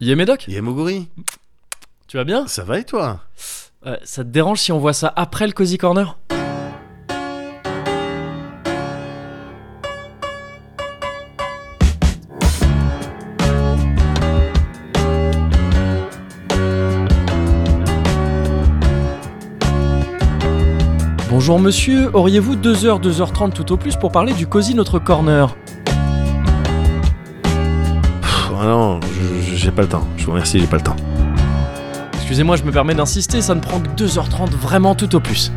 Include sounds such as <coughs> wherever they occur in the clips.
Yé Médoc, Yamoguri, tu vas bien? Ça va et toi? Euh, Ça te dérange si on voit ça après le Cozy Corner? Bonjour monsieur, auriez-vous 2h, 2h30 tout au plus pour parler du Cozy Notre Corner? J'ai pas le temps. Je vous remercie, j'ai pas le temps. Excusez-moi, je me permets d'insister, ça ne prend que 2h30 vraiment tout au plus.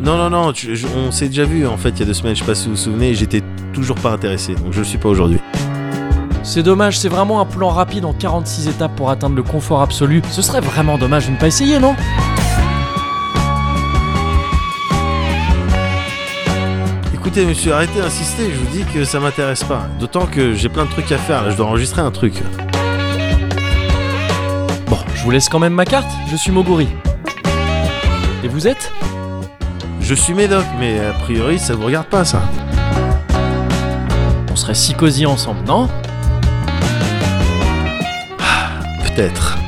Non, non, non, tu- je- on s'est déjà vu en fait il y a deux semaines, je sais pas si vous vous souvenez, j'étais toujours pas intéressé, donc je le suis pas aujourd'hui. C'est dommage, c'est vraiment un plan rapide en 46 étapes pour atteindre le confort absolu. Ce serait vraiment dommage de ne pas essayer, non? Écoutez monsieur, arrêtez d'insister, je vous dis que ça m'intéresse pas. D'autant que j'ai plein de trucs à faire, là, je dois enregistrer un truc. Bon, je vous laisse quand même ma carte, je suis Moguri. Et vous êtes? Je suis médoc, mais a priori ça vous regarde pas ça. On serait si cosy ensemble, non? Peut-être.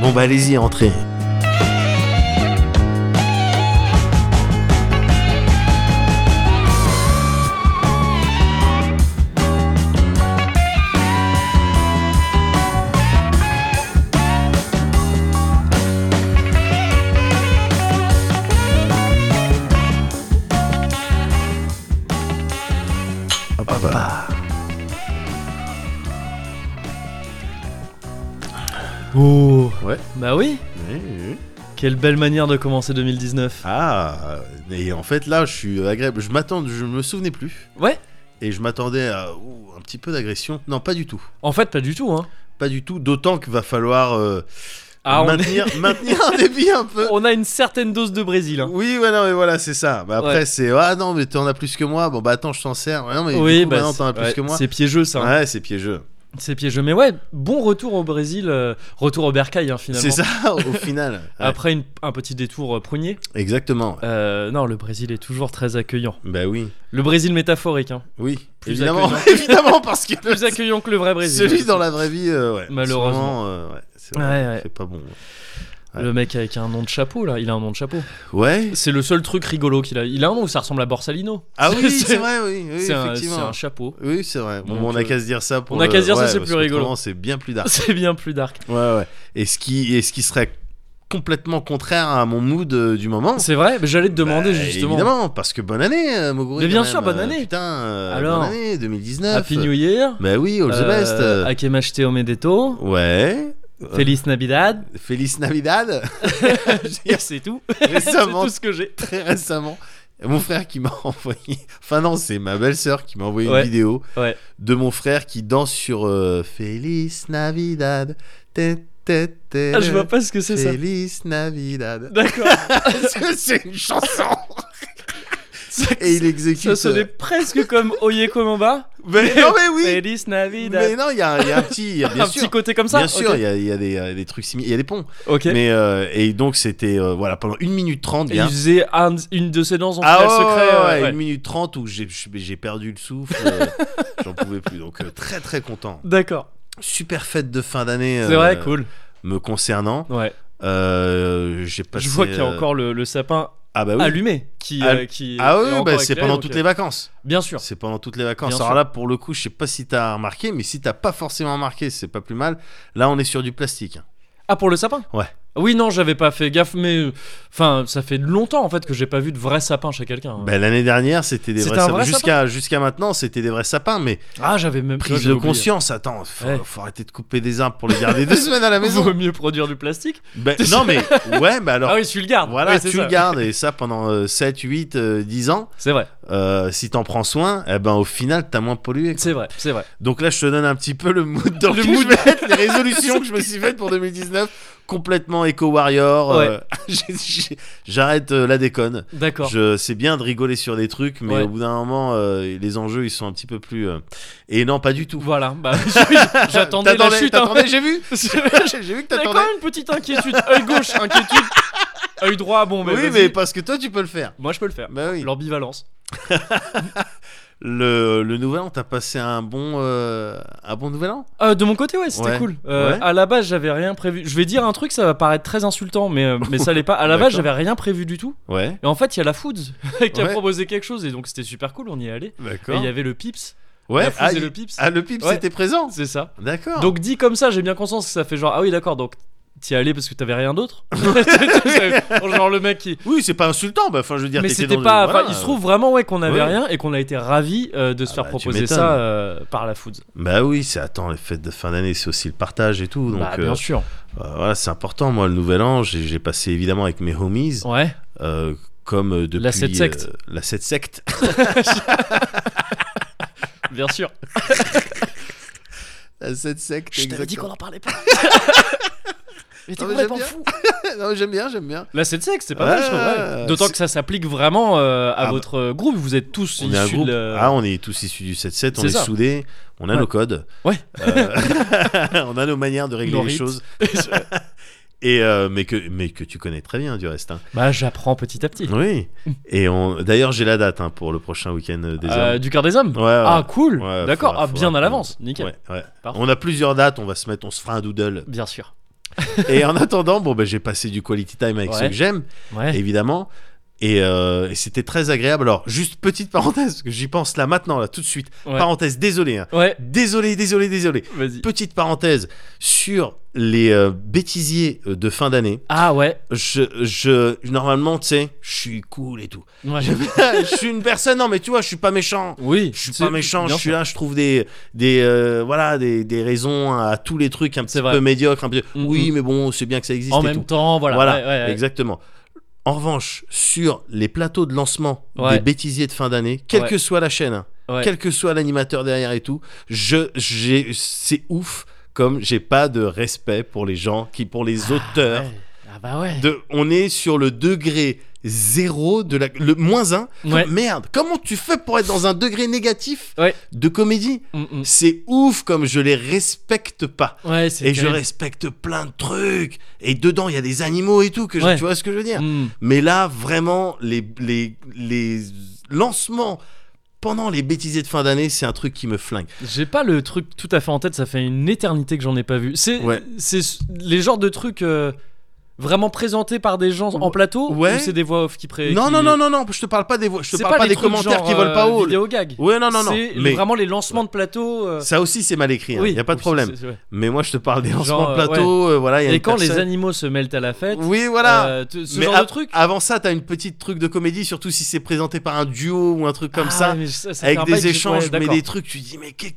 Bon bah allez-y, entrez. Oh Ouais. Bah oui Oui, oui, oui. Quelle belle manière de commencer 2019 Ah, et en fait là, je suis agréable. Je m'attends, je me souvenais plus. Ouais Et je m'attendais à ouh, un petit peu d'agression. Non, pas du tout. En fait, pas du tout, hein. Pas du tout. D'autant qu'il va falloir euh, Ah, on, maintenir, <laughs> maintenir un débit un peu. on a une certaine dose de Brésil, hein. Oui, ouais, non, mais voilà, c'est ça. Bah, après, Ouais. c'est ah non, mais t'en as plus que moi. Bon, bah attends, je t'en sers. Ouais, non, mais oui, du coup, bah, maintenant, t'en as c'est- plus ouais, que moi. c'est piégeux, ça. hein. Ouais, c'est piégeux. C'est piégeux. Mais ouais, bon retour au Brésil, euh, retour au bercail, hein, finalement. C'est ça, au <laughs> final. Ouais, Après une- un petit détour euh, prunier. Exactement. Euh, non, le Brésil est toujours très accueillant. Bah oui, Le Brésil métaphorique, hein. oui. Plus évidemment, <laughs> évidemment, parce que Plus accueillant que le vrai Brésil. celui dans la vraie vie, euh, ouais. Malheureusement. Souvent, ouais, c'est Ouais, ouais. c'est pas bon. Ouais. Le mec avec un nom de chapeau, là, il a un nom de chapeau. Ouais. C'est le seul truc rigolo qu'il a. Il a un nom où ça ressemble à Borsalino. Ah oui, <laughs> C'est- vrai, oui, oui c'est un, un chapeau. Oui, c'est vrai. Bon, on a euh, qu'à se dire ça pour on a qu'à se dire ça, c'est plus rigolo. C'est bien plus dark. <laughs> C'est bien plus dark. Ouais, ouais. Et ce qui, et ce qui serait complètement contraire à mon mood euh, du moment. C'est vrai, mais j'allais te demander Bah, justement. Évidemment, parce que bonne année, euh, Moguri. Mais bien sûr, bonne année. Putain, euh, Alors, bonne année 2019. Happy New Year. Bah oui, all the best. Akemashite Omedeto. Ouais. Feliz Navidad. Feliz Navidad. <laughs> c'est tout. <laughs> récemment, tout ce que j'ai. très récemment, mon frère qui m'a <laughs> envoyé. Enfin, non, c'est ma belle-sœur qui m'a envoyé Ouais. une vidéo Ouais. de mon frère qui danse sur euh, Feliz Navidad. Ah, je vois pas ce que c'est ça. Feliz Navidad. D'accord. c'est une chanson? Ça, Et il exécute. ça sonnait presque comme Oye Komamba. <laughs> Mais non, mais oui. Feliz Navidad. Mais non, il y, y a un petit. y a <laughs> bien un sûr. petit côté comme ça. Bien sûr, il y a, il y a des, euh, des trucs similaires, il y a des ponts. Ok. Mais euh, et donc c'était euh, voilà pendant 1 minute 30 Et il faisait un- une de ses danses en Ah ouais, secret. ouais, euh, ouais, ouais. 1 minute 30 où j'ai perdu le souffle, euh, <laughs> j'en pouvais plus. Donc euh, très très content. D'accord. Super fête de fin d'année. C'est euh, vrai, cool. Me concernant, Ouais. Euh, j'ai passé. Je vois qu'il y a euh, encore le, le sapin Ah bah oui. allumé qui, euh, qui Ah est oui, bah, c'est pendant donc, toutes euh, les vacances. Bien sûr. C'est pendant toutes les vacances. Bien Alors sûr. là, pour le coup, je sais pas si t'as remarqué, mais si t'as pas forcément remarqué, c'est pas plus mal. Là, on est sur du plastique. Ah pour le sapin? Ouais. Oui non j'avais pas fait gaffe mais euh, enfin ça fait longtemps en fait que j'ai pas vu de vrai sapin chez quelqu'un. hein. Bah, L'année dernière, c'était des vrais sapins. vrai Jusqu'à jusqu'à maintenant, c'était des vrais sapins, mais ah j'avais même prise de oublié. conscience. Attends, faut, Ouais. faut arrêter de couper des arbres pour les garder deux <laughs> semaines à la maison. Vaut mieux produire du plastique. Ben, non, mais ouais, bah alors. ah oui tu le gardes. Voilà, Oui, tu ça. le gardes et <laughs> ça pendant euh, 7, 8, euh, 10 ans. C'est vrai, Euh, si t'en prends soin, eh ben au final t'as moins pollué. c'est vrai, c'est vrai. Donc là je te donne un petit peu le mood dans <laughs> Le mood. les résolutions que je me suis faites pour 2019, complètement éco warrior. euh, <laughs> J'arrête euh, la déconne. D'accord. Je c'est bien de rigoler sur des trucs, mais Ouais. au bout d'un moment euh, les enjeux ils sont un petit peu plus. Et non pas du tout. Voilà, bah, <laughs> j'attendais la chute. hein. j'ai vu. J'ai vu que quand t'attendais. même une petite inquiétude. œil gauche, inquiétude. œil droit, bon, mais oui, mais parce que toi tu peux le faire. Moi, je peux le faire. Bah oui. L'ambivalence. <laughs> le, le nouvel an, t'as passé un bon, euh, un bon nouvel an? Euh, de mon côté, ouais, c'était Ouais. cool. Euh, Ouais. À la base, j'avais rien prévu. Je vais dire un truc, ça va paraître très insultant, mais, euh, mais ça l'est pas. À la base, j'avais rien prévu du tout. Ouais. Et en fait, il y a la Foods <laughs> qui a proposé quelque chose, et donc c'était super cool, on y est allé. Et il y avait le Pips. Ouais. la Foods ah, et le Pips. ah, le pipe, Ouais. c'était présent. C'est ça. D'accord. Donc dit comme ça, j'ai bien conscience que ça fait genre, ah oui, d'accord, donc t'y allé parce que t'avais rien d'autre. <laughs> <laughs> genre le mec qui. Oui, c'est pas insultant. Bah, enfin, je veux dire, Mais c'était pas. voilà. Il se trouve vraiment ouais qu'on avait Ouais. rien et qu'on a été ravis euh, de se Ah faire bah, proposer ça euh, par la Foods. Bah oui, c'est attends, les fêtes de fin d'année, c'est aussi le partage et tout. Donc bah, euh, bien sûr. euh, voilà, c'est important. Moi, le nouvel an, j'ai passé évidemment avec mes homies, Ouais. euh, comme euh, depuis La sept secte. euh, la <laughs> 7 secte. Bien sûr. la 7 secte. exactement. en parlait pas. Mais t'es complètement fou. <laughs> non, j'aime bien, j'aime bien. La 7 sexe, c'est pas mal, je trouve, ouais. D'autant c'est- que ça s'applique vraiment euh, à Ah bah. votre euh, groupe. Vous êtes tous On est un issus groupe. de. Ah, on est tous issus du 7-7, on C'est est ça. soudés, on a Ouais. nos codes. Ouais. Euh, <laughs> on a nos manières de régler Nos les rites. choses. <laughs> Et euh, mais que mais que tu connais très bien du reste. hein. bah, j'apprends petit à petit. Oui. Et on d'ailleurs j'ai la date hein, pour le prochain week-end euh, des Euh, hommes. du cœur des hommes Ouais, ouais. Ah, cool. Ouais, D'accord. faudra- Ah, bien faudra- à l'avance. Nickel. Ouais, ouais. Parfait. On a plusieurs dates, on va se mettre, on se fera un doodle. Bien sûr. Et en attendant, bon ben j'ai passé du quality time avec Ouais. ceux que j'aime, Ouais. évidemment. Et, euh, et c'était très agréable. Alors, juste petite parenthèse, parce que j'y pense là maintenant, là tout de suite. Ouais. Parenthèse, désolé. hein. Ouais. Désolé, désolé, désolé. Petite parenthèse sur les euh, bêtisiers euh, de fin d'année. Ah ouais. Je, je, normalement, tu sais, je suis cool et tout. Ouais. je <laughs> suis une personne, non, mais tu vois, je suis pas méchant. Oui. Je suis pas méchant, je suis là, je trouve des, des, euh, voilà, des, des raisons à tous les trucs un petit peu médiocres, un peu. Mhm. Oui, mais bon, c'est bien que ça existe En et même tout. temps, voilà. Voilà, ouais, ouais, ouais. exactement. En revanche, sur les plateaux de lancement Ouais. des bêtisiers de fin d'année, quelle Ouais. que soit la chaîne, hein, Ouais. quel que soit l'animateur derrière et tout, je, j'ai, c'est ouf comme j'ai pas de respect pour les gens qui, pour les auteurs. Ouais. Ah bah ouais. De, on est sur le degré zéro de la, le moins un. Ouais. Merde, comment tu fais pour être dans un degré négatif Ouais. de comédie Mm, mm. C'est ouf comme je les respecte pas. Ouais, c'est Et je respecte plein de trucs. Et dedans, il y a des animaux et tout. Que je- tu vois ce que je veux dire Mm. Mais là, vraiment, les, les, les lancements pendant les bêtisiers de fin d'année, c'est un truc qui me flingue. J'ai pas le truc tout à fait en tête, ça fait une éternité que j'en ai pas vu. C'est Ouais. c'est les genres de trucs euh, vraiment présentés par des gens en plateau Ouais. ou c'est des voix off qui pré non, qui- non, non, non, non, je te parle pas des voix, je te parle pas, les des commentaires genre, qui volent pas euh, haut. Vidéo gag. Ouais, non, non, non. C'est Mais vraiment les lancements de plateau. euh, ça aussi, c'est mal écrit. Il oui, y a pas de problème. Mais moi, je te parle des Genre, lancements de euh, plateau. euh, voilà, il y a Et quand les animaux se mêlent à la fête, Oui, voilà. euh, ce Mais genre de truc. Avant ça, t'as une petite truc de comédie, surtout si c'est présenté par un duo ou un truc comme Ah ça. avec des échanges, mais des trucs, tu dis, mais qui.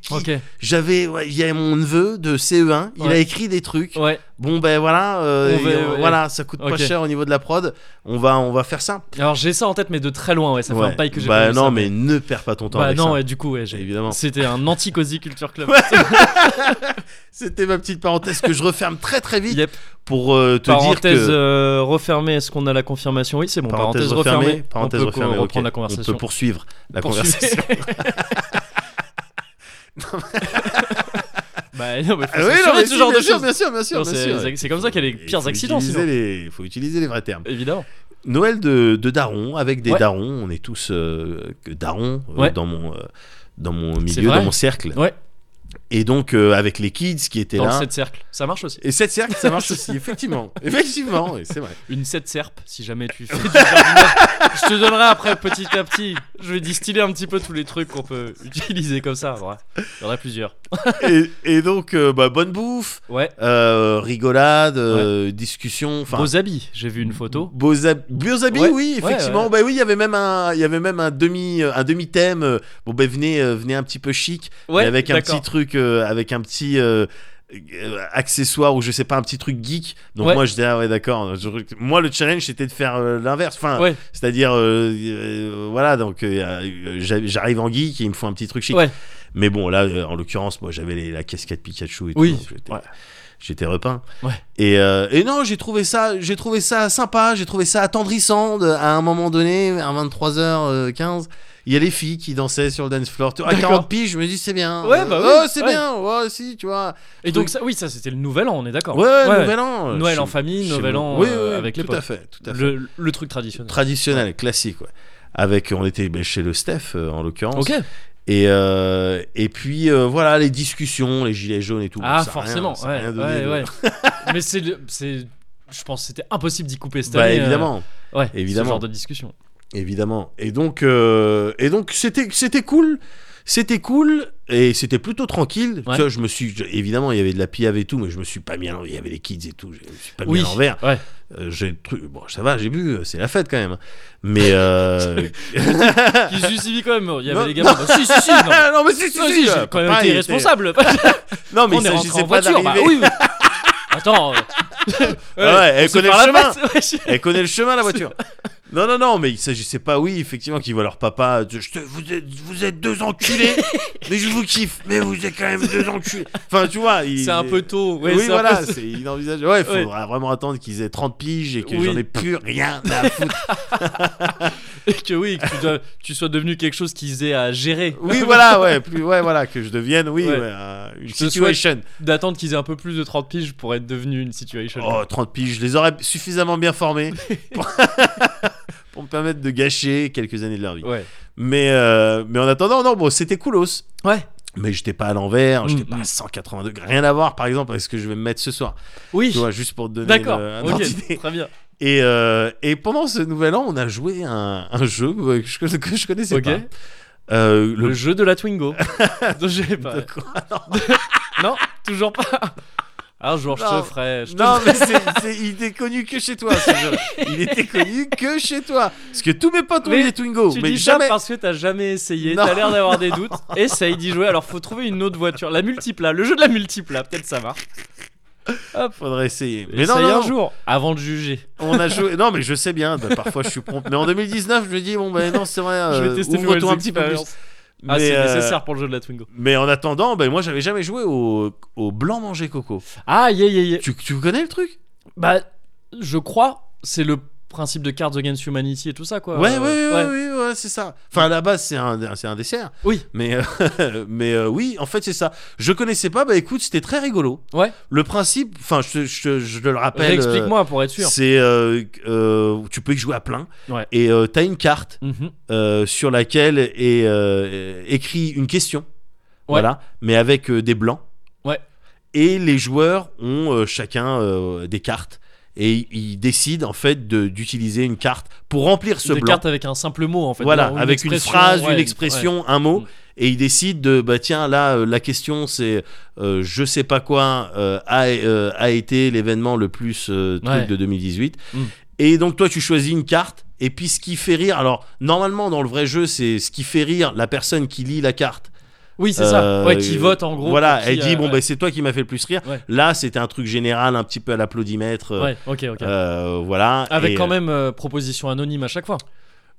J'avais, il y a mon neveu de CE1, il a écrit des trucs. Bon ben voilà, euh, va- ouais. voilà, ça coûte pas cher au niveau de la prod. On va, on va faire ça. Alors j'ai ça en tête, mais de très loin. Ouais, ça fait Ouais. un bail que j'ai bah non, ça, mais ne perds pas ton temps Bah avec non, ça. ouais, du coup, ouais, j'ai- Évidemment. C'était un anti-cozy culture club. <laughs> C'était ma petite parenthèse que je referme très très vite Yep. pour euh, te dire Parenthèse que euh, refermée, est-ce qu'on a la confirmation? Oui, c'est bon. Parenthèse, refermée. parenthèse on peut refermée, reprendre la conversation. On peut poursuivre la conversation. <laughs> <laughs> bah non, mais faut Ah oui, non, mais ce si, genre bien de sûr, choses. bien sûr, bien sûr, Non, bien c'est- sûr. c'est- c'est comme ça qu'il y a les Il pires faut accidents, utiliser sinon. les- Il faut utiliser les vrais termes. Évidemment. Noël de, de Daron avec des Ouais. darons. On est tous euh, que darons euh, Ouais. dans mon euh, dans mon C'est milieu, vrai. dans mon cercle. Ouais. Et donc euh, avec les kids qui étaient Dans là. 7 cercles. Ça marche aussi. Et cette cercle, ça marche aussi, effectivement. <laughs> Effectivement, c'est vrai. Une 7 serpe, si jamais tu fais du. Je te donnerai après petit à petit. Je vais distiller un petit peu tous les trucs qu'on peut utiliser comme ça. Ouais. Il y en a plusieurs. <laughs> Et, et donc, euh, bah, bonne bouffe, Ouais. euh, rigolade, euh, discussion. Beaux habits. J'ai vu une photo. Beaux, hab- beaux habits, Ouais, oui, ouais, effectivement. ouais. Bah oui, il y avait même un, il y avait même un demi, un demi thème. Bon ben venez, venez un petit peu chic, Ouais. avec un petit truc, euh, avec un petit euh, accessoire ou je sais pas un petit truc geek. Donc Ouais. moi je dis ah ouais d'accord. Moi le challenge c'était de faire euh, l'inverse. Enfin, Ouais. c'est-à-dire euh, euh, voilà donc j'a- j'arrive en geek et il me faut un petit truc chic. Ouais. Mais bon là en l'occurrence moi j'avais la casquette Pikachu et Oui. tout. j'étais- repeint. Ouais. Et, euh, et non, j'ai trouvé ça, j'ai trouvé ça sympa, j'ai trouvé ça attendrissant. de- à un moment donné, à 23h15, il y a les filles qui dansaient sur le dance floor. À D'accord. 40 piges, je me dis c'est bien. Ouais, bah oui, Oh, c'est ouais. bien. Ouais, si, tu vois. Et donc, ça, oui, ça c'était le nouvel an, on est d'accord. Ouais, ouais, nouvel an. Noël Chez- en famille, nouvel an Oui, euh, oui, avec les tout à fait, tout à fait. Le, le truc traditionnel. Traditionnel, classique, ouais. Avec, on était ben, chez le Steph euh, en l'occurrence. Ok. Et, euh, et puis euh, voilà, les discussions, les gilets jaunes et tout. Ah, ça a rien- forcément, ouais, ouais, ouais. <laughs> Mais c'est, c'est, je pense que c'était impossible d'y couper cette Bah, année. euh, évidemment, ouais, évidemment. Ce genre de discussion. Évidemment. Et donc, euh, et donc c'était, c'était cool. C'était cool et c'était plutôt tranquille. Ouais. Tu vois, je me suis, je- évidemment, il y avait de la piave et tout, mais je me suis pas mis à l'envers. Il y avait les kids et tout. Je me suis pas mis Oui. à l'envers. Ouais. Euh, j'ai truc. Bon, ça va, j'ai bu. C'est la fête quand même. Mais euh... <laughs> Qui se justifie quand même. Il y avait Non, les gamins. bah, si, si, si. Non, Ah, <laughs> non, mais si, si, Non, si, si, euh, j'ai quand même été irresponsable. <laughs> Non, mais On il s'agissait en pas voiture. Bah oui. oui. Attends. euh, Ah ouais, elle connaît le chemin. patte, ouais, je- Elle connaît le chemin, la voiture. Non, non, non, mais il s'agissait pas, oui, effectivement, qu'ils voient leur papa. Je te- vous, êtes, vous êtes deux enculés, <laughs> mais je vous kiffe, mais vous êtes quand même deux enculés. Enfin, tu vois. C'est un peu tôt. Ouais, oui, voilà, peu- c'est inenvisageable. Ouais, il Ouais. faudra vraiment attendre qu'ils aient 30 piges et que Oui. j'en ai plus rien à foutre. <laughs> Et <laughs> que oui, que tu, dois- tu sois devenu quelque chose qu'ils aient à gérer. Oui, <laughs> voilà, ouais, plus, ouais, voilà, que je devienne, oui, Ouais. euh, une situation. D'attendre qu'ils aient un peu plus de 30 piges pour être devenu une situation. Oh, 30 piges, je les aurais suffisamment bien formés <laughs> pour, pour me permettre de gâcher quelques années de leur vie. Ouais. Mais, euh, mais en attendant, non, bon, c'était coolos. Ouais. Mais j'étais pas à l'envers, j'étais Mm, pas mm. à 180 degrés. Rien à voir, par exemple, avec ce que je vais me mettre ce soir. Oui. Tu vois, juste pour te donner D'accord. le- un Ok. ordre d'idée. Très bien. Et, euh, et pendant ce nouvel an, on a joué un, un jeu que je, que je connaissais pas. Euh, Le, le jeu de la Twingo. <laughs> Pas. de quoi <laughs> Non, toujours pas. Un jour, je Non. te ferai. je te Non, ferai- mais c'est- c'est- il était connu que chez toi, ce jeu. Il était connu que chez toi. Parce que tous mes potes ont Mais eu des Twingo. Tu mais dis jamais. ça parce que t'as jamais essayé, Non. t'as l'air d'avoir des doutes. <laughs> Essaye d'y jouer, alors faut trouver une autre voiture. La multipla, le jeu de la multipla, peut-être ça marche. Hop, Faudrait essayer. Mais non, non, un non. jour, avant de juger. On a joué. Non, mais je sais bien. bah, parfois, je suis prompt. Mais en 2019, je me dis bon, ben non, c'est vrai. <laughs> je euh, vais tester une ouvre-toi un petit peu plus. Ah, c'est euh, nécessaire pour le jeu de la Twingo. Mais en attendant, ben moi, j'avais jamais joué au, au blanc manger coco. Ah, yeah, yeah, yeah. Tu, tu connais le truc? Bah, je crois, c'est le principe de Cards Against Humanity et tout ça, quoi. Ouais, Euh, ouais, ouais, ouais, ouais, c'est ça. Enfin, à la base, c'est un, c'est un dessert. Oui. Mais, euh, <laughs> mais euh, oui, en fait, c'est ça. Je connaissais pas. Bah écoute, c'était très rigolo. Ouais. Le principe, enfin, je, te- je, le rappelle. Explique-moi pour être sûr. C'est, euh, euh, tu peux y jouer à plein. Ouais. Et t'as une carte Mhm. sur laquelle est écrit une question. Voilà, mais avec des blancs. Ouais. Et les joueurs ont chacun des cartes. Et ils décident en fait d'utiliser une carte pour remplir ce Des blanc. cartes avec un simple mot, en fait. Voilà, non, avec une phrase, ouais, une expression, un mot, Mm. et ils décident de bah tiens là euh, la question c'est euh, je sais pas quoi euh, a, a été l'événement le plus truc Ouais. de 2018 Mm. et donc toi tu choisis une carte et puis ce qui fait rire alors normalement dans le vrai jeu c'est ce qui fait rire la personne qui lit la carte Oui, c'est Euh, ça. Ouais, qui vote en gros. voilà elle dit euh, bon ouais. bah c'est toi qui m'as fait le plus rire Ouais. là c'était un truc général un petit peu à l'applaudimètre euh, Ouais, ok, ok. euh, voilà Avec Et, quand euh, même euh, proposition anonyme à chaque fois.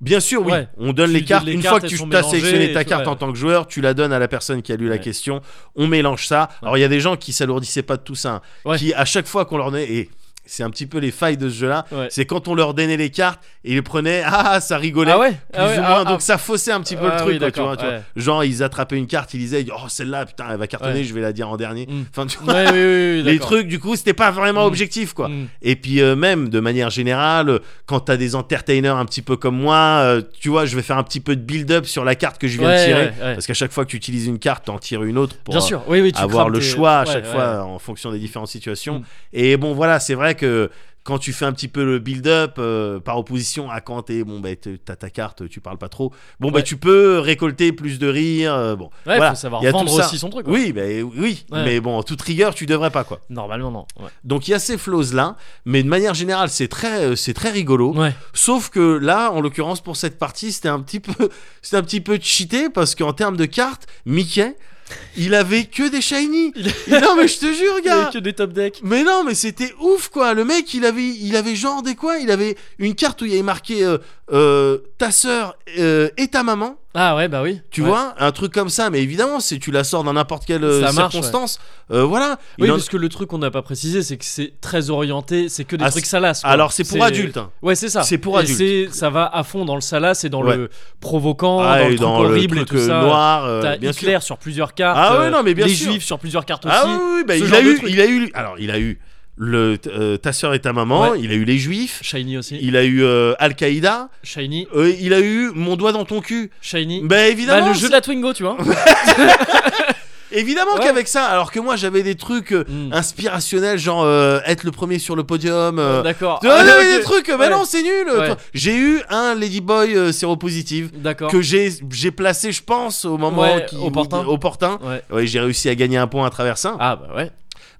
Bien sûr, oui. Ouais. On donne Tu les cartes. les Une cartes, fois que tu as sélectionné ta carte ouais. en tant que joueur, tu la donnes à la personne qui a lu la question. On mélange ça. Alors il y a des gens qui s'alourdissaient pas de tout ça, hein, qui à chaque fois qu'on leur donnait et c'est un petit peu les failles de ce jeu-là. Ouais. C'est quand on leur donnait les cartes et ils prenaient, ah ça rigolait. Ah ouais, Plus ah ouais, ou ah, moins, ah. donc ça faussait un petit peu Ah le truc, oui, quoi, tu, vois, tu vois. ouais. Genre, ils attrapaient une carte, ils disaient, oh celle-là, putain, elle va cartonner, je vais la dire en dernier. Mm. Enfin, tu vois, Ouais, oui, oui, oui, les trucs, du coup, c'était pas vraiment Mm. objectif, quoi. Mm. Et puis euh, même de manière générale, quand t'as des entertainers un petit peu comme moi, euh, tu vois, je vais faire un petit peu de build-up sur la carte que je viens de tirer, parce qu'à chaque fois que tu utilises une carte, t'en tires une autre pour Bien euh, sûr, oui, oui, tu avoir le choix à chaque fois en fonction des différentes situations. Et bon, voilà, c'est vrai que quand tu fais un petit peu le build-up euh, par opposition à quand t'es bon bah t'as ta carte tu parles pas trop bon bah Ouais. tu peux récolter plus de rire euh, bon Ouais, voilà faut savoir il y a tout vendre ça. aussi son truc. quoi. oui bah, oui Ouais. mais bon en toute rigueur tu devrais pas quoi Normalement, non. Donc il y a ces flows là mais de manière générale c'est très euh, c'est très rigolo. Sauf que là, en l'occurrence pour cette partie, c'était un petit peu, <laughs> c'était un petit peu cheaté parce qu'en termes de cartes, Mickey, il avait que des shiny. <laughs> Il- non mais je te jure, Il y avait gars. que des top decks. Mais non, mais c'était ouf quoi. Le mec, il avait, il avait genre des quoi? Il avait une carte où il y avait marqué euh, euh, ta sœur euh, et ta maman. Ah ouais, bah oui. Tu Ouais. vois, un truc comme ça. Mais évidemment, si tu la sors dans n'importe quelle euh, marche, circonstance, euh, voilà. Oui, en- parce que le truc qu'on n'a pas précisé, c'est que c'est très orienté, c'est que des Ah, trucs salaces. quoi. Alors c'est pour adultes. hein. Ouais, c'est ça. C'est pour Et adultes. Ça va à fond dans le salace et dans Ouais. le provoquant, Ah, dans le truc dans le horrible truc et tout euh, ça. noir, euh, T'as bien sûr. Hitler sur plusieurs cartes. Ah ouais, non, mais bien les sûr. juifs sur plusieurs cartes aussi. Ah oui, bah, il a eu, il a eu, alors il a eu le, euh, ta soeur et ta maman, Ouais. il a eu les juifs, Shiny aussi. il a eu euh, Al-Qaïda, Shiny. euh, il a eu mon doigt dans ton cul. Shiny. Bah Bah, évidemment, le jeu de la Twingo, tu vois. <laughs> évidemment Ouais. qu'avec ça, alors que moi j'avais des trucs Mm. inspirationnels, genre euh, être le premier sur le podium. euh, D'accord. Ah, des ok. trucs, mais Ouais. non, c'est nul. J'ai eu un Ladyboy séropositif D'accord. que j'ai j'ai placé, je pense, au moment qui, opportun. opportun. Ouais. Ouais, j'ai réussi à gagner un point à travers ça. Ah bah ouais.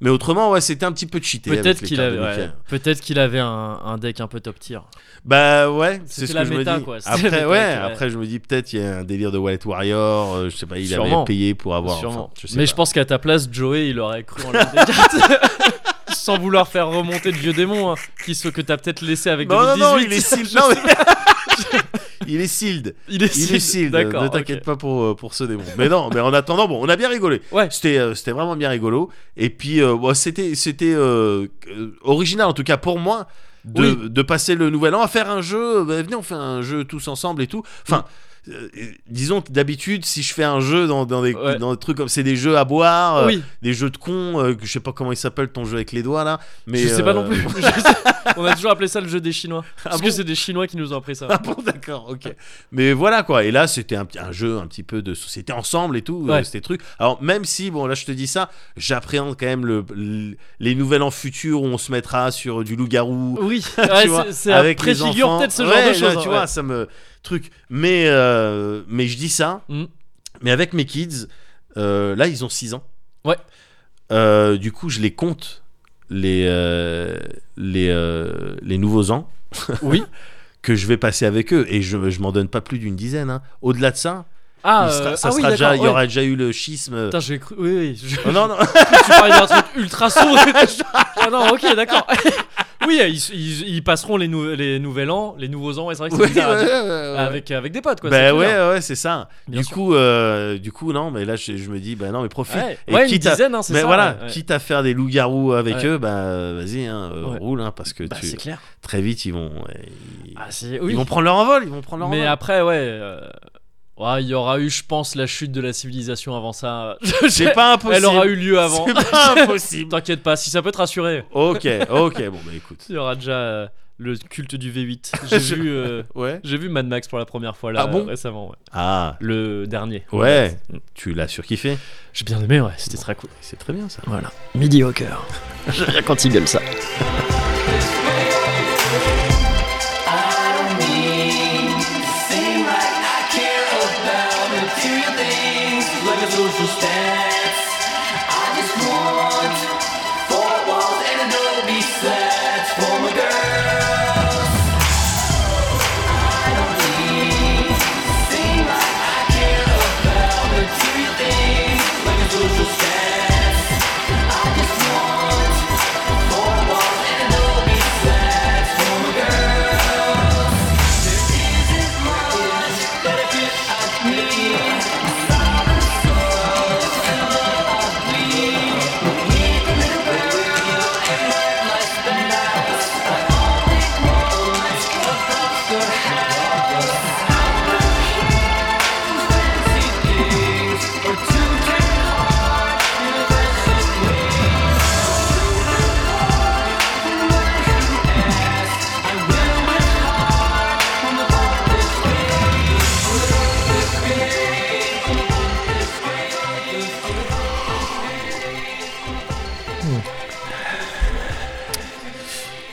Mais autrement, ouais, c'était un petit peu cheaté. Peut-être qu'il avait, ouais. peut-être qu'il avait un, un deck un peu top tier. Bah ouais, c'est ce que la je me méta, dis. quoi. La Après, méta ouais, après je me dis peut-être il y a un délire de Wallet Warrior. euh, je sais pas, il Sûrement. avait payé pour avoir. Sûrement. enfin, je sais Mais pas. je pense qu'à ta place, Joey, il aurait cru en. <laughs> Sans vouloir faire remonter de vieux démons, hein, qui ce que t'as peut-être laissé avec Non, non, 2018. non, il est sealed. <laughs> Non, mais- <laughs> il est sealed. Il est Il est sealed. D'accord. Ne t'inquiète pas pour, euh, pour ce démon. Mais non, mais en attendant, bon, on a bien rigolé. Ouais. C'était euh, c'était vraiment bien rigolo. Et puis, euh, bon, c'était c'était euh, original, en tout cas pour moi, de, Oui. de passer le nouvel an à faire un jeu. Bah, venez, on fait un jeu tous ensemble et tout. Enfin. Euh, disons que d'habitude, si je fais un jeu dans, dans, des, Ouais. dans des trucs comme c'est des jeux à boire, euh, Oui, des jeux de cons, euh, je sais pas comment il s'appelle ton jeu avec les doigts là, mais je sais pas non plus. <laughs> On a toujours appelé ça le jeu des Chinois. Parce bon que c'est des Chinois qui nous ont appris ça. Ah bon, d'accord, ok. Mais voilà quoi. Et là, c'était un, un jeu un petit peu de société ensemble et tout. Ouais. c'était truc. Alors même si, bon, là, je te dis ça, j'appréhende quand même le, le- les nouvelles en futur où on se mettra sur du loup-garou. Oui, <laughs> tu ouais, c'est- avec les préfigure peut-être ce genre de choses. Tu hein, vois, ça me truc. Mais euh, mais je dis ça. Mm. Mais avec mes kids, euh, là, ils ont 6 ans. Ouais. Euh, du coup, je les compte les les les nouveaux ans <laughs> Oui. que je vais passer avec eux et je, je m'en donne pas plus d'une dizaine. hein. Au-delà de ça, Ah, il sera- ça ah oui, sera déjà, d'accord, il y aura déjà eu le schisme. Putain, j'ai cru. Oui, oui. je- Oh, non, non, <laughs> tu parlais d'un truc ultra sombre. <laughs> ah non, ok, d'accord. Oui, ils, ils- ils passeront les, nou- les nouvel an, les nouveaux ans, et c'est vrai que c'est bizarre. Avec, avec des potes, quoi. Bah c'est ouais, ouais, c'est ça. Bien Du sûr. coup, euh, du coup, non, mais là, je, je me dis, bah non, mais profite. Ouais, Et ouais, une quitte à- dizaine, hein, c'est mais ça. voilà, ouais, quitte à faire des loups-garous avec eux, bah euh, vas-y, hein, euh, roule, hein, parce que Bah, tu- clair. très vite, ils vont, ouais, ils, Ah, c'est- ils oui. vont prendre leur envol, ils vont prendre leur Mais envol. après, ouais. euh, ouais, il y aura eu, je pense, la chute de la civilisation avant ça. <laughs> c'est pas impossible. Elle aura eu lieu avant. C'est pas <laughs> impossible. T'inquiète pas, si ça peut te rassurer, ok, ok, bon bah écoute. il y aura déjà euh, le culte du V8. <laughs> J'ai Je- vu, euh, Ouais. j'ai vu Mad Max pour la première fois là Ah bon récemment. ouais. Ah, Le dernier. ouais. Tu l'as surkiffé. J'ai bien aimé, ouais. C'était très cool. C'est très bien ça. Voilà. Midi au cœur. J'aime bien quand il gueule ça.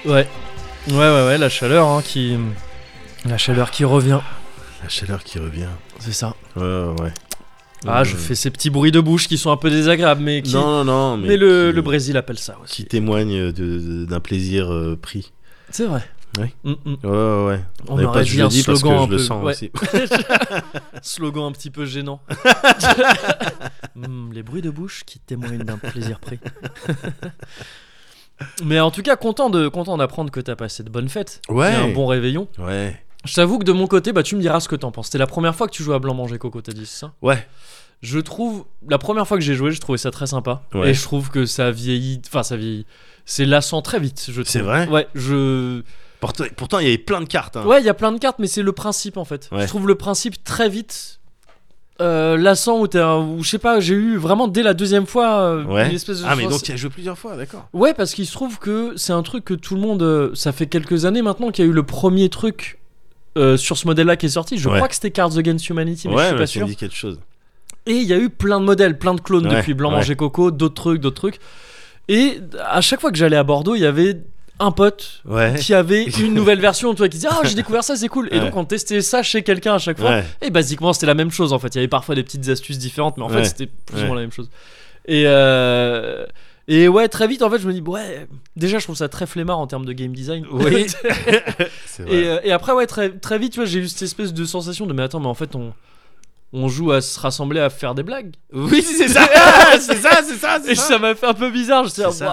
Ouais. Ouais, ouais, ouais, la chaleur hein, qui. La chaleur qui revient. La chaleur qui revient. C'est ça. Ouais, ouais. ouais. Ah, je Euh, fais ces petits bruits de bouche qui sont un peu désagréables, mais qui. Non, non, non. Mais, mais le, qui- le Brésil appelle ça aussi. Qui témoigne d'un plaisir euh, pris. C'est vrai. Oui. Mm, mm. Ouais, ouais, ouais. On Mais aurait pas- dit un slogan je un le peu- sens ouais. aussi. <laughs> Slogan un petit peu gênant. Hmm, <laughs> les bruits de bouche qui témoignent d'un plaisir pris. <laughs> Mais en tout cas, content de content d'apprendre que t'as passé de bonnes fêtes. Ouais. Et un bon réveillon. Ouais. Je t'avoue que de mon côté, bah tu me diras ce que t'en penses. C'était la première fois que tu jouais à Blanc Manger Coco, t'as dit ça? Ouais. Je trouve la première fois que j'ai joué, je trouvais ça très sympa. Ouais. Et je trouve que ça vieillit. Enfin, ça vieillit. C'est lassant très vite, je trouve. C'est vrai? Ouais, je. Pourtant, pourtant, il y avait plein de cartes. hein. Ouais, il y a plein de cartes, mais c'est le principe en fait. Ouais. Je trouve le principe très vite euh, lassant où t'es un- où je sais pas j'ai eu vraiment dès la deuxième fois euh, Ouais. une espèce de Ah, mais donc tu as joué plusieurs fois, d'accord. ouais parce qu'il se trouve que c'est un truc que tout le monde euh, ça fait quelques années maintenant qu'il y a eu le premier truc euh, sur ce modèle là qui est sorti je Ouais. crois que c'était Cards Against Humanity mais je ouais, suis mais pas sûr me dis quelque chose. et il y a eu plein de modèles plein de clones Ouais, depuis Blanc ouais. Manger Coco d'autres trucs d'autres trucs et à chaque fois que j'allais à Bordeaux il y avait un pote Ouais. qui avait <laughs> une nouvelle version, tu vois, qui disait Ah, j'ai découvert ça, c'est cool. Et Ouais. donc, on testait ça chez quelqu'un à chaque fois. Ouais. Et basiquement, c'était la même chose en fait. Il y avait parfois des petites astuces différentes, mais en fait, c'était plus ou moins la même chose. Et, euh, et ouais, très vite, en fait, je me dis Ouais, déjà, je trouve ça très flemmard en termes de game design. Oui. <laughs> <laughs> C'est vrai. et, euh, et après, ouais, très, très vite, tu vois, j'ai eu cette espèce de sensation de Mais attends, mais en fait, on. On joue à se rassembler à faire des blagues. <laughs> Oui, <laughs> c'est ça. C'est ça, c'est ça, Et ça. m'a fait un peu bizarre, je C'est sais,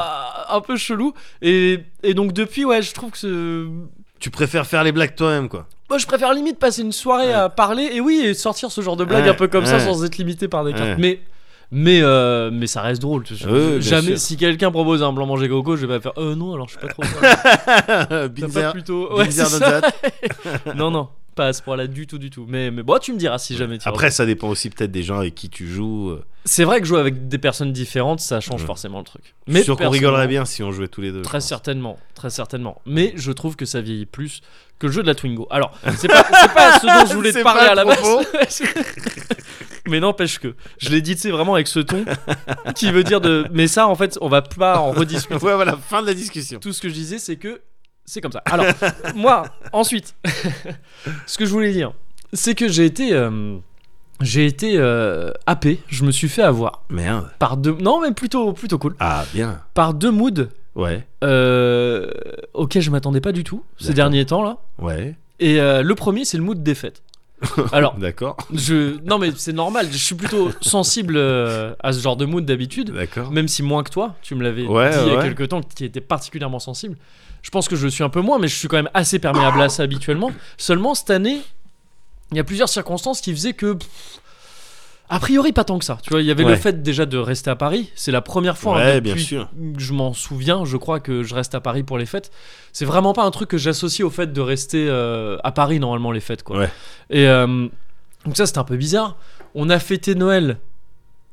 un peu chelou. Et, et donc depuis, ouais, je trouve que ce, Tu préfères faire les blagues toi-même, quoi. Moi, je préfère limite passer une soirée Ouais. à parler et oui, et sortir ce genre de blague Ouais, un peu comme ça sans être limité par des cartes. Mais, mais, euh, mais ça reste drôle. Jamais, si quelqu'un propose un blanc manger coco, je vais pas faire. Euh, non, alors je suis pas trop. <laughs> pas plutôt. Ouais, <laughs> non, non, pas à ce point-là du tout, du tout. Mais, mais bon, tu me diras si jamais tu Après, ça dépend aussi peut-être des gens avec qui tu joues. C'est vrai que jouer avec des personnes différentes, ça change Ouais. forcément le truc. Je suis sûr qu'on rigolerait bien si on jouait tous les deux. Très certainement, très certainement. Mais je trouve que ça vieillit plus que le jeu de la Twingo. Alors, c'est pas, pas ce dont je voulais <laughs> te parler à la base. <laughs> mais n'empêche que je l'ai dit, tu sais, vraiment avec ce ton qui veut dire de. Mais ça, en fait, on va pas en rediscuter. <laughs> Ouais, voilà, fin de la discussion. Tout ce que je disais, c'est que c'est comme ça. Alors, moi, ensuite, ce que je voulais dire, c'est que j'ai été. euh, j'ai été euh, happé, je me suis fait avoir Merde. par deux. Non, mais plutôt, plutôt cool. Ah, bien. Par deux moods Ouais, euh, auquel je m'attendais pas du tout ces derniers temps là. ouais. Et euh, le premier, c'est le mood défaite. <laughs> Alors, D'accord. je non mais c'est normal. Je suis plutôt sensible euh, à ce genre de mood d'habitude, D'accord. même si moins que toi. Tu me l'avais Ouais, dit il y a quelques temps, qui était particulièrement sensible. Je pense que je le suis un peu moins, mais je suis quand même assez perméable à ça habituellement. Seulement cette année, il y a plusieurs circonstances qui faisaient que. pff, a priori, pas tant que ça. Tu vois, il y avait le fait déjà de rester à Paris. C'est la première fois hein, Ouais, depuis bien sûr. que je m'en souviens. Je crois que je reste à Paris pour les fêtes. C'est vraiment pas un truc que j'associe au fait de rester euh, à Paris normalement les fêtes. Quoi. Ouais. Et euh, donc ça, c'était un peu bizarre. On a fêté Noël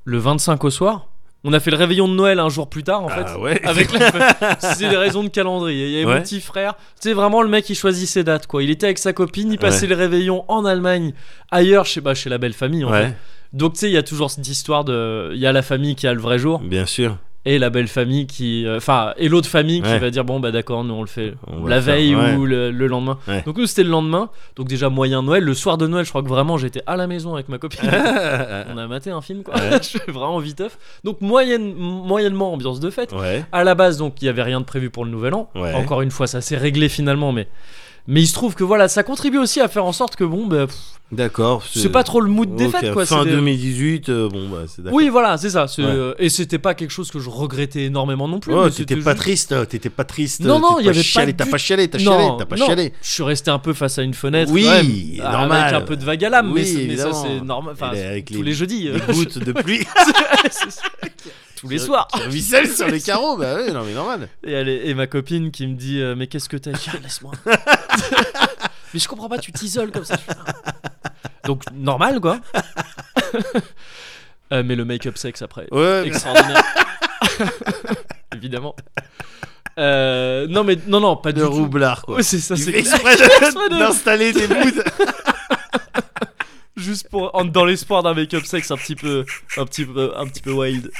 le 25 au soir. On a fait le réveillon de Noël un jour plus tard en fait. Ah ouais. <laughs> Avec la... <laughs> c'est des raisons de calendrier. Il y avait Ouais. mon petit frère. Tu sais vraiment le mec il choisit ses dates quoi. Il était avec sa copine, il passait Ouais. le réveillon en Allemagne, ailleurs chez bah, chez la belle famille en fait. Donc tu sais il y a toujours cette histoire de il y a la famille qui a le vrai jour bien sûr. Et la belle famille qui euh, enfin et l'autre famille qui Ouais. va dire bon bah d'accord nous on le fait On la faire, veille ouais. ou le, le lendemain. Ouais. Donc nous c'était le lendemain. Donc déjà moyen Noël, le soir de Noël, je crois que vraiment j'étais à la maison avec ma copine. <laughs> On a maté un film quoi. <laughs> Je suis vraiment viteuf. Donc moyenne, moyennement ambiance de fête. À la base, donc il y avait rien de prévu pour le nouvel an. Encore une fois, ça s'est réglé finalement, mais mais il se trouve que voilà, ça contribue aussi à faire en sorte que bon, bah, pff, D'accord. c'est pas trop le mood des fêtes quoi. Fin c'est des- 2018, euh, bon bah c'est d'accord. Oui, voilà, c'est ça. c'est, Ouais. euh, et c'était pas quelque chose que je regrettais énormément non plus. Mais t'étais pas juste- triste, euh, t'étais pas triste. Non, non, il y avait pas chialé, T'as du- pas chialé, t'as Non, chialé, t'as pas non, chialé. Je suis resté un peu face à une fenêtre. Oui, ouais, normal. Avec un peu de vague à l'âme, Oui, mais, ça c'est normal. Enfin, avec tous les- les, jeudis. Les gouttes de pluie. <laughs> c'est. <laughs> tous les soirs. Qui sur les carreaux, bah ouais, non mais normal. Et, elle est- et ma copine qui me dit euh, Mais qu'est-ce que t'as dit? Ah, Laisse-moi. <laughs> mais je comprends pas, tu t'isoles comme ça. Je fais, Ah. Donc, normal quoi. <laughs> Euh, mais le make-up sexe après. Ouais, mais- Extraordinaire. <laughs> Évidemment. Euh, non, mais non, non, pas de du tout. roublard quoi. Ouais, c'est ça, c'est exprès exprès de- de- d'installer des moods. Juste pour, dans l'espoir d'un make-up sexe un petit peu, un petit peu, un petit peu wild.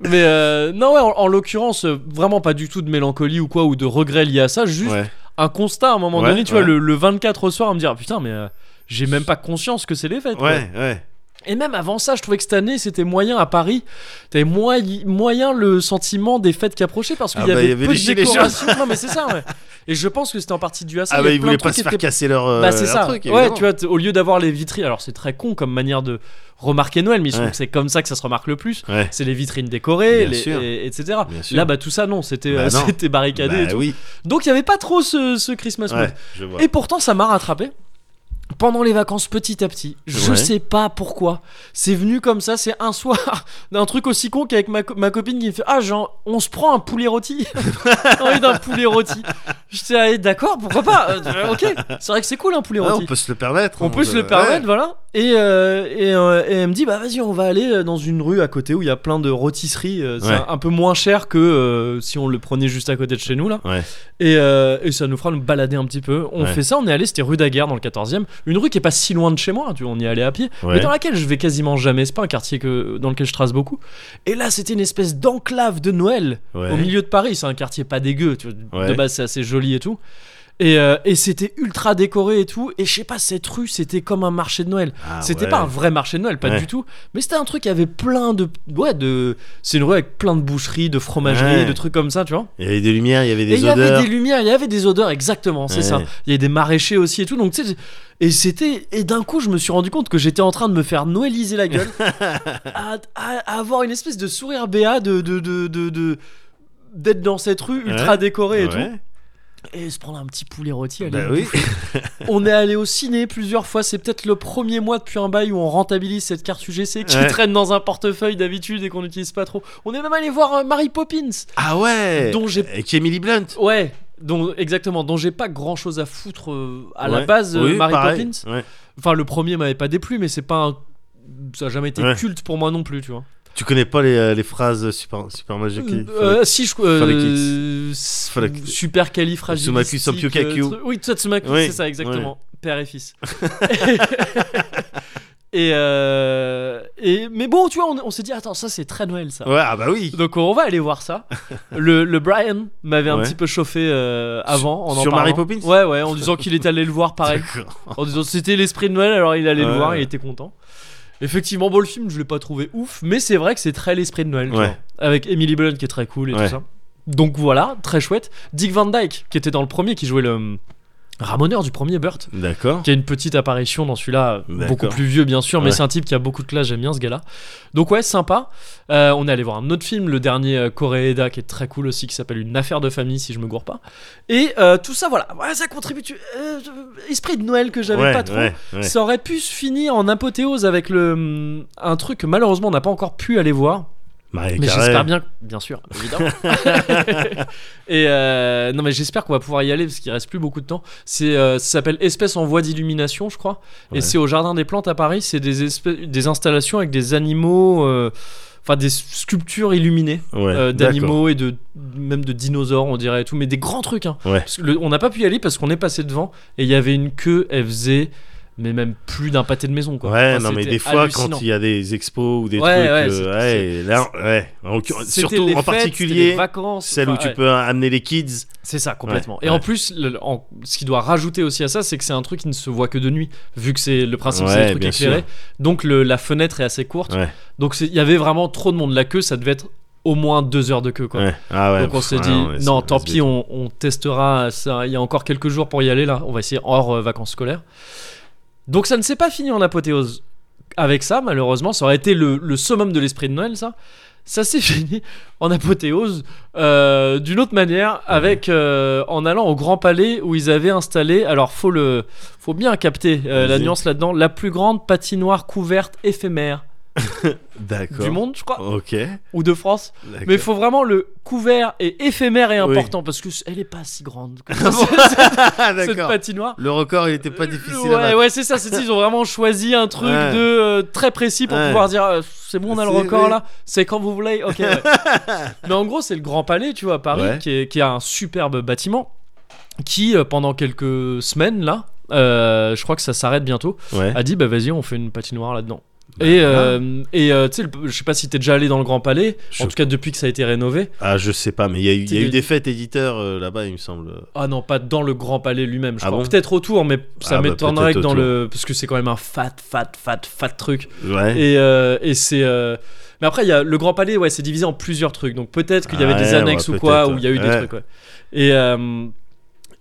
Mais euh, non, ouais, en, en l'occurrence, vraiment pas du tout de mélancolie ou quoi, ou de regret lié à ça, juste Ouais. un constat à un moment Ouais, donné, tu vois, le, le 24 au soir, à me dire, putain, mais euh, j'ai même pas conscience que c'est les fêtes. quoi. Ouais, ouais. Et même avant ça, je trouvais que cette année, c'était moyen à Paris. T'avais moyen, moyen le sentiment des fêtes qui approchaient parce qu'il Ah y bah, y avait peu de gilets jaunes. décoration. non, mais c'est ça, ouais. Et je pense que c'était en partie dû à ça. Ah bah ils voulaient pas se faire étaient- casser leur, euh, bah c'est ça. truc. ouais, tu vois, au lieu d'avoir les vitrines, alors c'est très con comme manière de remarquer Noël, mais Ouais. c'est comme ça que ça se remarque le plus. Ouais. C'est les vitrines décorées, les- et- etc. Là, bah tout ça, non, c'était Bah <laughs> euh, barricadé. et tout. oui. Donc il y avait pas trop ce, ce Christmas mood. Et pourtant, ça m'a rattrapé. Pendant les vacances petit à petit. Je Ouais. sais pas pourquoi. C'est venu comme ça, c'est un soir <laughs> d'un truc aussi con qu'avec ma, co- ma copine qui me fait Ah, genre, on se prend un poulet rôti. J'ai <laughs> envie d'un poulet rôti. J'étais ah, d'accord, pourquoi pas? Euh, Ok, c'est vrai que c'est cool un poulet Ouais, rôti. on peut se le permettre. On hein, peut se le ouais. permettre, voilà. Et, euh, et, euh, et elle me dit, bah vas-y, on va aller euh, dans une rue à côté où il y a plein de rôtisseries. euh, c'est Ouais. un, un peu moins cher que si on le prenait juste à côté de chez nous, là. Ouais. Et, et ça nous fera nous balader un petit peu. On Ouais. fait ça, on est allé, c'était rue Daguerre dans le 14e. Une rue qui est pas si loin de chez moi, tu vois, on y allait à pied. Mais dans laquelle je vais quasiment jamais. C'est pas un quartier que, dans lequel je trace beaucoup. Et là, c'était une espèce d'enclave de Noël au milieu de Paris. C'est un quartier pas dégueu. Tu vois, De base, c'est assez joli et tout. Et, euh, et c'était ultra décoré et tout. Et je sais pas, cette rue, c'était comme un marché de Noël. Ah, c'était ouais. pas un vrai marché de Noël, pas Ouais. du tout. Mais c'était un truc qui avait plein de. Ouais, de. C'est une rue avec plein de boucheries, de fromageries, Ouais. de trucs comme ça, tu vois. Il y avait des lumières, il y avait Et des il y odeurs. avait des lumières, il y avait des odeurs, exactement, c'est ça. Il y avait des maraîchers aussi et tout. Donc, tu sais. Et c'était. Et d'un coup, je me suis rendu compte que j'étais en train de me faire noëliser la gueule. <laughs> à, à- à avoir une espèce de sourire béat de. de, de, de, de- d'être dans cette rue ultra décorée et tout et se prendre un petit poulet rôti aller Bah oui. <laughs> on est allé au ciné plusieurs fois c'est peut-être le premier mois depuis un bail où on rentabilise cette carte UGC qui Ouais. traîne dans un portefeuille d'habitude et qu'on n'utilise pas trop on est même allé voir euh, Mary Poppins Ah ouais. Dont j'ai- Avec Emily Blunt. ouais dont, exactement dont j'ai pas grand chose à foutre euh, à la base euh, Oui, Mary pareil. Poppins Ouais. enfin le premier m'avait pas déplu mais c'est pas un- ça a jamais été culte pour moi non plus tu vois Tu connais pas les, euh, les phrases super, super magiques Euh, si je euh, super califragilistique euh, oui Tsumaku Oui, c'est ça exactement. Père et fils. <laughs> <laughs> Et, euh, et mais bon tu vois on, on s'est dit attends ça c'est très Noël ça. Ouais, ah bah oui. donc on va aller voir ça. <laughs> Le, le Brian m'avait un Ouais. petit peu chauffé euh, avant en en Sur Mary parlant. Poppins ouais ouais en disant qu'il était allé le voir pareil. En disant c'était l'esprit de Noël alors il allait le voir il était content effectivement bon le film je l'ai pas trouvé ouf mais c'est vrai que c'est très l'esprit de Noël tu Ouais. vois. avec Emily Blunt qui est très cool et Ouais. tout ça donc voilà très chouette Dick Van Dyke qui était dans le premier qui jouait le ramoneur du premier Burt D'accord. qui a une petite apparition dans celui-là, D'accord. beaucoup plus vieux bien sûr, mais c'est un type qui a beaucoup de classe, j'aime bien ce gars-là. Donc ouais, sympa. Euh, on est allé voir un autre film, le dernier euh, Koreeda, qui est très cool aussi, qui s'appelle Une affaire de famille, si je me gourre pas. Et euh, tout ça, voilà, Ouais, ça contribue. tu- euh, esprit de Noël que j'avais Ouais, pas trop. Ça aurait pu se finir en apothéose avec le hum, un truc que malheureusement on n'a pas encore pu aller voir. Mais j'espère bien, bien sûr, évidemment. <laughs> <laughs> et euh, non, mais j'espère qu'on va pouvoir y aller parce qu'il reste plus beaucoup de temps. C'est, euh, ça s'appelle Espèces en voie d'illumination, je crois. Ouais. Et c'est au Jardin des Plantes à Paris. C'est des, espèces- des installations avec des animaux, euh, enfin des sculptures illuminées Ouais, euh, d'animaux et de même de dinosaures, on dirait et tout, mais des grands trucs. Hein. Ouais. Le- on n'a pas pu y aller parce qu'on est passé devant et il y avait une queue. Elle faisait mais même plus d'un pâté de maison quoi. Ouais, Enfin, non, mais des fois, quand il y a des expos ou des Ouais, trucs, ouais, euh, ouais, là, ouais, en surtout les en fêtes, c'était les particulier, vacances, celle où tu peux amener les kids. C'est ça, complètement. Et en plus, le- en- ce qui doit rajouter aussi à ça, c'est que c'est un truc qui ne se voit que de nuit, vu que c'est le principe, c'est des trucs éclairés. sûr. Donc le- la fenêtre est assez courte. Donc il y avait vraiment trop de monde. La queue, ça devait être au moins deux heures de queue, quoi. ouais. Ah ouais. Donc on s'est ah dit, non, tant pis, on testera ça. Il y a encore quelques jours pour y aller là. On va essayer hors euh, vacances scolaires. Donc ça ne s'est pas fini en apothéose avec ça, malheureusement. Ça aurait été le, le summum de l'esprit de Noël, ça. Ça s'est <laughs> fini en apothéose euh, d'une autre manière, avec euh, en allant au Grand Palais où ils avaient installé. Alors faut le, faut bien capter euh, la nuance là-dedans. La plus grande patinoire couverte éphémère <laughs> D'accord. du monde, je crois, Ok. ou de France. Mais il faut vraiment le couvert et éphémère et Oui. important parce que elle est pas si grande que <laughs> <laughs> cette d'accord. patinoire. Le record, il était pas difficile à Ouais, ouais, c'est ça. C'est ils ont vraiment choisi un truc Ouais. de euh, très précis pour Ouais. pouvoir dire euh, c'est bon, on a le record oui. là. C'est quand vous voulez. Ok. ouais. Mais en gros, c'est le Grand Palais, tu vois, à Paris, qui, est, qui a un superbe bâtiment qui, euh, pendant quelques semaines là, euh, je crois que ça s'arrête bientôt, Ouais. a dit bah vas-y, on fait une patinoire là-dedans. Et euh, et euh, tu sais, je sais pas si t'es déjà allé dans le Grand Palais, Je- en tout cas depuis que ça a été rénové. Ah, je sais pas, mais il y a eu, il y a Tu- eu des fêtes éditeurs euh, là-bas, il me semble. Ah non, pas dans le Grand Palais lui-même, je Ah crois. bon Peut-être autour, mais ça Ah bah, m'étonnerait que dans autour. le. Parce que c'est quand même un fat, fat, fat, fat truc. Ouais. Et, et c'est. Mais après, y a le Grand Palais, ouais, c'est divisé en plusieurs trucs. Donc peut-être qu'il y avait Ah des ouais, annexes ouais, ou quoi, où il y a eu des trucs, ouais. Et.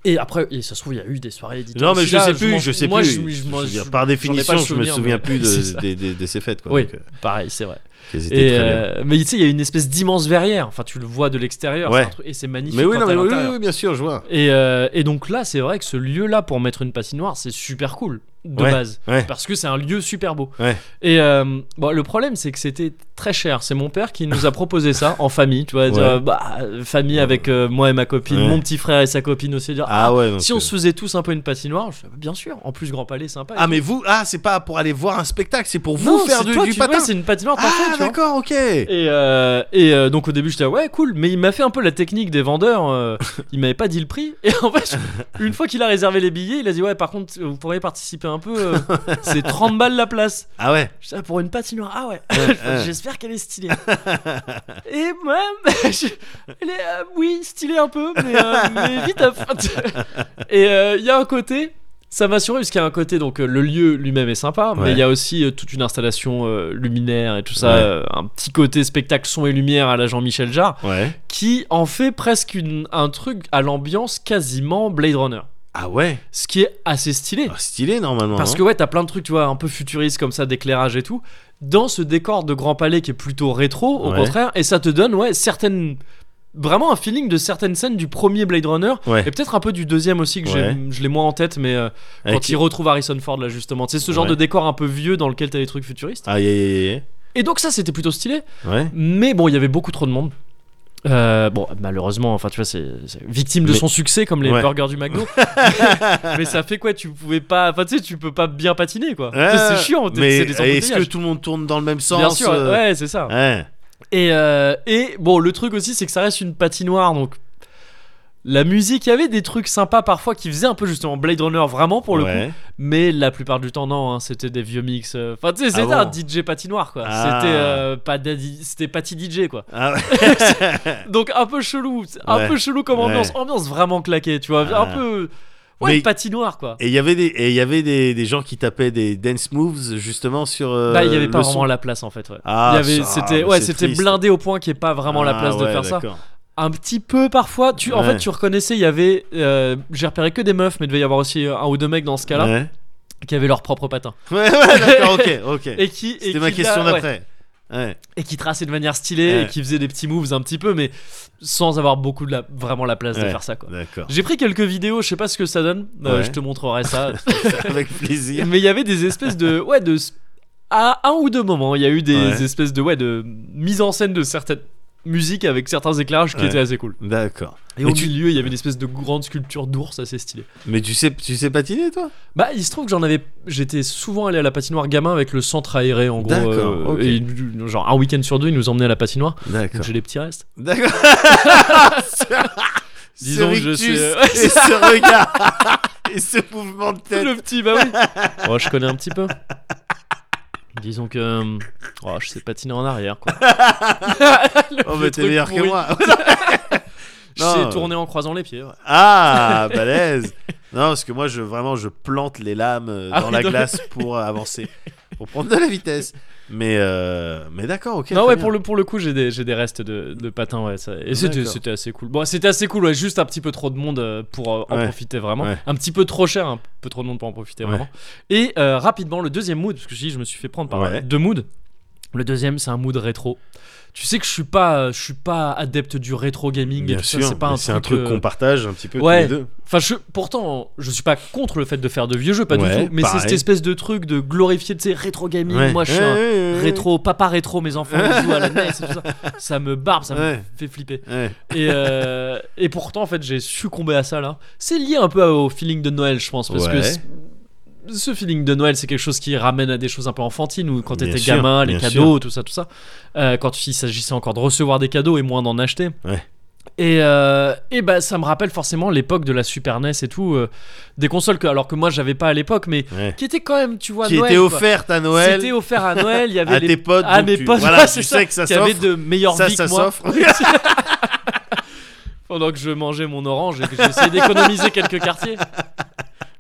Et après, et ça se trouve, il y a eu des soirées éditeurs. Non, mais je Là, sais plus, je sais plus. je- je- Je moi, je- par définition, je me souviens mais- plus <laughs> de, ces fêtes. Quoi, Oui, donc, euh. pareil, c'est vrai. Et euh, mais tu sais, il y a une espèce d'immense verrière. Enfin, tu le vois de l'extérieur, Ouais. et c'est magnifique. Mais non, oui, oui, bien sûr, je vois. Et, euh, et donc là, c'est vrai que ce lieu-là pour mettre une patinoire, c'est super cool de Ouais, base. ouais. Parce que c'est un lieu super beau. Ouais. Et euh, bon, le problème, c'est que c'était très cher. C'est mon père qui nous a proposé ça en famille. Tu vois, euh, bah, famille avec euh, moi et ma copine, mon petit frère et sa copine aussi. Dire, Ah ouais. donc, si on se faisait tous un peu une patinoire, je bien sûr. En plus, Grand Palais, sympa. Ah mais vous, ah c'est pas pour aller voir un spectacle, c'est pour vous non, faire du, toi, du tu- patin. c'est une patinoire ah d'accord, ok. Et, euh, et donc au début j'étais ouais cool mais il m'a fait un peu la technique des vendeurs <laughs> il m'avait pas dit le prix et en fait une fois qu'il a réservé les billets il a dit ouais par contre vous pourriez participer un peu euh, c'est 30 balles la place <laughs> Ah ouais. je dis, ah, pour une patinoire ah ouais ouais. <laughs> j'espère qu'elle est stylée <laughs> et moi je- elle est euh, oui stylée un peu mais, euh, mais vite up. et euh, il y a un côté ça m'a assuré parce qu'il y a un côté donc euh, le lieu lui-même est sympa mais il y a aussi euh, toute une installation euh, luminaire et tout ça Ouais. euh, un petit côté spectacle son et lumière à la Jean-Michel Jarre Ouais. qui en fait presque une- un truc à l'ambiance quasiment Blade Runner Ah ouais. ce qui est assez stylé Ah, stylé normalement. parce que ouais t'as plein de trucs tu vois un peu futuristes comme ça d'éclairage et tout dans ce décor de Grand Palais qui est plutôt rétro au Ouais. contraire et ça te donne ouais certaines vraiment un feeling de certaines scènes du premier Blade Runner Ouais. et peut-être un peu du deuxième aussi que Ouais. je l'ai moins en tête mais euh, Avec- quand il retrouve Harrison Ford là justement c'est ce genre Ouais. de décor un peu vieux dans lequel t'as des trucs futuristes Ah yeah, yeah, yeah. et donc ça c'était plutôt stylé Ouais. mais bon il y avait beaucoup trop de monde Euh, bon, malheureusement, enfin, tu vois, c'est victime de Mais- son succès comme les Ouais. burgers du McDo. <laughs> mais ça fait quoi Tu pouvais pas, enfin, tu sais, tu peux pas bien patiner, quoi. Ouais, c'est chiant. t'es- Mais est-ce que tout le monde tourne dans le même sens Bien sûr, euh, ouais, c'est ça. Ouais. Et, euh, et bon, le truc aussi, c'est que ça reste une patinoire, donc la musique, il y avait des trucs sympas parfois qui faisaient un peu justement Blade Runner vraiment pour le coup, mais la plupart du temps non, hein, c'était des vieux mix. euh, Enfin, tu sais, c'était Ah un DJ patinoire quoi. Ah. C'était euh, pas c'était Patty DJ quoi. Ah. <laughs> Donc un peu chelou, un Ouais. peu chelou comme ambiance, Ouais. ambiance vraiment claquée, tu vois, un peu ouais Mais- patinoire quoi. Et il y avait des et il y avait des, des gens qui tapaient des dance moves justement sur euh, Bah, il y avait pas son. vraiment la place en fait. Ouais. Ah, c'était, ouais, c'était blindé au point qu'il n'y ait pas vraiment la place de ouais, faire ça. Un petit peu parfois. Tu, En Ouais. fait, tu reconnaissais, il y avait, euh, j'ai repéré que des meufs, mais il devait y avoir aussi un ou deux mecs dans ce cas-là Ouais. qui avaient leur propre patin <laughs> Ouais, ouais, d'accord, ok, <laughs> ok. et qui, C'était ma qui, question d'après. Ouais. et qui traçaient de manière stylée Ouais. et qui faisaient des petits moves un petit peu, mais sans avoir beaucoup de la, vraiment la place de faire ça quoi. J'ai pris quelques vidéos, je sais pas ce que ça donne. euh, je te montrerai ça. <laughs> Avec plaisir. mais il y avait des espèces de ouais de à un ou deux moments il y a eu des espèces de ouais de mise en scène de certaines musiques avec certains éclairages qui Ouais. étaient assez cool D'accord. et Mais au tu- milieu il y avait une espèce de grande sculpture d'ours assez stylée Mais tu sais, tu sais patiner toi? Bah il se trouve que j'en avais j'étais souvent allé à la patinoire gamin avec le centre aéré en gros D'accord, euh, et genre un week-end sur deux ils nous emmenaient à la patinoire D'accord. j'ai les petits restes D'accord. <laughs> Disons que je suis- et ce regard <laughs> et ce mouvement de <laughs> tête. le petit bah oui oh je connais un petit peu Disons que euh, oh, je sais patiner en arrière quoi. <laughs> Oh, mais t'es meilleur que moi. Je <laughs> Non. sais tourner en croisant les pieds. ouais. Ah, balèze. Non, parce que moi, je vraiment, je plante les lames euh, Ah dans oui, la glace pour euh, avancer, pour prendre de la vitesse. Mais, euh, mais d'accord, ok. non ouais bien. pour le pour le coup j'ai des j'ai des restes de, de patins ouais ça- et c'était assez cool bon c'était assez cool ouais juste un petit peu trop de monde euh, pour euh, en Ouais. profiter vraiment Ouais. un petit peu trop cher un peu trop de monde pour en profiter vraiment et euh, rapidement le deuxième mood parce que je dis je me suis fait prendre par deux moods le deuxième c'est un mood rétro tu sais que je suis pas je suis pas adepte du rétro gaming et Bien tout sûr, c'est pas un truc euh, qu'on partage un petit peu ouais. tous les deux. Enfin, je, pourtant, je suis pas contre le fait de faire de vieux jeux, pas Ouais, du tout. Mais c'est cette espèce de truc de glorifier, tu sais, rétro gaming. Ouais. Moi, je suis un rétro, papa rétro, mes enfants jouent à la NES et tout ça. <laughs> Ça me barbe, ça me fait flipper. Et, euh, et pourtant, en fait, j'ai succombé à ça là. C'est lié un peu au feeling de Noël, je pense, parce que ce feeling de Noël, c'est quelque chose qui ramène à des choses un peu enfantines, ou quand Bien t'étais sûr, gamin, les cadeaux, tout ça, tout ça. Euh, quand il s'agissait encore de recevoir des cadeaux et moins d'en acheter. Ouais. Et, euh, et bah ça me rappelle forcément l'époque de la Super NES et tout, euh, des consoles que alors que moi j'avais pas à l'époque, mais Ouais. qui étaient quand même, tu vois, Qui Noël, était quoi. offerte à Noël C'était offert à Noël, il y <laughs> avait à les tes potes. à mes tu- potes, Voilà, <laughs> tu sais que ça qui avaient s'offre. de meilleures Ça, vies ça que moi. s'offre. <laughs> pendant que je mangeais mon orange et que j'essayais d'économiser quelques quartiers.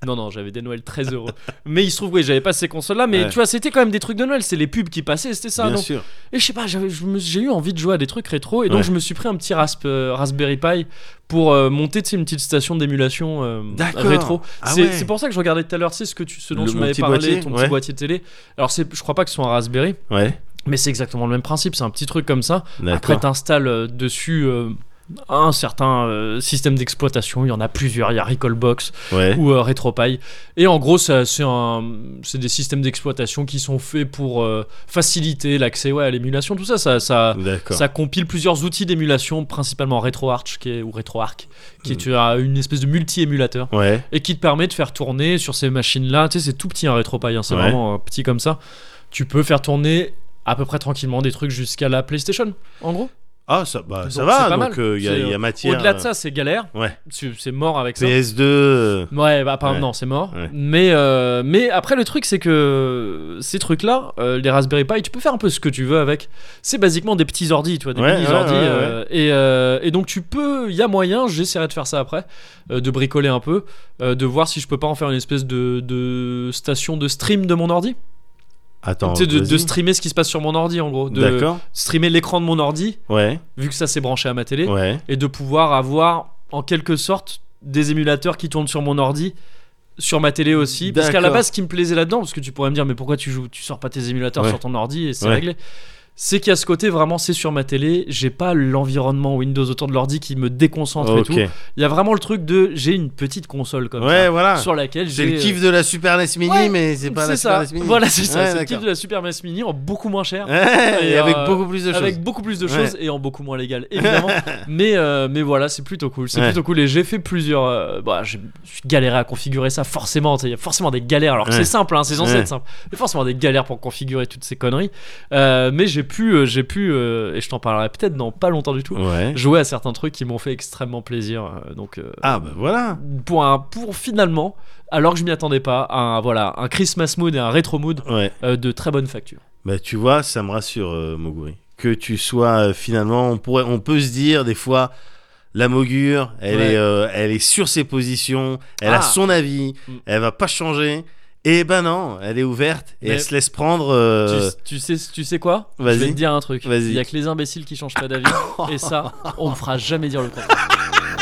Non, non, j'avais des Noëls très heureux. Mais il se trouve, oui, j'avais pas ces consoles-là. Mais Ouais. tu vois, c'était quand même des trucs de Noël. C'est les pubs qui passaient, c'était ça. Bien donc- sûr. Et je sais pas, j'ai eu envie de jouer à des trucs rétro. Et donc, Ouais. je me suis pris un petit rasp- euh, Raspberry Pi pour euh, monter une petite station d'émulation euh, rétro. Ah c'est ouais. c'est pour ça que je regardais tout à l'heure, sais, ce, que tu, ce dont Le- tu m'avais parlé, boîtier, ton petit boîtier télé. Alors, c'est- je crois pas que ce soit un Raspberry. Ouais. Mais c'est exactement le même principe, c'est un petit truc comme ça. Après, t'installes euh, dessus euh, un certain euh, système d'exploitation. Il y en a plusieurs. Il y a Recallbox Ouais. ou euh, RetroPie. Et en gros, c'est des systèmes d'exploitation qui sont faits pour euh, faciliter l'accès ouais, à l'émulation. Tout ça, ça, ça, D'accord. ça compile plusieurs outils d'émulation, principalement RetroArch qui est, ou RetroArch, qui est euh, une espèce de multi-émulateur Ouais. et qui te permet de faire tourner sur ces machines-là. Tu sais, c'est tout petit un RetroPie, hein, c'est vraiment petit comme ça. Tu peux faire tourner à peu près tranquillement des trucs jusqu'à la PlayStation, en gros. Ah, ça, bah, ça va. Donc, euh, il y, il y a euh, matière. Au-delà de ça, c'est galère. Ouais. C'est mort avec ça. PS2. euh, Ouais, bah apparemment Ouais. non, c'est mort. Ouais. Mais, euh, mais après, le truc, c'est que ces trucs-là, euh, les Raspberry Pi, tu peux faire un peu ce que tu veux avec. C'est basiquement des petits ordis, tu vois, des Ouais, mini euh, et, euh, et donc, tu peux, il y a moyen, j'essaierai de faire ça après, euh, de bricoler un peu, euh, de voir si je peux pas en faire une espèce de, de station de stream de mon ordi. Attends. tu sais, de, streamer ce qui se passe sur mon ordi, en gros. De D'accord. streamer l'écran de mon ordi, Ouais. vu que ça s'est branché à ma télé Ouais. et de pouvoir avoir en quelque sorte des émulateurs qui tournent sur mon ordi sur ma télé aussi parce qu'à la base ce qui me plaisait là-dedans parce que tu pourrais me dire mais pourquoi tu joues tu sors pas tes émulateurs Ouais. sur ton ordi et c'est réglé c'est qu'il y a ce côté vraiment c'est sur ma télé j'ai pas l'environnement Windows autour de l'ordi qui me déconcentre et Ok. tout il y a vraiment le truc de j'ai une petite console comme Ouais, ça voilà. sur laquelle C'est j'ai le kiff de la Super NES Mini, Ouais, mais c'est pas la ça. Super NES Mini. Voilà, c'est ça. Ouais, c'est le kiff de la Super NES Mini en beaucoup moins cher. <laughs> Et Et, avec euh, beaucoup plus de choses. Avec beaucoup plus de choses et en beaucoup moins légal, évidemment. <laughs> mais, euh, mais voilà, c'est plutôt cool. C'est plutôt cool. Et j'ai fait plusieurs. euh, bah, j'ai- galéré à configurer ça, forcément. Il y a forcément des galères. Alors que c'est simple, hein, c'est censé être simple. Il y a forcément des galères pour configurer toutes ces conneries. Euh, mais j'ai pu, euh, j'ai pu euh, et je t'en parlerai peut-être dans pas longtemps du tout, Ouais. jouer à certains trucs qui m'ont fait extrêmement plaisir. euh, donc, Ah, bah voilà. pour, un- pour finalement, alors que je m'y attendais pas, un, voilà, un Christmas mood et un retro mood Ouais. de très bonne facture. Bah, tu vois, ça me rassure, Moguri. Que tu sois finalement, on, pourrait, on peut se dire des fois, la Mogure, elle, Ouais. est, euh, elle est sur ses positions, elle Ah. a son avis, Mm. elle va pas changer. Et ben non, elle est ouverte et Mais- elle se laisse prendre. euh, Tu, tu sais, tu sais quoi? Je Vas-y. vais te dire un truc. Vas-y. Il y a que les imbéciles qui changent pas d'avis. et ça, on me fera jamais dire le contraire. <laughs>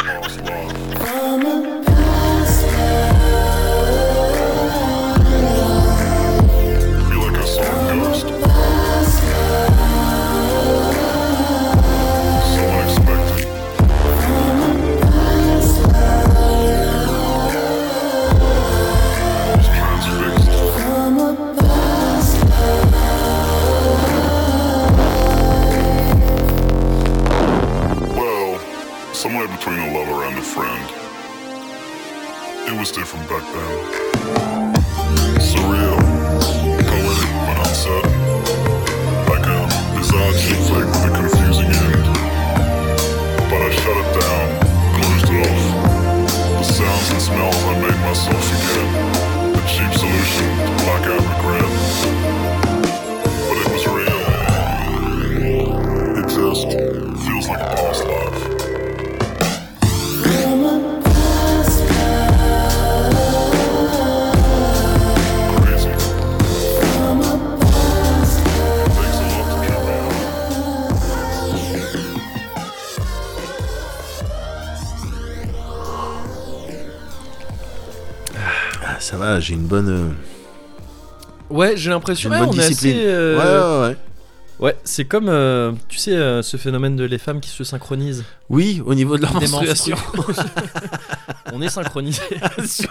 somewhere between a lover and a friend. It was different back then. Surreal, poetic but uncertain. Like a bizarre chick flick with a confusing end. But I shut it down, closed it off. The sounds and smells I made myself forget. A cheap solution to block out regret. But it was real. It just feels like a past life. Ah, ça va, j'ai une bonne, euh, Ouais, j'ai l'impression. Ouais, bonne on est discipline. assez, euh, Ouais, ouais, ouais. Ouais, c'est comme, euh, tu sais, ce phénomène de les femmes qui se synchronisent. Oui, au niveau de leur Des menstruation. <laughs> on est synchronisé. <laughs>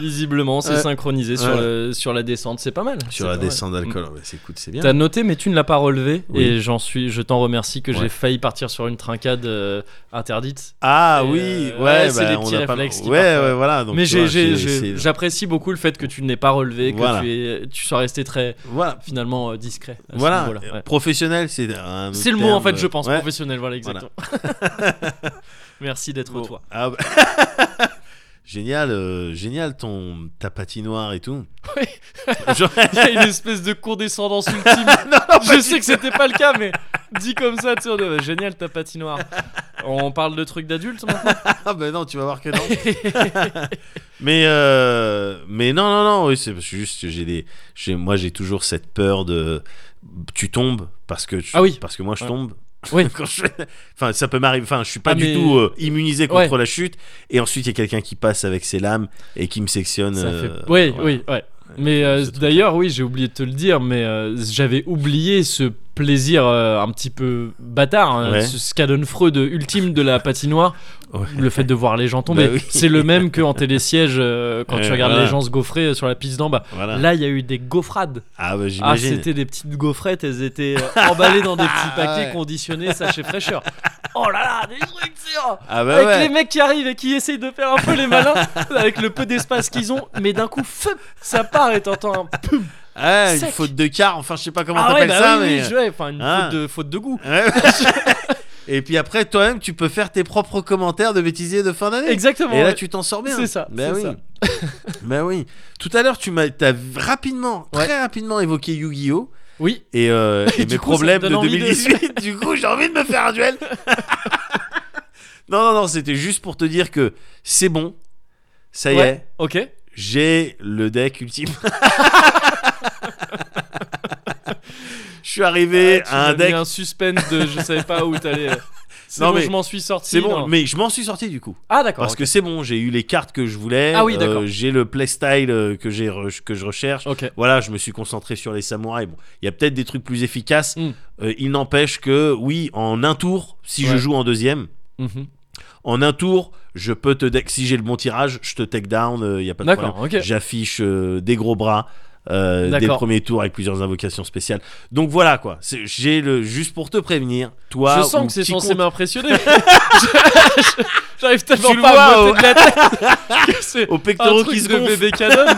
Visiblement, c'est Ouais. synchronisé sur, le- sur la descente. C'est pas mal. Sur la pas descente d'alcool, ouais, c'est écoute, c'est bien. T'as noté, mais tu ne l'as pas relevé. Oui. Et j'en suis, je t'en remercie que j'ai failli partir sur une trincade euh, interdite. Ah Et, oui, euh, ouais, c'est bah, les on petits pas- réflexes qui Ouais, partent, ouais, voilà. Donc, mais j'apprécie beaucoup le fait que tu n'aies pas relevé, que Voilà. tu, es, tu sois resté très Voilà. finalement euh, discret. ce Voilà, professionnel, c'est C'est le mot en fait, je pense, professionnel, voilà exactement. <laughs> Merci d'être Bon. toi. Ah bah- <laughs> génial, euh, génial ton ta patinoire et tout. Oui. <laughs> Genre- Il y a une espèce de condescendance ultime. je sais que c'était pas le cas, mais dit comme ça, tu est, génial ta patinoire. On parle de trucs d'adultes maintenant? Ah bah non, tu vas voir que non. mais euh, mais non non non, oui, c'est juste que j'ai des moi j'ai toujours cette peur de tu tombes parce que tu- Ah oui. parce que moi je Ouais. tombe. <laughs> Oui. Quand je Enfin, ça peut m'arriver. Enfin, je suis pas Ah, du mais- tout euh, immunisé contre Ouais. la chute. Et ensuite, il y a quelqu'un qui passe avec ses lames et qui me sectionne. Ça euh, fait... Oui, voilà. oui, ouais. Mais euh, truc. d'ailleurs, oui, j'ai oublié de te le dire, mais euh, j'avais oublié ce plaisir euh, un petit peu bâtard, hein, Ouais. ce Schadenfreude ultime de la patinoire, Ouais. le fait de voir les gens tomber. Bah oui. C'est le même qu'en télésiège euh, quand tu regardes voilà. les gens se gaufrer euh, sur la piste d'en bas. Voilà. Là, il y a eu des gaufrades. ah bah Ah, c'était des petites gaufrettes, elles étaient euh, emballées dans des petits <laughs> paquets Ouais. conditionnés, sachet fraîcheur. Oh là là, des trucs, ah bah avec ouais. les mecs qui arrivent et qui essayent de faire un peu les malins <laughs> avec le peu d'espace qu'ils ont, mais d'un coup, feu, ça part et t'entends un poum. Ah, une faute de quart, enfin je sais pas comment Ah ouais, t'appelles bah ça, oui, mais. oui, ouais, enfin une Ah. faute, de, faute de goût. Ouais. Et puis après, toi-même, tu peux faire tes propres commentaires de bêtisier de fin d'année. Exactement. Et là, ouais. tu t'en sors bien. C'est ça, c'est oui. ça. <laughs> bah oui. Tout à l'heure, tu m'as t'as rapidement, Ouais. très rapidement évoqué Yu-Gi-Oh! Oui, Et, euh, <laughs> et mes coup, problèmes de- 2018. du coup, j'ai envie de me faire un duel. Non, non, non, c'était juste pour te dire que c'est bon. Ça y Ouais. est, ok. j'ai le deck ultime. Je suis arrivé Ah, tu à un m'as mis deck. un suspense de je savais pas où t'allais. <laughs> C'est Non, bon, mais je m'en suis sorti. C'est bon, non. mais je m'en suis sorti du coup. Ah d'accord. Parce que c'est bon, j'ai eu les cartes que je voulais. Ah oui, d'accord. j'ai le playstyle euh, que, j'ai re- que je recherche. Ok. Voilà, je me suis concentré sur les samouraïs. Bon, il y a peut-être des trucs plus efficaces. Mm. Euh, il n'empêche que, oui, en un tour, si je joue en deuxième, Mhm. En un tour, je peux te deck. Si j'ai le bon tirage, je te take down. Il y a pas de problème. D'accord. Ok. J'affiche euh, des gros bras. euh, dès le D'accord. premier tour avec plusieurs invocations spéciales. Donc voilà quoi. J'ai le juste pour te prévenir. Toi, Je sens que c'est censé compte- m'impressionner. <laughs> J'arrive tellement Tu le pas à au- de la tête. c'est aux un pectoraux qui se de bébé canon. <laughs>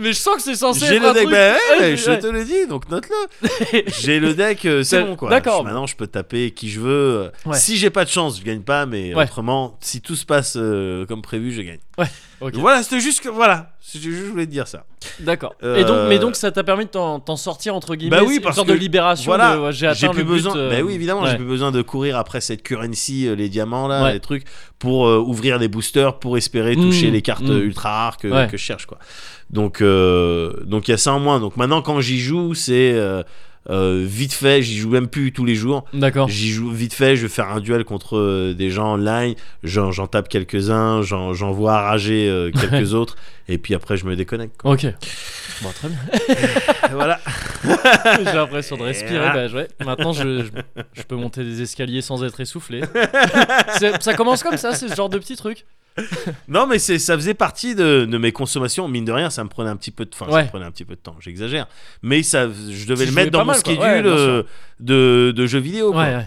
Mais je sens que c'est censé J'ai être le un deck, truc- bah ouais, <laughs> Ouais, je ouais. te le dis, donc note-le. <laughs> J'ai le deck, euh, c'est C'est- bon quoi. d'accord. Je- Maintenant, je peux taper qui je veux. Ouais. Si j'ai pas de chance, je gagne pas, mais Ouais. autrement, si tout se passe euh, comme prévu, je gagne. Ok. Voilà, c'était juste que voilà, c'était juste je voulais te dire ça. D'accord. Euh, Et donc, mais donc ça t'a permis de t'en t'en sortir entre guillemets. Bah oui, c'est parce une sorte que- de libération. voilà, de, ouais, j'ai atteint plus le but, besoin. euh, Bah oui, évidemment, ouais. j'ai plus besoin de courir après cette currency, euh, les diamants là, Ouais. les trucs, pour euh, ouvrir des boosters, pour espérer Mm, toucher les cartes mm. euh, ultra rares que, Ouais. que je cherche quoi. Donc euh, donc il y a ça en moins. Donc maintenant quand j'y joue, c'est euh, euh, vite fait. J'y joue même plus tous les jours. D'accord. J'y joue vite fait, je vais faire un duel contre euh, des gens online, j'en, j'en tape quelques-uns, j'en, j'en vois rager euh, <laughs> quelques autres, et puis après je me déconnecte. quoi. Ok. Bon, très bien. <laughs> voilà. <laughs> J'ai l'impression de respirer. Bah, ouais. Maintenant, je, je, je peux monter des escaliers sans être essoufflé. C'est- ça commence comme ça, c'est ce genre de petit truc. <laughs> Non mais c'est, ça faisait partie de, de mes consommations, mine de rien, ça me prenait un petit peu de, enfin, ça me prenait un petit peu de temps, j'exagère, mais ça, je devais Tu le mettre dans mon mal, schedule Ouais, euh, de, de jeux vidéo. quoi. Ouais.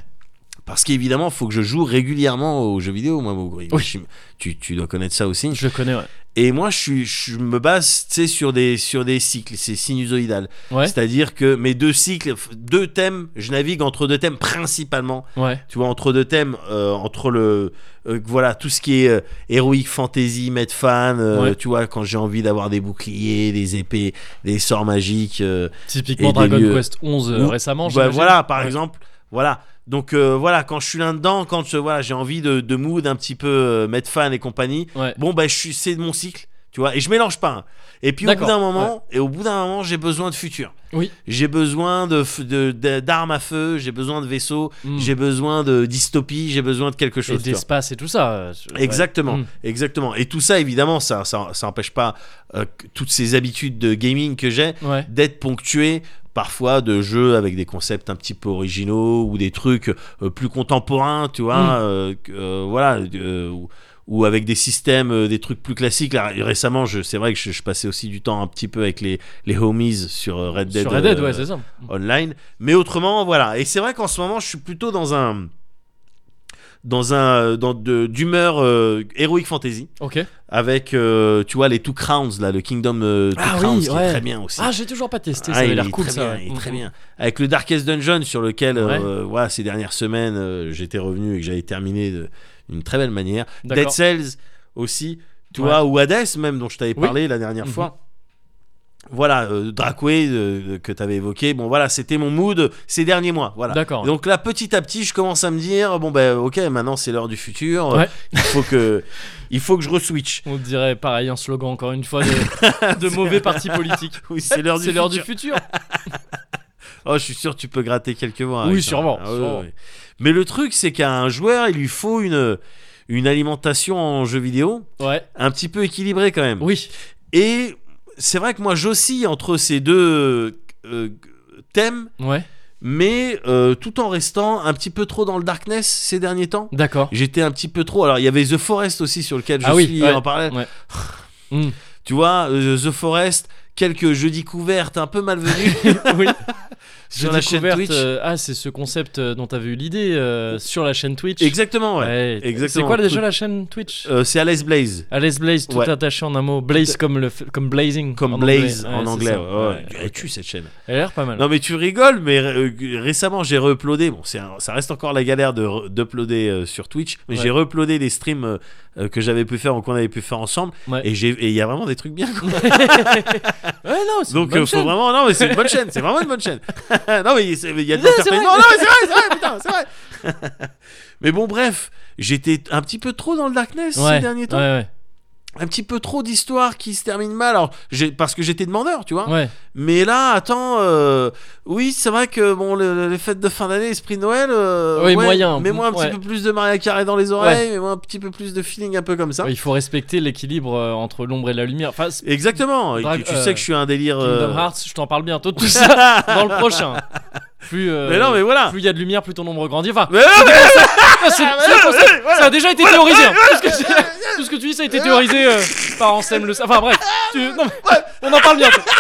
Parce qu'évidemment, il faut que je joue régulièrement aux jeux vidéo, moi, Moguri. Oui. Je- Tu, tu dois connaître ça aussi. Je connais, ouais. Et moi, je, suis, je me base, tu sais, sur des, sur des cycles, c'est sinusoïdal. Ouais. C'est-à-dire que mes deux cycles, deux thèmes, je navigue entre deux thèmes principalement. Ouais. Tu vois, entre deux thèmes, euh, entre le. euh, voilà, tout ce qui est euh, héroïque fantasy, Medfan, Ouais. tu vois, quand j'ai envie d'avoir des boucliers, des épées, des sorts magiques. Typiquement Dragon lieux- Quest 11 euh, Ou- récemment. bah, voilà, par exemple. Voilà. Donc euh, voilà, quand je suis là-dedans, quand je, voilà, j'ai envie de, de mood un petit peu euh, Medfan et compagnie, Ouais. bon, bah, je suis, c'est mon cycle. Tu vois, et je mélange pas. hein. Et puis au bout d'un moment, et au bout d'un moment, j'ai besoin de futur. Oui. J'ai besoin de, d'armes à feu, j'ai besoin de vaisseaux, Mm. j'ai besoin de dystopie, j'ai besoin de quelque Et chose. vois. d'espace et tout ça. euh. Exactement, Mm. exactement. Et tout ça, évidemment, ça, ça, ça empêche pas euh, toutes ces habitudes de gaming que j'ai Ouais. d'être ponctué parfois de jeux avec des concepts un petit peu originaux ou des trucs euh, plus contemporains, tu vois, Mm. euh, euh, voilà, ou, avec des systèmes, des trucs plus classiques. Là, récemment, c'est vrai que je, je passais aussi du temps un petit peu avec les, les homies sur Red Dead, Sur Red Dead, euh, ouais, c'est ça. online. Mais autrement, voilà. Et c'est vrai qu'en ce moment, je suis plutôt dans un dans un dans d'humeur euh, heroic fantasy Ok. Avec euh, tu vois les Two Crowns là le Kingdom euh, Two Ah oui, Crowns qui ouais. est très bien aussi Ah, j'ai toujours pas testé. Ah, ça avait l'air cool, très ça. bien, ouais. il est très bien. Avec le Darkest Dungeon sur lequel, euh, voilà, ces dernières semaines, euh, j'étais revenu et que j'avais terminé d'une très belle manière. Dead Cells aussi, tu vois, ou Hades même, dont je t'avais Oui. parlé la dernière Mhm. fois. Voilà, euh, Dracway euh, que tu avais évoqué. Bon, voilà, c'était mon mood ces derniers mois. Voilà. D'accord. Donc là, petit à petit, je commence à me dire bon ben, ok, maintenant c'est l'heure du futur. Ouais. Il faut que, il faut que je re-switch. On dirait pareil un slogan encore une fois de, <laughs> de mauvais parti politique. Oui, c'est l'heure du du futur. <laughs> Oh, je suis sûr que tu peux gratter quelques mois. Oui, sûrement, Ah, ouais, sûrement. Mais le truc, c'est qu'à un joueur, il lui faut une, une alimentation en jeux vidéo Ouais. un petit peu équilibrée quand même. Oui. Et c'est vrai que moi j'oscille entre ces deux euh, thèmes, Ouais. mais euh, tout en restant un petit peu trop dans le darkness ces derniers temps. D'accord. J'étais un petit peu trop. Alors il y avait The Forest aussi sur lequel je Ah oui, suis ouais, en parallèle. ouais. Hmm. Tu vois, euh, The Forest, quelques jeux découvertes un peu malvenus <laughs> oui. <laughs> sur la chaîne Twitch. euh, ah, c'est ce concept euh, dont t'avais eu l'idée euh, sur la chaîne Twitch. Exactement, ouais. Ouais. exactement. C'est quoi déjà la chaîne Twitch? Euh, C'est Alice Blaze. Alice Blaze, tout Ouais. attaché en un mot. Blaze comme, le, comme blazing. Comme en Blaze anglais. en Ouais, anglais. ouais. Ouais. Elle tue cette chaîne. Elle a l'air pas mal. Non mais tu rigoles, mais récemment j'ai re-uploadé. Bon, un- ça reste encore la galère de re- d'uploader sur Twitch, mais j'ai re-uploadé les streams que j'avais pu faire ou qu'on avait pu faire ensemble. Et il y a vraiment des trucs bien. quoi. <laughs> Ouais, non, c'est Donc une bonne euh, faut chaîne. vraiment non mais c'est une bonne chaîne, c'est vraiment une bonne chaîne. <laughs> non mais il y a de Ouais, l'entertainment. vrai. Non mais c'est vrai, c'est vrai, putain, c'est vrai. <laughs> mais bon bref, j'étais un petit peu trop dans le darkness Ouais. ces derniers temps. Ouais, Un petit peu trop d'histoires qui se terminent mal. Alors parce que j'étais demandeur, tu vois. ouais. Mais là, attends, euh, oui, c'est vrai que bon, le- le- les fêtes de fin d'année, esprit de Noël, euh, Oui, ouais, moyen. Mets-moi un Ouais. petit peu plus de Maria Carré dans les oreilles, mets-moi un petit peu plus de feeling un peu comme ça. Il faut respecter l'équilibre euh, entre l'ombre et la lumière. Enfin, Exactement. Drag- tu, tu euh, sais que je suis un délire. Kingdom Hearts, je t'en parle bientôt de tout ça <laughs> dans le prochain. Plus euh, Mais non, mais voilà. plus il y a de lumière, plus ton ombre grandit. Enfin, Mais mais- ça a déjà été théorisé. hein. Tout, ce que, tu- tout ce que tu dis, ça a été théorisé euh, par Anselme le. Enfin bref, tu- non, mais- on en parle bientôt. <laughs>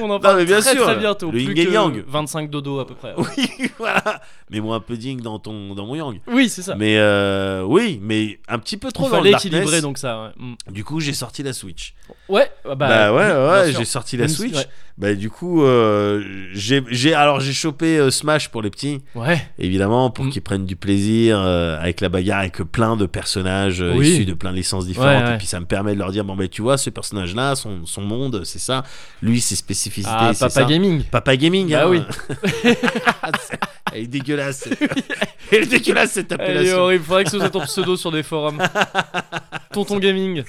on en parle mais bien très, sûr, très bientôt. le plus yin et que yang. 25 dodo à peu près. <laughs> oui, voilà. Mets-moi un peu ding dans ton, dans mon yang. Oui, c'est ça. Mais euh, oui, mais un petit peu trop Il dans fallait équilibrer donc ça. Ouais, Mm. Du coup, j'ai sorti la Switch. Ouais, bah, Bah, ouais, ouais, j'ai sorti la Même si- Switch. ouais. Bah du coup, euh, j'ai, alors j'ai chopé euh, Smash pour les petits. Ouais, évidemment pour Mm. qu'ils prennent du plaisir euh, avec la bagarre avec plein de personnages euh, Oui. issus de plein de licences différentes et puis ça me permet de leur dire bon ben tu vois ce personnage là son, son monde c'est ça lui ses spécificités ah, Papa ça Gaming. Papa Gaming Bah hein. oui. <laughs> Elle est dégueulasse <laughs> <laughs> elle est dégueulasse cette Elle est appellation horrible, faudrait que ce soit ton pseudo sur des forums. Tonton Gaming.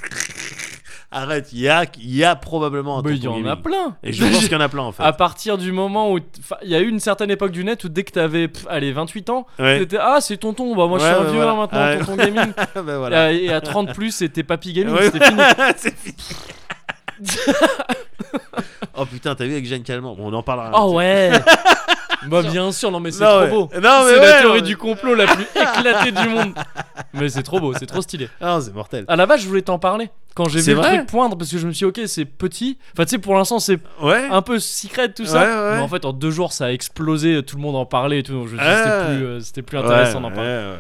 Arrête il y a, il y a probablement un Bah, il y en a plein. et je pense <laughs> qu'il y en a plein en fait À partir du moment où. Il y a eu une certaine époque du net où dès que t'avais, pff, allez, 28 ans, ouais. t'étais Ah, c'est tonton, bah moi je suis un vieux voilà. hein, maintenant, Ouais. tonton Gaming. <laughs> Ben, voilà. Euh, Et à 30 plus, c'était Papy Gaming, Ouais. c'était fini. <laughs> c'est fini oh putain t'as vu avec Jeanne Calment bon on en parlera Oh ouais Bah bien sûr, non mais c'est Non, trop ouais. beau. Non, mais c'est ouais, la théorie du complot la plus <laughs> éclatée du monde. Mais c'est trop beau, c'est trop stylé. Ah, c'est mortel À la base, je voulais t'en parler. Quand j'ai C'est vu le vrai truc poindre, parce que je me suis dit, ok, c'est petit. Enfin, tu sais, pour l'instant, c'est ouais un peu secret tout ça. Ouais, ouais. Mais en fait, en deux jours, ça a explosé, tout le monde en parlait et tout. Donc je me suis dit, c'était plus, euh, c'était plus intéressant d'en parler. ouais, ouais.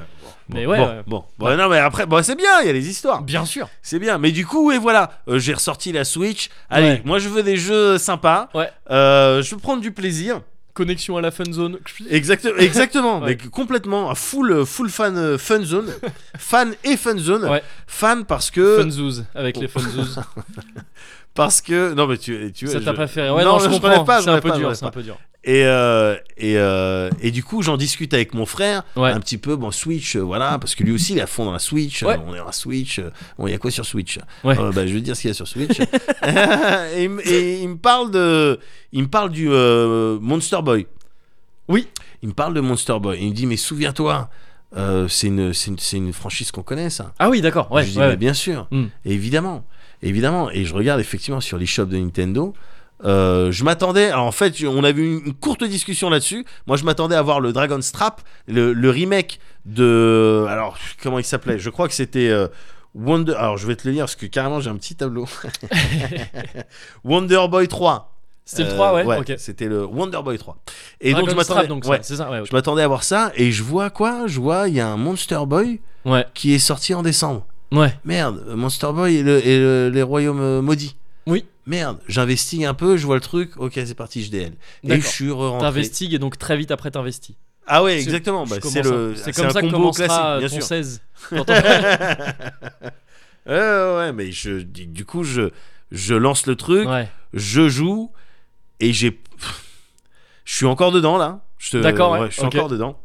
Bon, Mais ouais, bon, ouais. bon. Bon, non mais après bon c'est bien il y a les histoires Bien sûr. c'est bien mais du coup et voilà euh, j'ai ressorti la Switch allez Ouais. moi je veux des jeux sympas Ouais. Euh, je veux prendre du plaisir Connexion à la fun zone. Exact- <laughs> exactement Ouais. mais complètement un full full fan euh, fun zone fan et fun zone Ouais. fan parce que Funzouz, avec les Funzouz. <laughs> parce que non mais tu tu ça je- t'a préféré. Ouais, non, non, je je comprends. pas, c'est un peu pas, dur, c'est un pas. peu dur. Et, euh, et, euh, et du coup, j'en discute avec mon frère Ouais. un petit peu. Bon, Switch, euh, voilà, parce que lui aussi, il est à fond dans la Switch. Ouais. On est dans la Switch. Bon, il y a quoi sur Switch? Ouais. Bah, Je te dire ce qu'il y a sur Switch. <laughs> <laughs> et, il me- et il me parle de, il me parle du Monster Boy. Oui. Il me parle de Monster Boy. Il me dit, mais souviens-toi. c'est une, une, une franchise qu'on connaît, ça. Ah oui, d'accord. Ouais, je dis, bien sûr, Hmm. évidemment, évidemment. Et je regarde effectivement sur l'eShop de Nintendo. Euh, je m'attendais, alors en fait, on a eu une, courte discussion là-dessus. Moi, je m'attendais à voir le Dragon Strap, le, le remake de. Alors, comment il s'appelait? Je crois que c'était. euh, Wonder. Alors, je vais te le lire parce que carrément, j'ai un petit tableau. <laughs> <laughs> Wonder Boy 3. C'était le Euh, 3, ouais, ok. C'était le Wonder Boy 3. Et Dragon donc, je m'attendais. donc ouais, ça, c'est ça, ouais, ok. je m'attendais à voir ça et je vois quoi? Je vois, il y a un Monster Boy Ouais, qui est sorti en décembre. ouais. Merde, euh, Monster Boy et, le- et le- les royaumes euh, maudits. Oui. Merde, j'investigue un peu, je vois le truc, ok, c'est parti, je DL. Et je suis re-rentré. T'investigues et donc très vite après t'investis. Ah ouais, exactement. bah, c'est le, C'est comme un ça que combo commencera bien ton sûr. 16. Quand on- Ouais, mais je, du coup, je, je lance le truc, ouais. je joue et j'ai, je suis encore dedans là. D'accord, ouais, je suis encore dedans.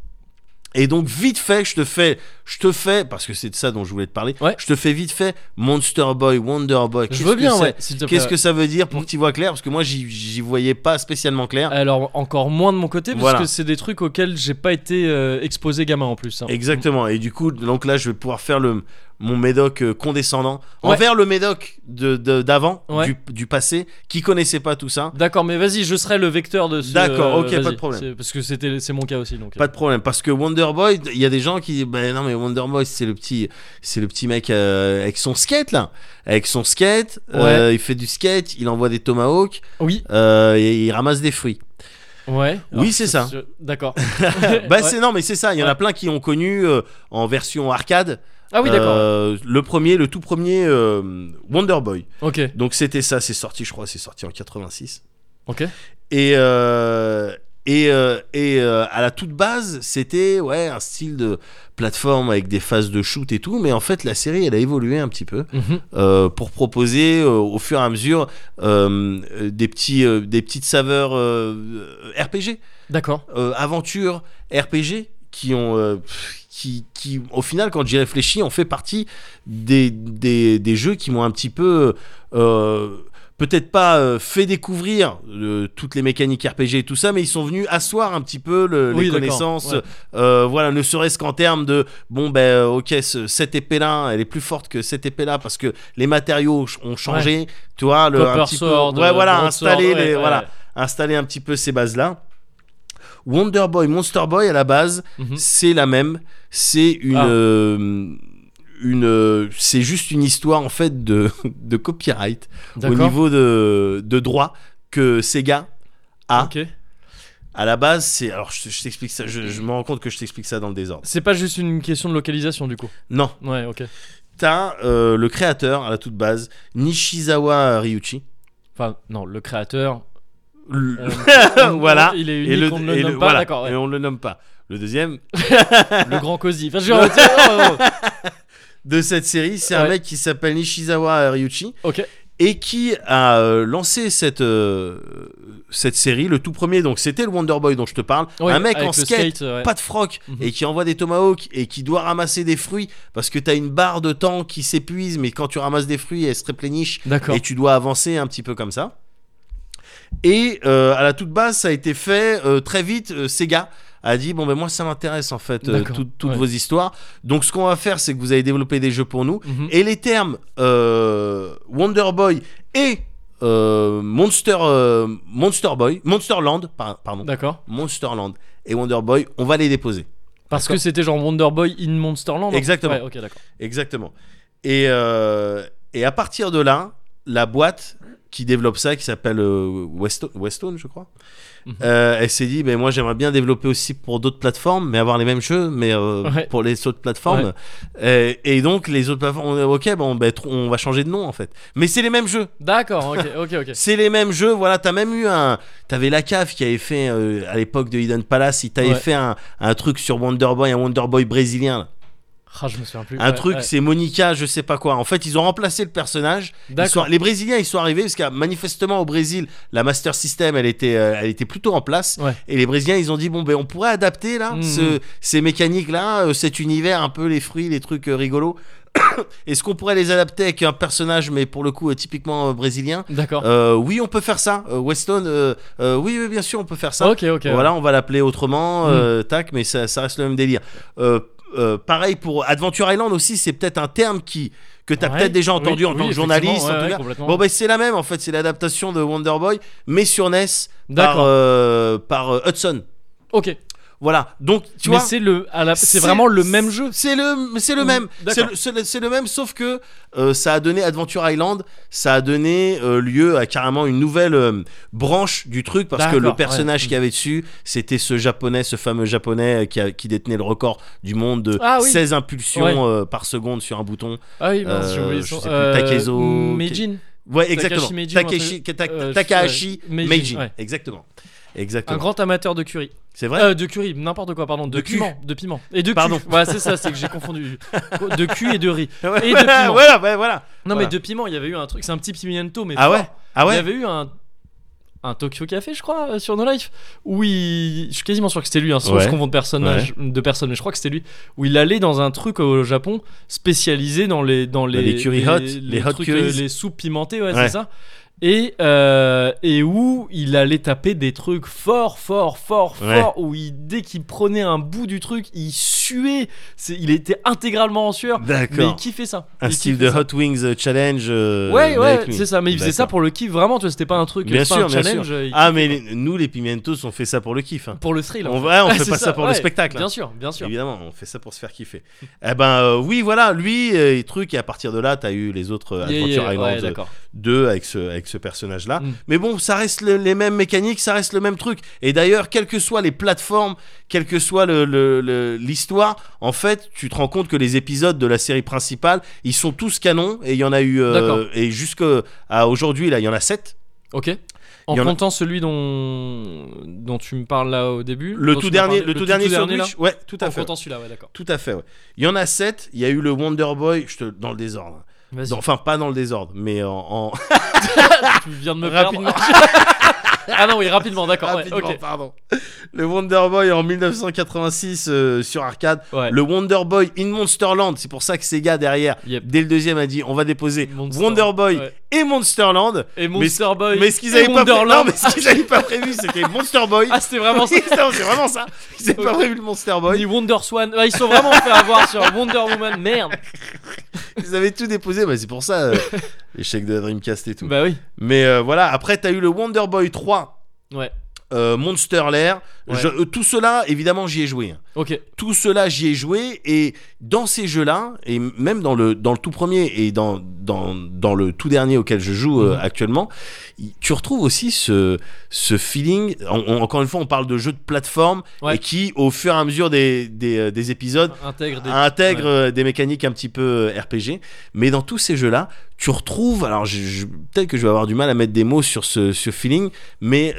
Et donc vite fait, je te fais, je te fais, parce que c'est de ça dont je voulais te parler. Ouais. Je te fais vite fait Monster Boy, Wonder Boy. Je Qu'est-ce veux que bien, ouais. Qu'est-ce que ça veut dire pour Mm. que tu vois clair Parce que moi, j'y- j'y voyais pas spécialement clair. Alors encore moins de mon côté parce Voilà. que c'est des trucs auxquels j'ai pas été euh, exposé gamin en plus. hein. Exactement. Et du coup, donc là, je vais pouvoir faire le mon médoc euh, condescendant Ouais. envers le médoc de de- d'avant, Ouais. du, du passé, qui connaissait pas tout ça. D'accord, mais vas-y, je serai le vecteur de ce. D'accord, ok, pas de problème. C'est- Parce que c'était, c'est mon cas aussi, donc. euh. Pas de problème, parce que Wonder Boy, il y a des gens qui disent, ben non mais Wonder Boy, c'est le petit, c'est le petit mec euh, avec son skate là, avec son skate, euh, il fait du skate, il envoie des tomahawks, Oui, euh, et il ramasse des fruits. ouais. Oui, c'est ça. D'accord. <laughs> <laughs> Bah Ouais. c'est non mais c'est ça, il y en a plein qui ont connu euh, en version arcade. Ah oui, d'accord. Euh, le premier, le tout premier euh, Wonder Boy. Ok, Donc c'était ça, c'est sorti, je crois, c'est sorti en 86. ok. Et euh, et euh, et euh, à la toute base, c'était ouais un style de plateforme avec des phases de shoot et tout, mais en fait la série elle a évolué un petit peu Mhm. euh, pour proposer au fur et à mesure des petits des petites saveurs RPG, D'accord. aventure RPG qui ont euh, qui, qui au final quand j'y réfléchis ont fait partie des, des, des jeux qui m'ont un petit peu euh, peut-être pas euh, fait découvrir euh, toutes les mécaniques RPG et tout ça mais ils sont venus asseoir un petit peu le- Oui, les connaissances ouais. euh, voilà ne serait-ce qu'en termes de bon ben ok ce- cette épée là elle est plus forte que cette épée là parce que les matériaux ont changé tu vois le un petit peu- ouais voilà installer les voilà installer un petit peu ces bases là Wonder Boy, Monster Boy à la base, Mhm. c'est la même. C'est une, Ah. euh, une, euh, c'est juste une histoire en fait de, <laughs> de copyright au niveau de, de droit que Sega a. Ok. À la base, c'est alors je, je t'explique ça. Je, je me rends compte que je t'explique ça dans le désordre. C'est pas juste une question de localisation du coup. Non, Ouais, ok. t'as euh, le créateur à la toute base, Nishizawa Ryuichi. Enfin, non, le créateur. On- <laughs> voilà. Il est Et unique, le, on ne le et nomme le- pas, voilà. d'accord. ouais. Et on le nomme pas. Le deuxième, <laughs> Le grand cosy. Enfin, je veux dire, oh, oh, <laughs> de cette série, c'est un mec qui s'appelle Nishizawa Ryuchi oh. Ok. et qui a euh, lancé cette euh, cette série, le tout premier. Donc c'était le Wonder Boy dont je te parle, Ouais, un mec en skate, ouais. pas de froc Mhm. et qui envoie des tomahawks et qui doit ramasser des fruits parce que t'as une barre de temps qui s'épuise, mais quand tu ramasses des fruits, elle se repléniche D'accord. et tu dois avancer un petit peu comme ça. Et euh, à la toute base, ça a été fait euh, très vite. euh, Sega a dit bon ben moi ça m'intéresse en fait tout- toutes ouais. vos histoires. Donc ce qu'on va faire, c'est que vous allez développer des jeux pour nous. Mhm. Et les termes Wonder Boy et Monster Monster Boy, Monsterland, par- pardon, D'accord. Monsterland et Wonder Boy, on va les déposer. Parce que c'était genre Wonder Boy in Monsterland. Exactement. Ouais, ok, d'accord. Exactement. Et, euh, et à partir de là, la boîte qui développe ça, qui s'appelle euh, Weston, Weston, je crois, Mhm. euh, elle s'est dit, ben moi j'aimerais bien développer aussi pour d'autres plateformes, mais avoir les mêmes jeux, mais euh, Ouais. pour les autres plateformes. Et, et donc les autres plateformes, ok, bon, ben, on va changer de nom en fait. Mais c'est les mêmes jeux. D'accord, ok, ok, ok. <laughs> C'est les mêmes jeux, voilà, t'as même eu un... T'avais la cave qui avait fait, euh, à l'époque de Hidden Palace, il t'avait Ouais. fait un, un truc sur Wonder Boy, un Wonder Boy brésilien. là. <laughs> Ah, je me souviens plus. Un Ouais, truc, ouais. c'est Monica, je sais pas quoi. En fait, ils ont remplacé le personnage. Sont- les Brésiliens, ils sont arrivés parce que manifestement au Brésil, la Master System, elle était, euh, elle était plutôt en place. Ouais. Et les Brésiliens, ils ont dit bon ben, on pourrait adapter là ce- ces mécaniques là, euh, cet univers, un peu les fruits, les trucs euh, rigolos. <coughs> Est-ce qu'on pourrait les adapter avec un personnage, mais pour le coup typiquement euh, brésilien? D'accord. Euh, Oui, on peut faire ça. Euh, Weston, oui, oui, bien sûr, on peut faire ça. ok, ok. Voilà, on va l'appeler autrement, Mm. euh, tac, mais ça, ça reste le même délire. Euh, pareil pour Adventure Island aussi, c'est peut-être un terme qui que tu as Ouais, peut-être déjà entendu oui, en tant oui, que journaliste. effectivement, en tout ouais, cas. ouais, complètement. Bon, ben c'est la même en fait, c'est l'adaptation de Wonder Boy, mais sur NES par, euh, par euh, Hudson. Ok. Voilà, donc tu Mais vois. c'est le, c'est vraiment le même jeu. C'est le, c'est le Mm, même. C'est le, même, sauf que euh, ça a donné Adventure Island, ça a donné euh, lieu à carrément une nouvelle euh, branche du truc parce que le personnage ouais. qu'il y avait dessus, c'était ce japonais, ce fameux japonais qui, a- qui détenait le record du monde de Ah oui. 16 impulsions Ouais. par seconde sur un bouton. Ah oui, je sais plus, Takezo- Meijin. Ouais, exactement. Meijin, ou un Takeshi, truc- Ta- euh, Takahashi Meijin, Meijin. ouais. Exactement. Un Exactement. grand amateur de curry. C'est vrai Euh, de curry, n'importe quoi, pardon. De, De piment. De piment. Et de Pardon. Voilà, c'est ça, c'est que j'ai confondu. <laughs> De cul et de riz. Ouais, et de piment. voilà, ouais, voilà. Non, Voilà. mais de piment, il y avait eu un truc. C'est un petit pimiento, mais. Ah fort. ouais Ah Il y ouais avait eu un. un Tokyo Café, je crois, euh, sur No Life, où il, je suis quasiment sûr que c'était lui, hein, sans Ouais. de personnages, de personnes, mais je crois que c'était lui, où il allait dans un truc au Japon spécialisé dans les dans les les curry hot, les hot trucs, curries. euh, les soupes pimentées, ouais, Ouais. c'est ça. Et, euh, et où il allait taper des trucs fort, fort, fort, Ouais. fort, où il, dès qu'il prenait un bout du truc, il c'est, il était intégralement en sueur, mais il D'accord. kiffait ça. Un Il style de ça. Hot Wings euh, Challenge. euh, Ouais, ouais, c'est ça, mais il faisait ça D'accord. pour le kiff, vraiment, tu vois, c'était pas un truc, Bien sûr, bien challenge. sûr. euh, Ah, mais les- nous, les Pimientos, on fait ça pour le kiff. hein. Pour le thrill. On, va, on Ouais, fait c'est pas ça, pour le ouais, spectacle. hein. Bien sûr, bien sûr. Évidemment, on fait ça pour se faire kiffer. <laughs> eh ben euh, oui, voilà, lui, euh, et truc, et à partir de là, t'as eu les autres Adventure Island ouais, euh, d'accord. 2 avec ce, avec ce personnage-là. Mm. Mais bon, ça reste le- les mêmes mécaniques, ça reste le même truc. Et d'ailleurs, quelles que soient les plateformes, quelle que soit le- le- le- l'histoire, en fait, tu te rends compte que les épisodes de la série principale, ils sont tous canons, et il y en a eu, euh, et jusqu'à aujourd'hui, là, il y en a 7. Ok. En en a- comptant celui dont dont tu me parles là au début. Le tout dernier, parlé- le tout dernier sur Twitch, ouais, tout à En fait. comptant celui-là, ouais, d'accord. Tout à fait, ouais. Il y en a 7, il y a eu le Wonder Boy, je te, dans le désordre. Dans- enfin, pas dans le désordre, mais en, en- <laughs> tu viens de me <laughs> rapidement. <laughs> <laughs> ah non, oui, rapidement, d'accord. Ouais, Rapidement, ok. pardon. Le Wonder Boy en 1986 euh, sur arcade. Ouais. Le Wonder Boy in Monsterland, c'est pour ça que Sega derrière, Yep. dès le deuxième, a dit on va déposer Monster- Wonder Boy ouais. Et Monsterland. Et Monster Boy. Mais ce qu'ils avaient pas, pré- non, mais ce qu'ils avaient pas prévu, c'était Monster Boy. Ah, c'était vraiment ça. <laughs> C'est vraiment ça. Ils avaient pas prévu le Monster Boy. Ni Wonder Swan. Ils sont vraiment fait avoir sur Wonder Woman. Merde. <laughs> Ils avaient tout déposé, bah, c'est pour ça euh, <laughs> l'échec de la Dreamcast et tout. Bah oui. Mais euh, voilà, après, t'as eu le Wonder Boy 3, Ouais. euh, Monster Lair. Ouais. Je- euh, tout cela, évidemment, j'y ai joué. Ok. Tout cela, j'y ai joué. Et dans ces jeux-là, et même dans le, dans le tout premier et dans, dans, dans le tout dernier auquel je joue euh, Mhm. actuellement, tu retrouves aussi ce, ce feeling. on- on- encore une fois, on parle de jeux de plateforme Ouais. et qui, au fur et à mesure des, des, euh, des épisodes, Intègre des. intègre ouais. des mécaniques un petit peu RPG. Mais dans tous ces jeux-là, tu retrouves, alors peut-être que je vais avoir du mal à mettre des mots sur ce, ce feeling, mais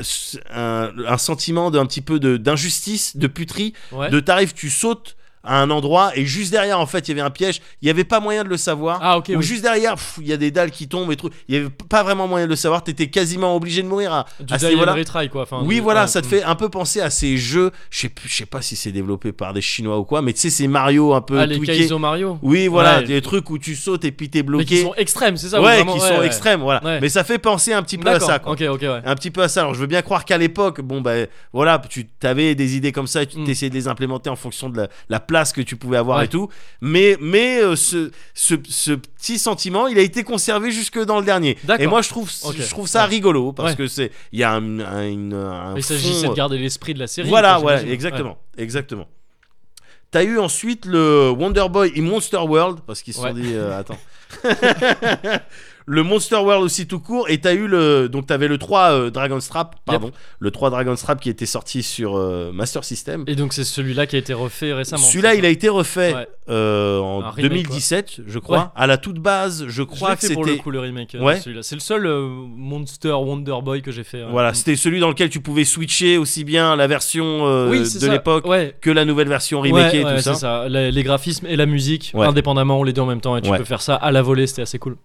un, un sentiment d'un petit peu d'injustice, de, puterie, Ouais. de t'arrives, tu sautes à un endroit et juste derrière en fait il y avait un piège il y avait pas moyen de le savoir Ah, ok. ou oui. juste derrière il y a des dalles qui tombent et trucs il y avait pas vraiment moyen de le savoir t'étais quasiment obligé de mourir à, Du à ce niveau-là retry, quoi. Enfin, oui, du- voilà, ça te mm. fait un peu penser à ces jeux. Je sais, pas si c'est développé par des Chinois ou quoi, mais tu sais, ces Mario un peu Ah, les. Kaizo Mario. Oui, voilà, Ouais. des trucs où tu sautes et puis t'es Mais bloqué. qui sont extrêmes, c'est ça ou ouais, vraiment- qui ouais, sont ouais. extrêmes, voilà. Mais ça fait penser un petit peu à ça, quoi. Ok, ok, ouais. Un petit peu à ça. Alors, je veux bien croire qu'à l'époque, bon, ben, voilà, tu avais des idées comme ça et tu Mm. essayais de les implémenter en fonction de la, la place que tu pouvais avoir Ouais. et tout. Mais, mais euh, ce, ce, ce petit sentiment, il a été conservé jusque dans le dernier. Et moi, je trouve, je trouve ça Ouais. rigolo parce Ouais. que c'est, il y a un, un, une- un Il s'agissait de garder l'esprit de la série. voilà, ouais, exactement, exactement. T'as eu ensuite le Wonder Boy et Monster World parce qu'ils se sont dit euh, attends. <laughs> <laughs> le Monster World aussi tout court et t'as eu le donc t'avais le 3 euh, Dragon Strap pardon le 3 Dragon Strap qui était sorti sur euh, Master System. Et donc c'est celui-là qui a été refait récemment. Celui-là, il a été refait Ouais. euh, en remake, 2017, je crois. Ouais. À la toute base, je crois que fait pour le c'était coup le remake. euh, Ouais. celui-là. C'est le seul Monster Wonder Boy que j'ai fait. ouais. voilà, Mm. c'était celui dans lequel tu pouvais switcher aussi bien la version Oui, de l'époque que la nouvelle version remakée ouais, et tout ça. ça. Les, les graphismes et la musique, indépendamment, les deux en même temps, et tu peux faire ça à la volée, c'était assez cool.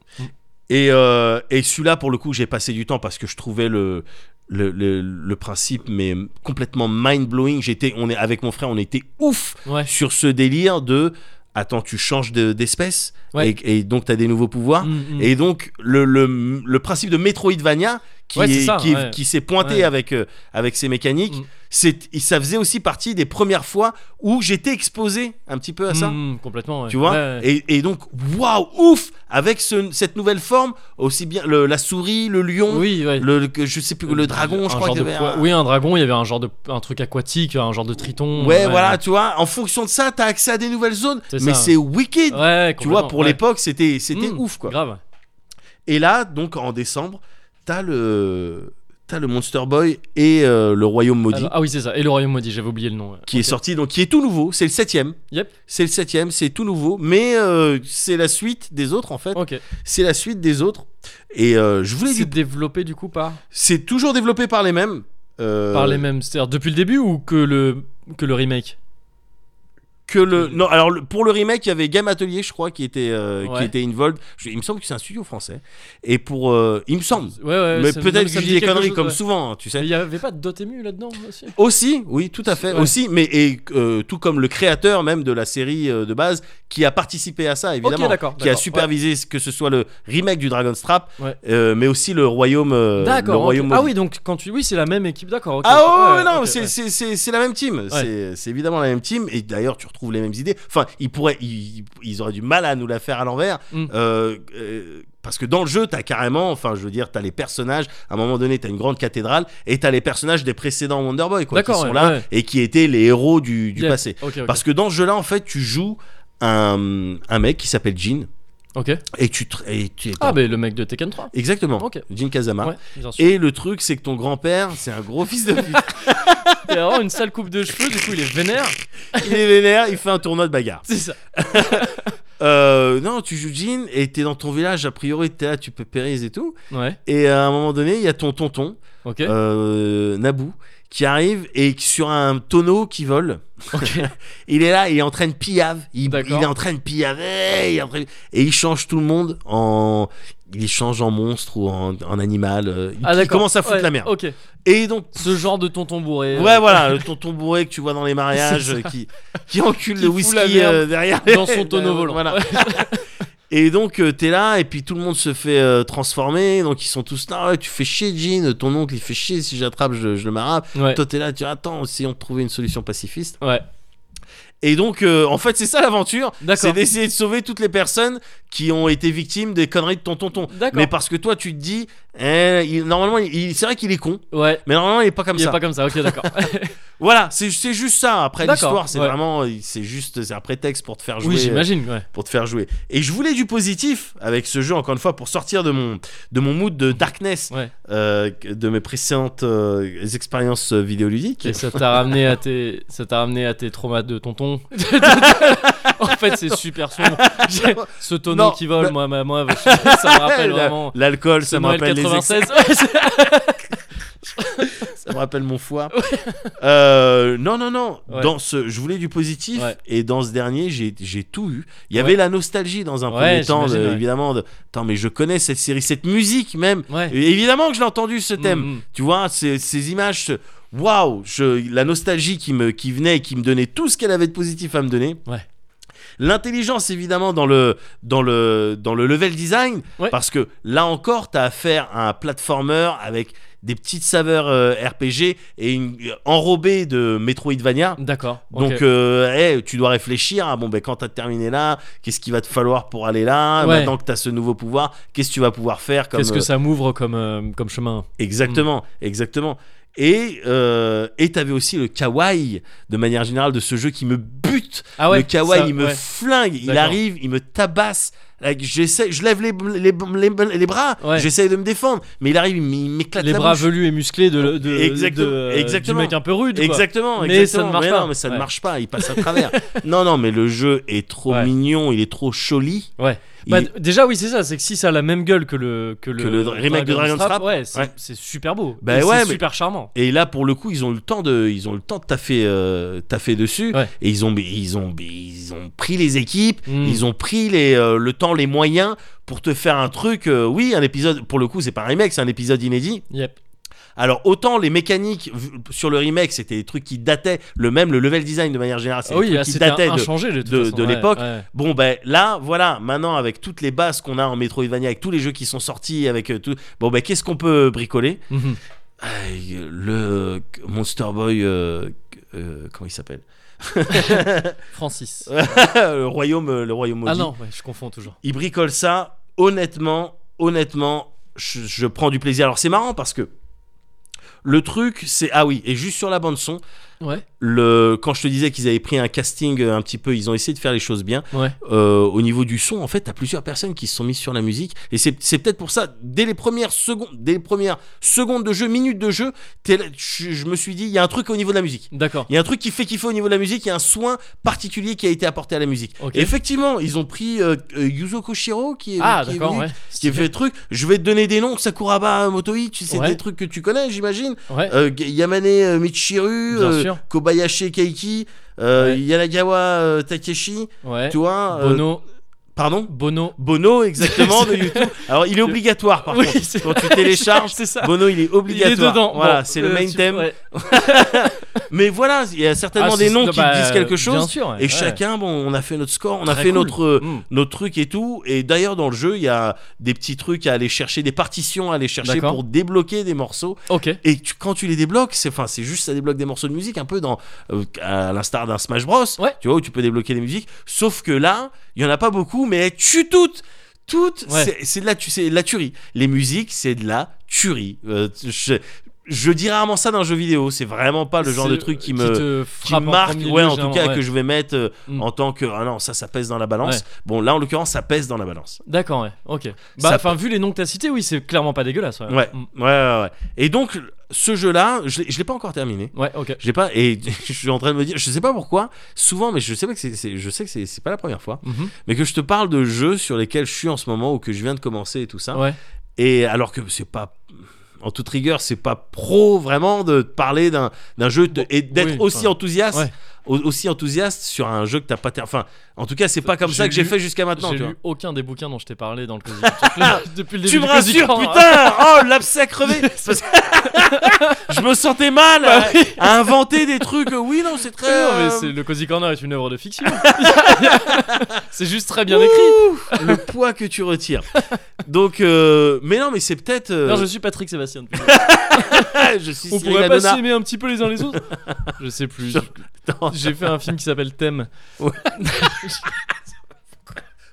Et, euh, et celui-là, pour le coup, j'ai passé du temps parce que je trouvais le, le, le, le principe mais complètement mind-blowing. J'étais, on est, avec mon frère, on était ouf Ouais. sur ce délire de attends, tu changes de- d'espèce Ouais. et, et donc tu as des nouveaux pouvoirs. Mm, mm. Et donc, le, le, le principe de Metroidvania qui, Ouais, ouais. s'est pointé Ouais. avec, euh, avec ses mécaniques, Mm. c'est, ça faisait aussi partie des premières fois où j'étais exposé un petit peu à ça. Mm, complètement. Tu vois? Et, et donc, waouh, ouf Avec ce- cette nouvelle forme, aussi bien le- la souris, le lion, Oui, le, le- je sais plus, le dragon, Un je crois qu'il avait un- Oui, un dragon, il y avait un genre de un truc aquatique, un genre de triton. Ouais, voilà, tu vois, en fonction de ça, t'as accès à des nouvelles zones. Mais c'est wicked. Tu vois, pour l'époque, c'était c'était Mm, ouf, quoi. Grave. Et là, donc en décembre, t'as le t'as le Monster Boy et euh, le Royaume maudit. Alors- ah oui, c'est ça. Et le Royaume maudit, j'avais oublié le nom. qui est sorti, donc qui est tout nouveau, c'est le septième. Yep. C'est le septième, c'est tout nouveau, mais euh, c'est la suite des autres en fait. Ok. C'est la suite des autres. Et euh, je voulais C'est développé du coup par? C'est toujours développé par les mêmes. par les mêmes, c'est-à-dire depuis le début ou que le que le remake? Que le non alors le- pour le remake il y avait Game Atelier je crois qui était euh, qui était involved Je- il me semble que c'est un studio français et pour euh, il me semble Ouais, ouais. mais peut-être que je dis des conneries chose, comme souvent hein, tu sais il y avait pas de Dotemu là-dedans aussi? Aussi oui tout à fait aussi mais et euh, tout comme le créateur même de la série euh, de base qui a participé à ça évidemment Ok, d'accord. qui a supervisé que ce soit le remake du Dragon's Trap mais aussi le royaume le royaume Ah oui, donc quand tu. Oui, c'est la même équipe, d'accord. Ah ouais, non, c'est c'est- la même team. C'est c'est évidemment la même team. Et d'ailleurs, tu retrouves les mêmes idées. Enfin, ils pourraient, ils, ils auraient du mal à nous la faire à l'envers. Mm. Euh, euh, parce que dans le jeu, t'as carrément, enfin, je veux dire, t'as les personnages. À un moment donné, t'as une grande cathédrale et t'as les personnages des précédents Wonder Boy, quoi, qui sont ouais, là ouais. et qui étaient les héros du, du Yeah. passé. Parce que dans ce jeu-là, en fait, tu joues un, un mec qui s'appelle Jin Ok. et tu, te- et tu Ah, mais le mec de Tekken 3. exactement, Ok. Jin Kazama. Ouais, bien sûr. Et le truc, c'est que ton grand-père, c'est un gros <laughs> fils de pute. Il a vraiment une sale coupe de cheveux, du coup, il est vénère. il est vénère, il fait un tournoi de bagarre. C'est ça. <laughs> Euh, non, tu joues Jin et t'es dans ton village, a priori t'es là, tu peux périr et tout. Ouais. Et à un moment donné, il y a ton tonton, Ok. euh, Naboo, qui arrive et sur un tonneau qui vole. <laughs> Il est là, il est en train de pillave. Il, est en train de pillaver. il train- Et il change tout le monde en. Il change en monstre ou en, en animal. euh, Il, Ah, il commence à foutre Ouais, la merde. Et donc. Ce genre de tonton bourré. Ouais, euh, voilà, le tonton bourré que tu vois dans les mariages <laughs> euh, qui, qui encule Qui le whisky euh, derrière. Dans son <laughs> tonneau volant. Voilà. Et donc euh, t'es là et puis tout le monde se fait euh, transformer. Donc ils sont tous là ouais, tu fais chier Jean. Ton oncle il fait chier. Si j'attrape je, je le marappe Ouais. toi t'es là tu attends essayons de trouver une solution pacifiste. Ouais. et donc euh, en fait c'est ça l'aventure. C'est d'essayer de sauver toutes les personnes qui ont été victimes des conneries de ton tonton. Mais parce que toi tu te dis eh, il- normalement c'est vrai qu'il est con. Ouais. mais normalement il est pas comme il est ça. pas comme ça. Ok, d'accord. <laughs> voilà c'est juste ça après l'histoire c'est ouais. vraiment c'est juste c'est un prétexte pour te faire jouer oui, euh, j'imagine. Ouais. pour te faire jouer. Et je voulais du positif avec ce jeu, encore une fois, pour sortir de mon, de mon mood de darkness Ouais. euh, de mes précédentes euh, expériences vidéoludiques. Et ça t'a ramené à tes, <laughs> ça t'a ramené à tes traumas de tonton. <laughs> en fait, c'est super sombre. <laughs> Ce tonneau Non, qui vole, moi, moi, ça me rappelle vraiment. L'alcool, ça me rappelle les ex- 96. Ouais, c'est- ça me rappelle mon foie. <laughs> Euh, non, non, non. Ouais. Dans ce, je voulais du positif Ouais. et dans ce dernier, j'ai j'ai tout eu. Il y avait la nostalgie dans un premier temps, de- ouais. évidemment. De, Attends, mais je connais cette série, cette musique même. évidemment que je l'ai entendu ce thème. Mm, mm. Tu vois, ces, ces images, ce- waouh, la nostalgie qui me qui venait et qui me donnait tout ce qu'elle avait de positif à me donner. Ouais. L'intelligence évidemment dans le dans le dans le level design Ouais. parce que là encore tu as affaire à un platformer avec des petites saveurs euh, RPG et une enrobée de Metroidvania. D'accord. Donc, euh, hey, tu dois réfléchir. Ah, bon, ben, quand t'as terminé là, qu'est-ce qu'il va te falloir pour aller là? Ouais. Maintenant que t'as ce nouveau pouvoir, qu'est-ce que tu vas pouvoir faire Qu'est-ce que euh, ça m'ouvre comme, euh, comme chemin? Exactement, exactement. Et euh, et t'avais aussi le kawaii de manière générale de ce jeu qui me bute. Ah ouais. le kawaii, ça- il me ouais. flingue. Il arrive, il me tabasse. Like, J'essaie, je lève les, les, les, les bras, Ouais. j'essaie de me défendre, mais il arrive, il m'éclate Les la bras bouche. velus et musclés de, de, Exactement, de- euh, exactement. du mec un peu rude. quoi. Exactement, Mais exactement. ça ne marche Mais pas. Non, mais ça ne marche pas, il passe à travers. <laughs> non, non, mais le jeu est trop Ouais. mignon, il est trop joli. Ouais. Bah, déjà, oui, c'est ça. C'est que si ça a la même gueule que le, que le, Que le remake de Dragon's Trap, ouais, c'est ouais. c'est super beau. Bah ouais, c'est mais- super charmant. Et là, pour le coup, ils ont eu le temps de, ils ont eu le temps de taffer, euh, taffer dessus. Et ils ont, ils ont, ils ont pris les équipes, Mm. ils ont pris les, euh, le temps, les moyens pour te faire un truc. euh, oui, un épisode. Pour le coup, c'est pas un remake, c'est un épisode inédit. Yep. Alors autant les mécaniques sur le remake, c'était des trucs qui dataient. Le même, le level design de manière générale, c'est Ah des oui, trucs là, qui dataient de, de, toute de- façon. de Ouais, l'époque. ouais. Bon ben là voilà maintenant avec toutes les bases qu'on a en Metroidvania avec tous les jeux qui sont sortis avec euh, tout bon ben qu'est-ce qu'on peut bricoler? Mhm. Le Monster Boy euh, euh, comment il s'appelle? <laughs> Francis. <laughs> le royaume le royaume maudit Ah non, ouais, je confonds toujours. il bricole ça honnêtement honnêtement je, je prends du plaisir alors c'est marrant parce que le truc c'est ah oui et juste sur la bande son Ouais. le quand je te disais qu'ils avaient pris un casting un petit peu ils ont essayé de faire les choses bien Ouais. euh, au niveau du son, en fait, t'as plusieurs personnes qui se sont mises sur la musique. Et c'est c'est peut-être pour ça, dès les premières secondes, dès les premières secondes de jeu, minutes de jeu, là- je, je me suis dit, il y a un truc au niveau de la musique. D'accord. Il y a un truc qui fait kiffer au niveau de la musique, il y a un soin particulier qui a été apporté à la musique. Et effectivement, ils ont pris euh, euh, Yuzo Koshiro qui est, Ah, qui est d'accord, venu, ouais. qui a fait le truc. Je vais te donner des noms, Sakuraba Motoi, tu sais, Ouais. des trucs que tu connais, j'imagine. Euh, Yamane Michiru, sûr. Kobayashi Keiki, euh, Ouais. Yanagawa euh, Takeshi, Ouais. tu vois. euh, Bono. Pardon Bono. Bono, exactement, de <laughs> YouTube. Alors, il est <laughs> obligatoire, par Oui, contre. Quand tu télécharges, <laughs> c'est ça. Bono, il est Il obligatoire. est dedans. Voilà, Bon, c'est le euh, main tu- thème. ouais. Mais voilà, il y a certainement Ah, des noms qui bah, disent quelque Bien chose. sûr. ouais, Et ouais. chacun, bon, on a fait notre score, on a fait cool. notre, euh, Mm. notre truc et tout. Et d'ailleurs, dans le jeu, il y a des petits trucs à aller chercher, des partitions à aller chercher pour débloquer des morceaux. Ok. Et tu- quand tu les débloques, c'est c'est juste ça débloque des morceaux de musique, un peu dans euh, à l'instar d'un Smash Bros. Ouais. Tu vois où tu peux débloquer des musiques. Sauf que là, il y en a pas beaucoup, mais elles tuent toutes. Toutes, Ouais. c'est- c'est de la, tu- c'est de la tuerie. Les musiques, c'est de la tuerie. Euh, je, je dis rarement ça dans un jeu vidéo. C'est vraiment pas le genre de truc qui me te qui me en marque, ouais, en tout cas ouais. que je vais mettre euh, Mm. en tant que ah non, ça, ça pèse dans la balance. Ouais. Bon, là en l'occurrence, ça pèse dans la balance. D'accord, ouais. Ok. Bah, enfin, vu les noms que t'as cités, oui, c'est clairement pas dégueulasse. Ouais. Ouais, Mm. ouais. Et donc, ce jeu-là, je l'ai pas encore terminé. Ouais, ok. Je l'ai pas, et <laughs> je suis en train de me dire, je sais pas pourquoi, souvent, mais je sais pas que c'est, je sais que c'est, pas la première fois, Mhm. mais que je te parle de jeux sur lesquels je suis en ce moment ou que je viens de commencer et tout ça. Ouais. Et alors que c'est pas. En toute rigueur, c'est pas pro vraiment de parler d'un, d'un jeu de- et d'être oui, aussi enfin, enthousiaste, ouais. au- aussi enthousiaste sur un jeu que t'as pas. Enfin, en tout cas, c'est pas comme ça que j'ai fait jusqu'à maintenant. J'ai lu aucun des bouquins dont je t'ai parlé dans le. <laughs> Depuis le début Tu me rassures, putain Oh, l'abcès crevé <laughs> Je me sentais mal à, Bah à inventer des trucs. Oui, non, c'est très. Euh, le Cozy Corner est une œuvre de fiction. <laughs> c'est juste très bien écrit. le poids que tu retires. Donc, euh, mais non, mais c'est peut-être. euh, Non, je suis Patrick Sébastien. je suis On pourrait pas s'aimer un petit peu les uns les autres Je sais plus. J'ai fait un film qui s'appelle Thème.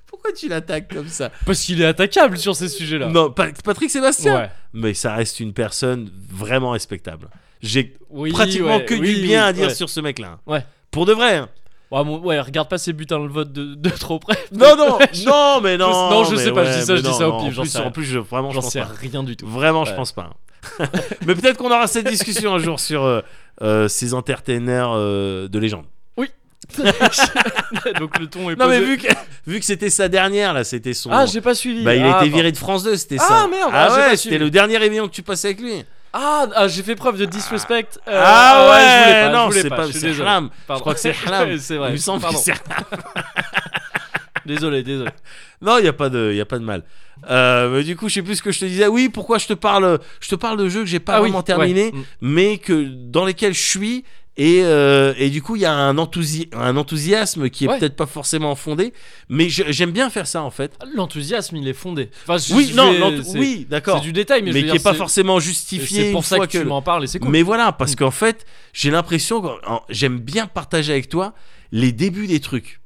Pourquoi tu l'attaques comme ça Parce qu'il est attaquable sur ces sujets-là. Non, Pa- Patrick Sébastien. Ouais. Mais ça reste une personne vraiment respectable. J'ai Oui, pratiquement ouais, que oui, du bien oui, à dire ouais. sur ce mec-là. Ouais. Pour de vrai. hein. Ouais, regarde pas ces butins le vote de, de trop près. <laughs> Non, non, <laughs> Je- non, mais non. non, je mais sais pas, je dis ça, mais je dis non, ça au non, pif, En j'en plus, sais en rien. plus, je, vraiment, je J'en pense sais pas. rien du tout. Vraiment, je Ouais. pense pas. <laughs> mais peut-être qu'on aura cette discussion un jour sur euh, euh, ces entertainers euh, de légende. <laughs> Donc le ton est Non, mais vu que, vu que c'était sa dernière, là, c'était son. Ah, j'ai pas suivi. Bah, il a Ah, été viré de France 2, c'était Ah, ça. merde, Ah ah, ouais, c'était suivi. le dernier réveillon que tu passais avec lui. Ah, ah, j'ai fait preuve de disrespect. Euh, ah ouais, je voulais pas, non, voulais c'est pas, je suis c'est désolé. Je Pardon. crois que c'est <laughs> Hlam. c'est vrai. Il me semble que Pardon. c'est Désolé, désolé. Non, il y a pas de, il y a pas de mal. Euh, mais du coup, je sais plus ce que je te disais. Oui, pourquoi je te parle, je te parle de jeux que j'ai pas Ah oui, vraiment terminés, ouais. Mm. mais que dans lesquels je suis. Et, euh, et du coup, il y a un, enthousi- un enthousiasme qui est Ouais. peut-être pas forcément fondé, mais j'aime bien faire ça en fait. L'enthousiasme, il est fondé. Enfin, je- Oui, je non, vais- l'enth- c'est- oui, d'accord. C'est du détail, mais, Mais, je veux qui est dire, pas c'est- forcément C'est justifié pour une ça fois que tu m'en parles et c'est cool. Mais voilà, parce Mm. qu'en fait, j'ai l'impression que j'aime bien partager avec toi les débuts des trucs.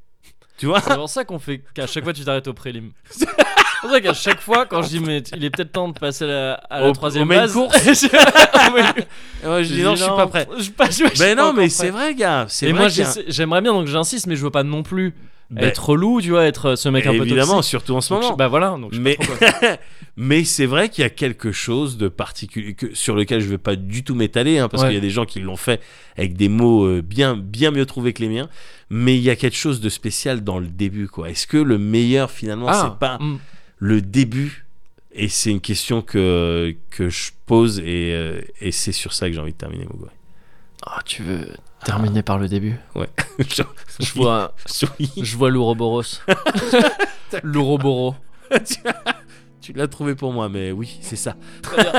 Tu vois? C'est pour ça qu'on fait qu'à chaque fois tu t'arrêtes au prélim. <laughs> C'est ça qu'à chaque fois quand je dis mais il est peut-être temps de passer à la, à la Au- troisième au base. course. Ouais, <laughs> Je <laughs> dis non, je suis pas prêt. Je pas, je- je Ben non, mais c'est vrai, gars. Et vrai moi j'aimerais bien donc j'insiste mais je veux pas non plus Ben, être relou, tu vois, être ce mec un peu évidemment, surtout en ce Donc, je- moment. bah voilà, donc je mais <laughs> mais c'est vrai qu'il y a quelque chose de particulier que, sur lequel je vais pas du tout m'étaler hein, parce Ouais. qu'il y a des gens qui l'ont fait avec des mots euh, bien bien mieux trouvés que les miens mais il y a quelque chose de spécial dans le début quoi est-ce que le meilleur finalement Ah, c'est pas mm. Le début et c'est une question que que je pose et, euh, et c'est sur ça que j'ai envie de terminer mon gars Ah, tu veux terminer par le début? Je, <laughs> Je vois <laughs> oui. je vois l'Ouroboros. L'Ouroboro. <laughs> tu l'as trouvé pour moi mais oui c'est ça Très bien.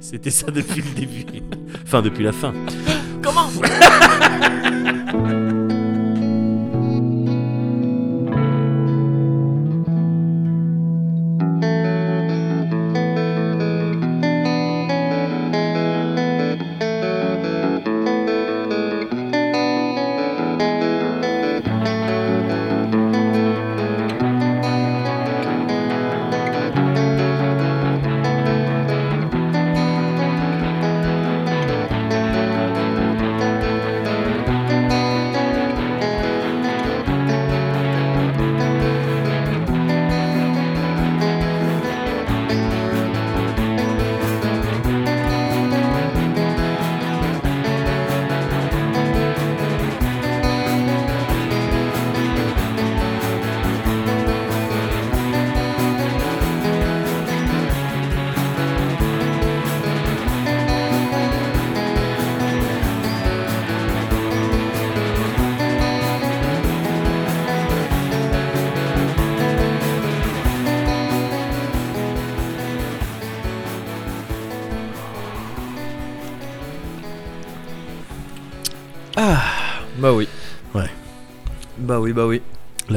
c'était ça depuis le début enfin depuis la fin Comment?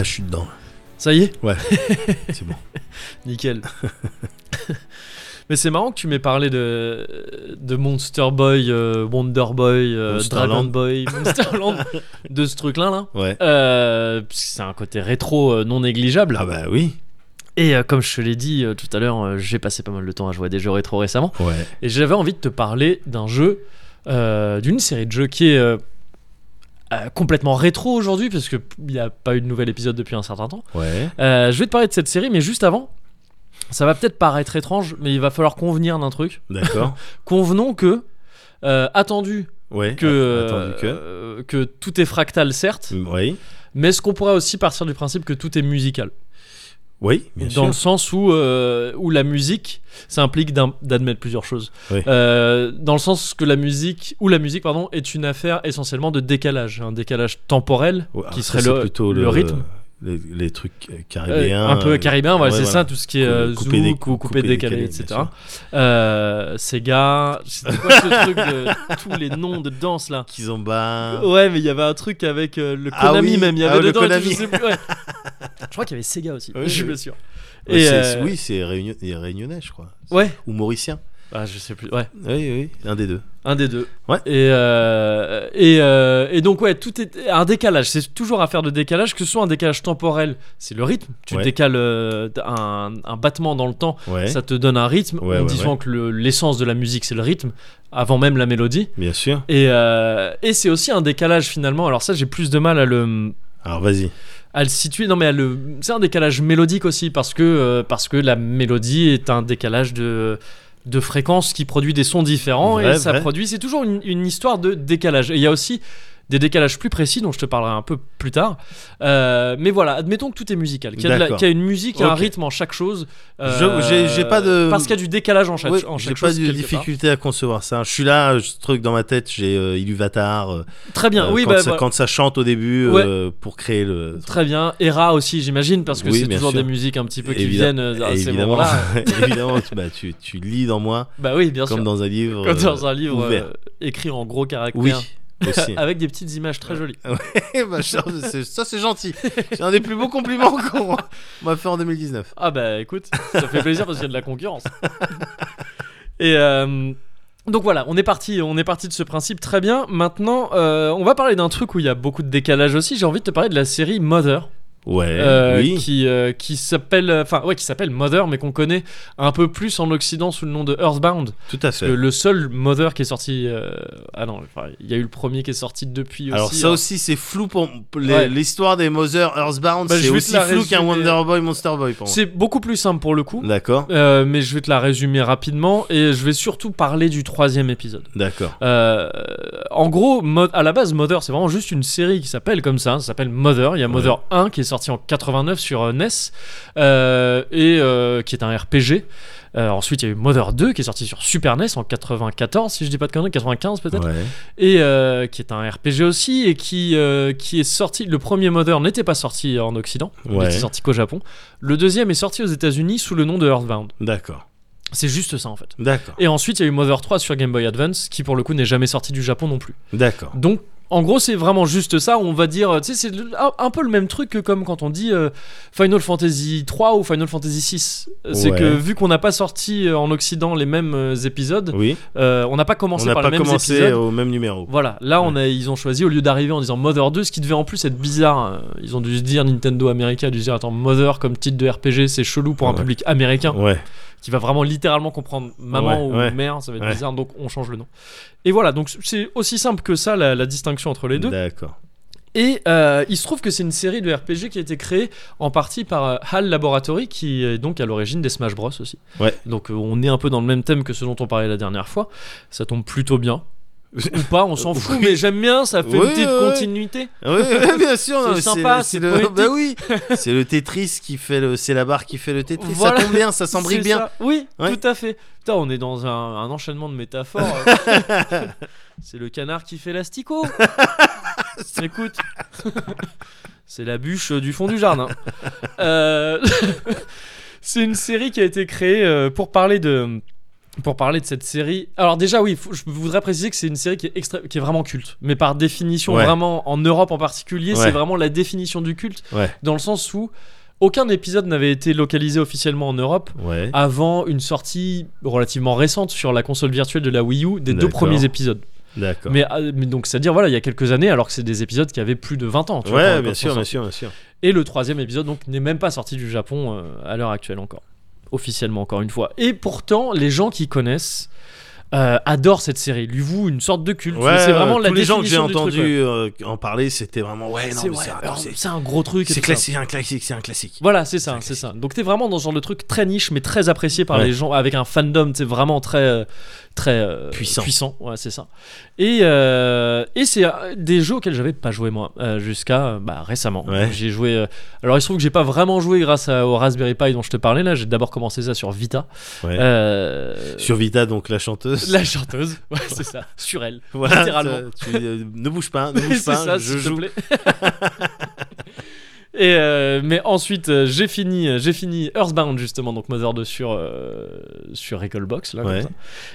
Je suis dedans. Ça y est, <laughs> C'est bon. nickel. <laughs> Mais c'est marrant que tu m'aies parlé de, de Monster Boy, euh, Wonder Boy, euh. Dragon Boy, <laughs> Monsterland, de ce truc-là. Là. Ouais. Euh, c'est un côté rétro euh, non négligeable. Ah bah oui. Et comme je te l'ai dit tout à l'heure, j'ai passé pas mal de temps à jouer à des jeux rétro récemment. Ouais. Et j'avais envie de te parler d'un jeu, d'une série de jeux qui est euh, complètement rétro aujourd'hui, parce qu'il n'y a pas eu de nouvel épisode depuis un certain temps. Ouais. Euh, je vais te parler de cette série, mais juste avant, ça va peut-être paraître étrange, mais il va falloir convenir d'un truc. D'accord. <laughs> Convenons que, euh, attendu Ouais. que, Attendu que. que tout est fractal, certes, Oui. mais est-ce qu'on pourrait aussi partir du principe que tout est musical? Oui, bien dans sûr. le sens où, euh, où la musique, ça implique d'admettre plusieurs choses. Oui. Euh, dans le sens que la musique, ou la musique, pardon, est une affaire essentiellement de décalage, un décalage temporel Ouais, qui ça, serait le, plutôt le rythme. Les, les trucs euh, Euh, caribéens. un peu euh, caribéen, voilà, ouais, c'est voilà. ça, tout ce qui est euh, des- zouk ou coupé, décalé, etc. Euh, Sega, c'était quoi ce <laughs> truc de tous les noms de danse là? Kizomba. Ouais, mais il y avait un truc avec euh, le Ah Konami oui, même, il y ah avait le dedans, tout, Konami. je sais plus, ouais. <laughs> Je crois qu'il y avait Sega aussi, Oui, je suis oui. sûr. Et, euh, Oui, c'est réunion- réunionnais, je crois. Ouais. Ou mauricien. Ah, je sais plus, ouais. Oui, oui, un des deux. Un des deux. Ouais. Et, euh, et, euh, et donc, ouais, tout est un décalage. C'est toujours affaire de décalage, que ce soit un décalage temporel, c'est le rythme. Tu Ouais. décales euh, un, un battement dans le temps, Ouais. ça te donne un rythme, en disant que le- l'essence de la musique, c'est le rythme, avant même la mélodie. Bien sûr. Et, et c'est aussi un décalage finalement. Alors, ça, j'ai plus de mal à le. Alors vas-y. À le situer, non mais le, c'est un décalage mélodique aussi parce que euh, parce que la mélodie est un décalage de de fréquences qui produit des sons différents Vrai, et ça vrai. produit c'est toujours une, une histoire de décalage et il y a aussi des décalages plus précis dont je te parlerai un peu plus tard Euh, mais voilà admettons que tout est musical qu'il y a, de la- D'accord. qu'il y a une musique et un rythme en chaque chose Je- j'ai- j'ai pas de- parce qu'il y a du décalage en chaque, Oui, en j'ai chaque pas chose de quelque part. difficulté à concevoir ça. Je suis là, ce truc dans ma tête, j'ai euh, Iluvatar. euh, très bien euh, oui quand, bah, ça, voilà. quand ça chante au début Ouais. euh, pour créer le. Très bien. Era aussi, j'imagine, parce que Oui, c'est toujours sûr. des musiques un petit peu qui viennent euh, à ces évidemment, moments-là. <laughs> évidemment, tu, bah, tu, tu lis dans moi Bah oui, bien comme sûr. dans un livre. Comme dans euh, un livre ouvert. euh, écrit en gros caractères. Oui. <laughs> Avec des petites images très jolies. Eh bah, ça, c'est- ça, c'est gentil. C'est un des plus beaux compliments qu'on <laughs> m'a fait en 2019. Ah bah écoute, ça fait plaisir parce qu'il y a de la concurrence. Et euh, donc voilà, on est parti, on est parti de ce principe très bien. Maintenant, euh, on va parler d'un truc où il y a beaucoup de décalage aussi. J'ai envie de te parler de la série Mother. Ouais, Euh, oui. qui euh, qui s'appelle enfin ouais qui s'appelle Mother mais qu'on connaît un peu plus en occident sous le nom de Earthbound Tout à fait. le seul Mother qui est sorti euh, ah non il y a eu le premier qui est sorti depuis Alors aussi ça hein. aussi c'est flou pour Ouais. l'histoire des Mother Earthbound, Bah, c'est aussi flou qu'un. Wonder Boy Monster Boy pour moi. c'est beaucoup plus simple pour le coup D'accord, Euh, mais je vais te la résumer rapidement et je vais surtout parler du troisième épisode d'accord. Euh, en gros, à la base, Mother, c'est vraiment juste une série qui s'appelle comme ça. Ça s'appelle Mother. Il y a Mother 1 qui est sorti en 89 sur euh, NES euh, et euh, qui est un RPG. Euh, ensuite, il y a eu Mother 2 qui est sorti sur Super NES en 94, si je dis pas de conneries, 95 peut-être. Ouais. Et euh, qui est un RPG aussi et qui, euh, qui est sorti. Le premier Mother n'était pas sorti en Occident, il était sorti qu'au Japon. Le deuxième est sorti aux États-Unis sous le nom de Earthbound. D'accord, C'est juste ça en fait. d'accord, Et ensuite, il y a eu Mother 3 sur Game Boy Advance qui, pour le coup, n'est jamais sorti du Japon non plus. d'accord. Donc, en gros, c'est vraiment juste ça. On va dire, tu sais, c'est un, peu le même truc que comme quand on dit euh, Final Fantasy 3 ou Final Fantasy 6. C'est Ouais. que vu qu'on n'a pas sorti euh, en Occident les mêmes euh, épisodes, Oui, euh, on n'a pas on commencé n'a par pas les mêmes commencé épisodes. au même numéro. Voilà, là on a, ils ont choisi au lieu d'arriver en disant Mother 2, ce qui devait en plus être bizarre. euh, Ils ont dû se dire Nintendo America a dû se dire attends Mother comme titre de RPG c'est chelou pour un public américain Ouais, qui va vraiment littéralement comprendre maman Ouais, ou mère, ça va être bizarre donc on change le nom. Et voilà, donc c'est aussi simple que ça la, la distinction entre les deux. d'accord. Et euh, il se trouve que c'est une série de RPG qui a été créée en partie par euh, HAL Laboratory, qui est donc à l'origine des Smash Bros aussi. Ouais. Donc euh, on est un peu dans le même thème que ce dont on parlait la dernière fois. Ça tombe plutôt bien. Ou pas, on s'en <laughs> fout, Oui. mais j'aime bien, ça fait Oui, une petite oui, continuité. Oui, bien sûr. C'est sympa, c'est le. Bah oui, c'est le Tetris qui fait le. C'est la barre qui fait le Tetris. Voilà. Ça tombe bien, ça s'embrique bien. ça. Oui, Ouais. tout à fait. Putain, on est dans un, un enchaînement de métaphores. <laughs> c'est le canard qui fait l'asticot. <laughs> Écoute, c'est la bûche du fond du jardin. Euh, c'est une série qui a été créée euh, pour parler de pour parler de cette série. Alors déjà oui, faut- je voudrais préciser que c'est une série qui est extra- qui est vraiment culte, mais par définition Ouais. vraiment en Europe en particulier, Ouais. c'est vraiment la définition du culte Ouais. dans le sens où aucun épisode n'avait été localisé officiellement en Europe avant une sortie relativement récente sur la console virtuelle de la Wii U des deux premiers épisodes. D'accord. Mais, euh, mais donc c'est à dire voilà, il y a quelques années alors que c'est des épisodes qui avaient plus de 20 ans, tu vois, Ouais, quand- bien sûr, bien sûr, bien sûr. Et le troisième épisode donc n'est même pas sorti du Japon euh, à l'heure actuelle encore, officiellement encore une fois. Et pourtant, les gens qui connaissent euh, adorent cette série, lui vouent une sorte de culte. Ouais, c'est vraiment ouais, la tous les gens que j'ai truc, entendu euh, en parler, c'était vraiment ouais, non, C'est un- gros truc. c'est classique, un classique, c'est un classique. Voilà, c'est ça, C'est ça. Donc t'es vraiment dans ce genre de truc très niche, mais très apprécié par Ouais. les gens, avec un fandom, c'est vraiment très, euh, très euh, Puissant. Puissant, ouais, c'est ça. Et euh, et c'est euh, des jeux auxquels j'avais pas joué moi euh, jusqu'à bah, récemment. Ouais. J'ai joué. alors il se trouve que j'ai pas vraiment joué grâce à- au Raspberry Pi dont je te parlais là. J'ai d'abord commencé ça sur Vita. Ouais. Sur Vita, donc la chanteuse. <laughs> la chanteuse, ouais, <laughs> c'est ça, sur elle. Voilà, littéralement. tu- ne bouge pas, ne <laughs> bouge pas. ça, je joue. Et euh, mais ensuite euh, j'ai fini euh, j'ai fini Earthbound justement donc Mother 2 sur euh, sur Recalbox là comme Ouais. ça.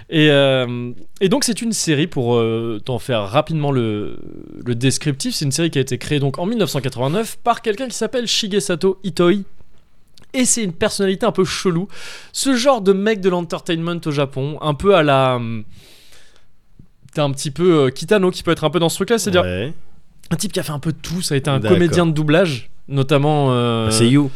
Et euh, et donc c'est une série pour t'en faire rapidement le le descriptif, c'est une série qui a été créée donc en 1989 par quelqu'un qui s'appelle Shigesato Itoi. Et c'est une personnalité un peu chelou. Ce genre de mec de l'entertainment au Japon, un peu à la. T'es un petit peu euh, Kitano qui peut être un peu dans ce truc-là, c'est-à-dire Ouais. un type qui a fait un peu de tout. Ça a été un comédien de doublage, notamment. euh, C'est You.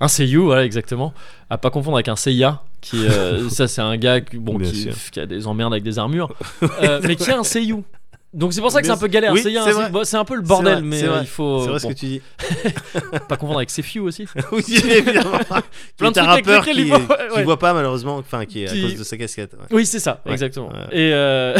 un seiyuu, voilà, exactement. À pas confondre avec un seiya, qui, euh, <laughs> ça, c'est un gars qui, bon, qui, a des emmerdes avec des armures, <laughs> euh, mais qui est un seiyuu. Donc c'est pour ça que c'est un peu galère. Oui, Seiya, c'est un bon, peu le bordel, vrai, mais il faut C'est vrai ce que tu dis. <laughs> pas confondre avec Sefiu aussi. oui, évidemment. Plein de un rappeur qui, ouais, qui voit pas malheureusement, enfin qui est à cause de sa casquette. ouais. Oui, c'est ça, Ouais, exactement. Et, euh,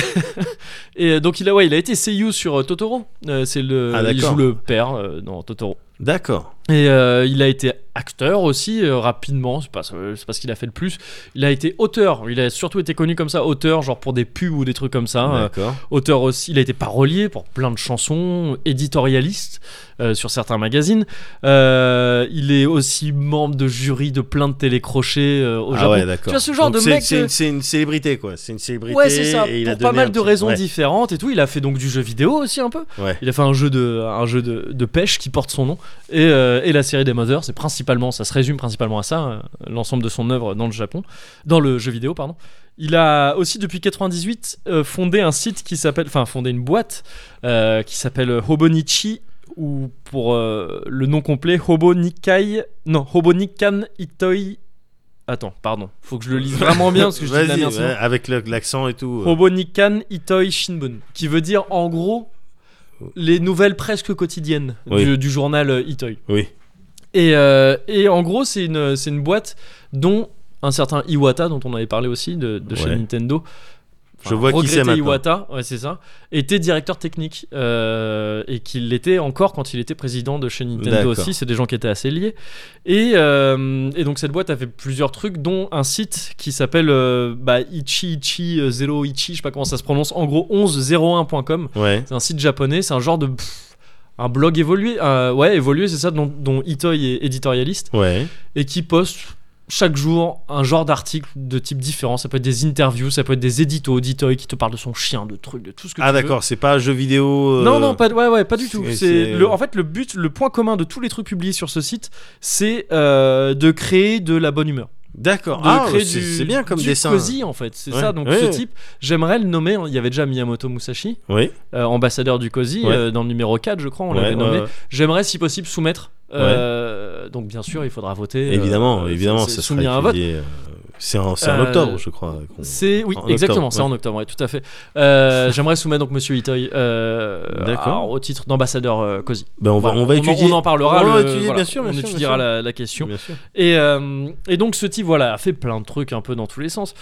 et donc il a, ouais, il a été seiyuu sur euh, Totoro. C'est le, Ah, il joue le père dans Totoro. D'accord. Et euh, il a été acteur aussi euh, rapidement, c'est pas, c'est pas ce qu'il a fait le plus. Il a été auteur, il a surtout été connu comme ça, auteur, genre pour des pubs ou des trucs comme ça. Euh, auteur aussi, il a été parolier pour plein de chansons, éditorialiste euh, sur certains magazines. Il est aussi membre de jury de plein de télécrochets au Ah Japon. ouais, d'accord. Tu vois ce genre Donc de mec. C'est une, célébrité quoi. C'est une célébrité. Ouais, c'est ça. Et il a pour pas donné mal de petit- raisons ouais. différentes et tout. Il a fait donc du jeu vidéo aussi un peu. Ouais. Il a fait un jeu de, un jeu de, de pêche qui porte son nom. Et, euh, et la série des Mothers, c'est principalement, ça se résume principalement à ça, euh, l'ensemble de son œuvre dans le Japon, dans le jeu vidéo, pardon. Il a aussi depuis 98 euh, fondé un site qui s'appelle, enfin fondé une boîte euh, qui s'appelle Hobonichi ou pour le nom complet Hobonikai, non Hobonikan Itoi. Attends, pardon, faut que je le lise <laughs> vraiment bien parce que je dis la merde avec l'accent et tout. Hobonikan Itoi Shinbun, qui veut dire en gros les nouvelles presque quotidiennes Oui. du, du journal euh, Itoi. Oui. Et, euh, et en gros, c'est une, une boîte dont un certain Iwata, dont on avait parlé aussi de, de chez Ouais. Nintendo. Je vois qui c'est. Iwata, ouais, c'est ça, était directeur technique euh, et qu'il l'était encore quand il était président de chez Nintendo aussi. C'est des gens qui étaient assez liés. Et, euh, et donc cette boîte a fait plusieurs trucs, dont un site qui s'appelle euh, bah, Ichi Ichi Zero Ichi, je sais pas comment ça se prononce. En gros, 1101.com. Ouais. C'est un site japonais, c'est un genre de. pff, un blog évolué. ouais, évolué, c'est ça, dont, dont Itoi est éditorialiste. Ouais. Et qui poste chaque jour un genre d'article de type différent. Ça peut être des interviews, ça peut être des éditos d'Itoi qui te parlent de son chien, de trucs, de tout ce que Ah tu veux. d'accord, c'est pas un jeu vidéo. euh, Non, non, pas, ouais, ouais, pas du tout. c'est- le, en fait le but, le point commun de tous les trucs publiés sur ce site, c'est euh, de créer de la bonne humeur. D'accord. Ah, c'est bien comme du dessin. cosy en fait. C'est Ouais. ça. Donc Ouais, ce ouais. type, j'aimerais le nommer. Il y avait déjà Miyamoto Musashi, Oui. euh, ambassadeur du euh, dans le numéro 4 je crois, on l'avait nommé. J'aimerais si possible soumettre. Euh, donc bien sûr, il faudra voter. euh, Évidemment, c'est- évidemment, ça sera un vote. euh, C'est en, Euh, octobre, je crois. C'est oui, en exactement, c'est en octobre, ouais, tout à fait. Euh, J'aimerais soumettre donc Monsieur euh, alors, au titre d'ambassadeur euh, cosy. Ben, on va, on va étudier. On en parlera. On le- étudier, voilà, bien sûr, bien on sûr, bien étudiera sûr. la, la question. Bien sûr. Et, euh, et donc ce type voilà a fait plein de trucs un peu dans tous les sens.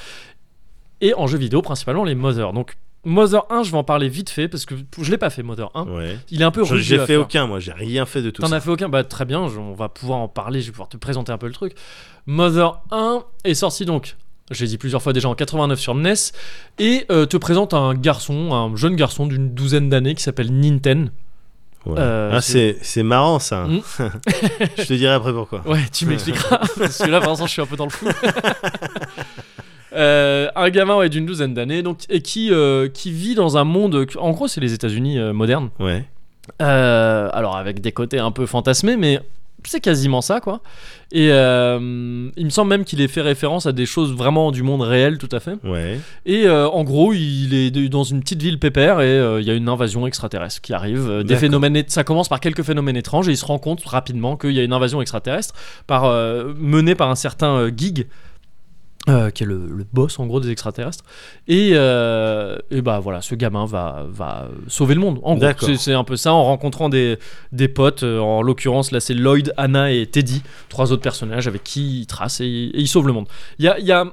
Et en jeu vidéo principalement les Mother. Donc Mother 1, je vais en parler vite fait parce que je l'ai pas fait Mother 1. Ouais. Il est un peu Je- rugueux J'ai fait faire. aucun, moi, j'ai rien fait de tout T'en as fait aucun? Bah très bien, je- on va pouvoir en parler, je vais pouvoir te présenter un peu le truc. Mother 1 est sorti donc, j'ai dit plusieurs fois déjà en 89 sur NES, et euh, te présente un garçon, un jeune garçon d'une douzaine d'années qui s'appelle Ninten. Ouais. Euh, ah, c'est marrant ça. Mm. <laughs> je te dirai après pourquoi. Ouais, tu m'expliqueras, <laughs> parce que là pour l'instant je suis un peu dans le flou. <laughs> Euh, un gamin ouais, d'une douzaine d'années donc et qui euh, qui vit dans un monde en gros c'est les États-Unis euh, modernes Ouais. Alors avec des côtés un peu fantasmés mais c'est quasiment ça quoi et euh, il me semble même qu'il ait fait référence à des choses vraiment du monde réel tout à fait Ouais. et euh, en gros, il est dans une petite ville pépère et euh, il y a une invasion extraterrestre qui arrive. Des phénomènes, ça commence par quelques phénomènes étranges et il se rend compte rapidement qu'il y a une invasion extraterrestre par, menée par un certain Gig. Euh, qui est le, le boss en gros des extraterrestres. Et, euh, et bah voilà ce gamin va, va sauver le monde en gros. C'est un peu ça en rencontrant des, des potes euh, en l'occurrence là c'est Lloyd, Anna et Teddy trois autres personnages avec qui il trace et, et il sauve le monde. Il y a, y a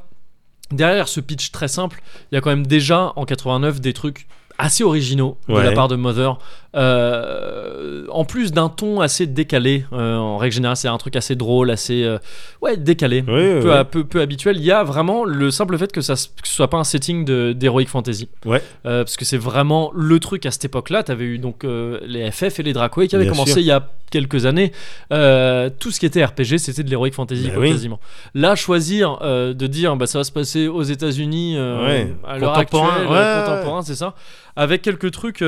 derrière ce pitch très simple, il y a quand même déjà en 89 des trucs assez originaux de la part de Mother. Euh, en plus d'un ton assez décalé, euh, en règle générale, c'est un truc assez drôle, assez euh, ouais décalé, Oui, peu, habituel. Il y a vraiment le simple fait que ça que ce soit pas un setting d'heroic fantasy, Ouais. Parce que c'est vraiment le truc à cette époque-là. T'avais eu donc les FF et les Dracoué qui avaient Bien commencé sûr. il y a quelques années. Tout ce qui était RPG, c'était de l'heroic fantasy Bah oui. quasiment. Là, choisir de dire bah, ça va se passer aux États-Unis Ouais. à l'heure actuelle, Contemporain, c'est ça, avec quelques trucs,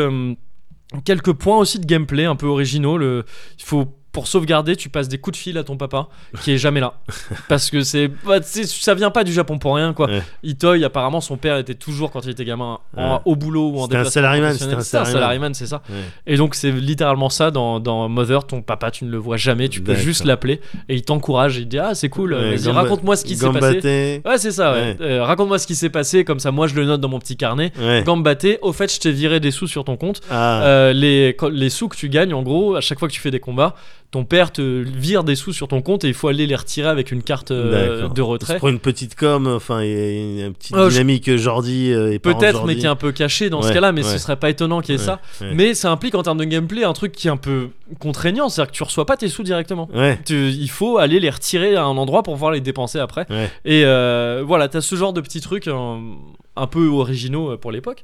quelques points aussi de gameplay un peu originaux. Le, il faut pour sauvegarder, tu passes des coups de fil à ton papa qui est jamais là <laughs> parce que c'est bah, ça vient pas du Japon pour rien quoi. Ouais. Itoy apparemment son père était toujours quand il était gamin en- Ouais. au boulot ou en déplacement c'était un salaryman. c'est ça. Ouais. Et donc c'est littéralement ça dans, dans Mother, ton papa tu ne le vois jamais, tu peux juste l'appeler et il t'encourage, il dit ah c'est cool, vas-y raconte-moi ce qui s'est passé. Ouais c'est ça. Euh, raconte-moi ce qui s'est passé, comme ça moi je le note dans mon petit carnet. Gambaté, au fait je t'ai viré des sous sur ton compte. Ah. Euh, les, les sous que tu gagnes, en gros, à chaque fois que tu fais des combats, ton père te vire des sous sur ton compte et il faut aller les retirer avec une carte euh, de retrait. pour une petite com, enfin, il y a une petite Oh, je- dynamique Jordi euh, et Peut-être, Jordi. mais qui est un peu caché dans ce cas-là, mais ouais. ce serait pas étonnant qu'il y ait Ouais, ça. Mais ça implique en termes de gameplay un truc qui est un peu contraignant, c'est-à-dire que tu reçois pas tes sous directement. Tu- il faut aller les retirer à un endroit pour pouvoir les dépenser après. Et euh, voilà, t'as ce genre de petits trucs euh, un peu originaux euh, pour l'époque.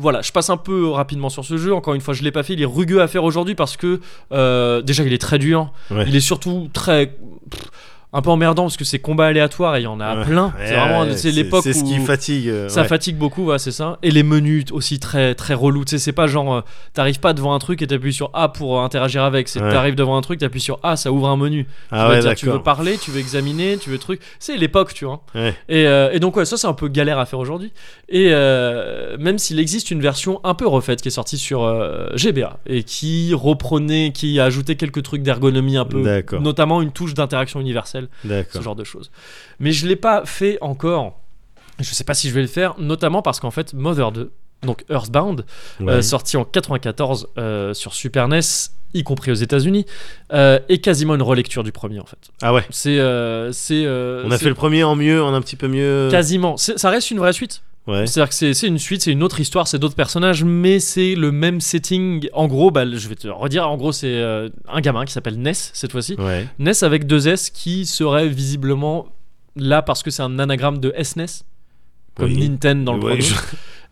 Voilà, je passe un peu rapidement sur ce jeu. Encore une fois, je l'ai pas fait. Il est rugueux à faire aujourd'hui parce que euh, déjà, il est très dur. Ouais. Il est surtout très pff, un peu emmerdant parce que c'est combat aléatoire et il y en a Ouais. plein. Ouais, c'est vraiment ouais, c'est l'époque C'est ce qui fatigue. euh, ça fatigue beaucoup, ouais, c'est ça. Et les menus aussi très très relous. Tu sais, c'est pas genre euh, t'arrives pas devant un truc et t'appuies sur A pour interagir avec. C'est t'arrives devant un truc, t'appuies sur A, ça ouvre un menu. Tu Ah dire, tu veux parler, tu veux examiner, tu veux truc. C'est l'époque, tu vois. Et, euh, et donc ouais, ça c'est un peu galère à faire aujourd'hui. Et euh, même s'il existe une version un peu refaite qui est sortie sur GBA et qui reprenait, qui a ajouté quelques trucs d'ergonomie un peu, notamment une touche d'interaction universelle ce genre de choses. Mais je l'ai pas fait encore. Je sais pas si je vais le faire, notamment parce qu'en fait, Mother 2, donc Earthbound, Ouais. euh, sorti en 94 euh, sur Super NES, y compris aux États-Unis, euh, est quasiment une relecture du premier en fait. Ah ouais. C'est, c'est, On a fait le premier en mieux, en un petit peu mieux. quasiment. Ça reste une vraie suite. Ouais. C'est-à-dire que c'est, une suite, c'est une autre histoire, c'est d'autres personnages, mais c'est le même setting. En gros, bah, je vais te redire, en gros, c'est euh, un gamin qui s'appelle Ness cette fois-ci. Ouais. NES avec deux S qui serait visiblement là parce que c'est un anagramme de SNES, comme Oui. Nintendo dans le Ouais, premier. je-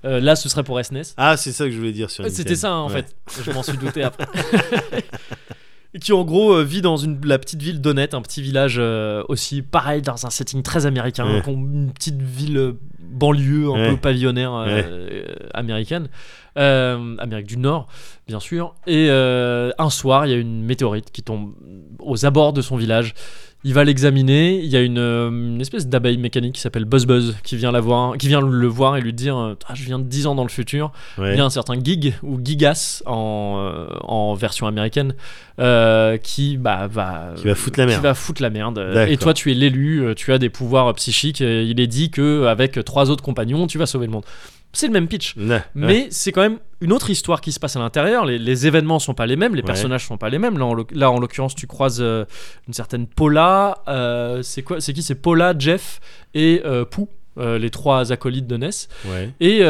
Euh, là, ce serait pour SNES. Ah, c'est ça que je voulais dire sur Ouais, C'était ça en fait. Je m'en suis douté après. <laughs> Qui en gros euh, vit dans une, la petite ville d'Honnête, un petit village euh, aussi pareil dans un setting très américain, Ouais. une petite ville euh, banlieue un Ouais. peu pavillonnaire euh, Ouais. euh, américaine, Euh, Amérique du Nord bien sûr. Et un soir, il y a une météorite qui tombe aux abords de son village. Il va l'examiner. Il y a une, euh, une espèce d'abeille mécanique qui s'appelle Buzz Buzz qui vient, la voir, qui vient le voir et lui dire euh, Ah, Je viens de 10 ans dans le futur. Ouais. Il y a un certain Gig ou Gigas en, euh, en version américaine euh, qui bah, va, Qui va foutre la qui merde. va foutre la merde. D'accord. Et toi, tu es l'élu, tu as des pouvoirs psychiques. et il est dit que avec trois autres compagnons, tu vas sauver le monde. C'est le même pitch. Ouais. Mais c'est quand même une autre histoire qui se passe à l'intérieur. Les, les événements sont pas les mêmes, les Ouais. personnages sont pas les mêmes. Là, en, l'oc- là, en l'occurrence, tu croises euh, une certaine Paula. euh, c'est quoi C'est qui? C'est Paula, Jeff et euh, Pou, les trois acolytes de Ness. Et,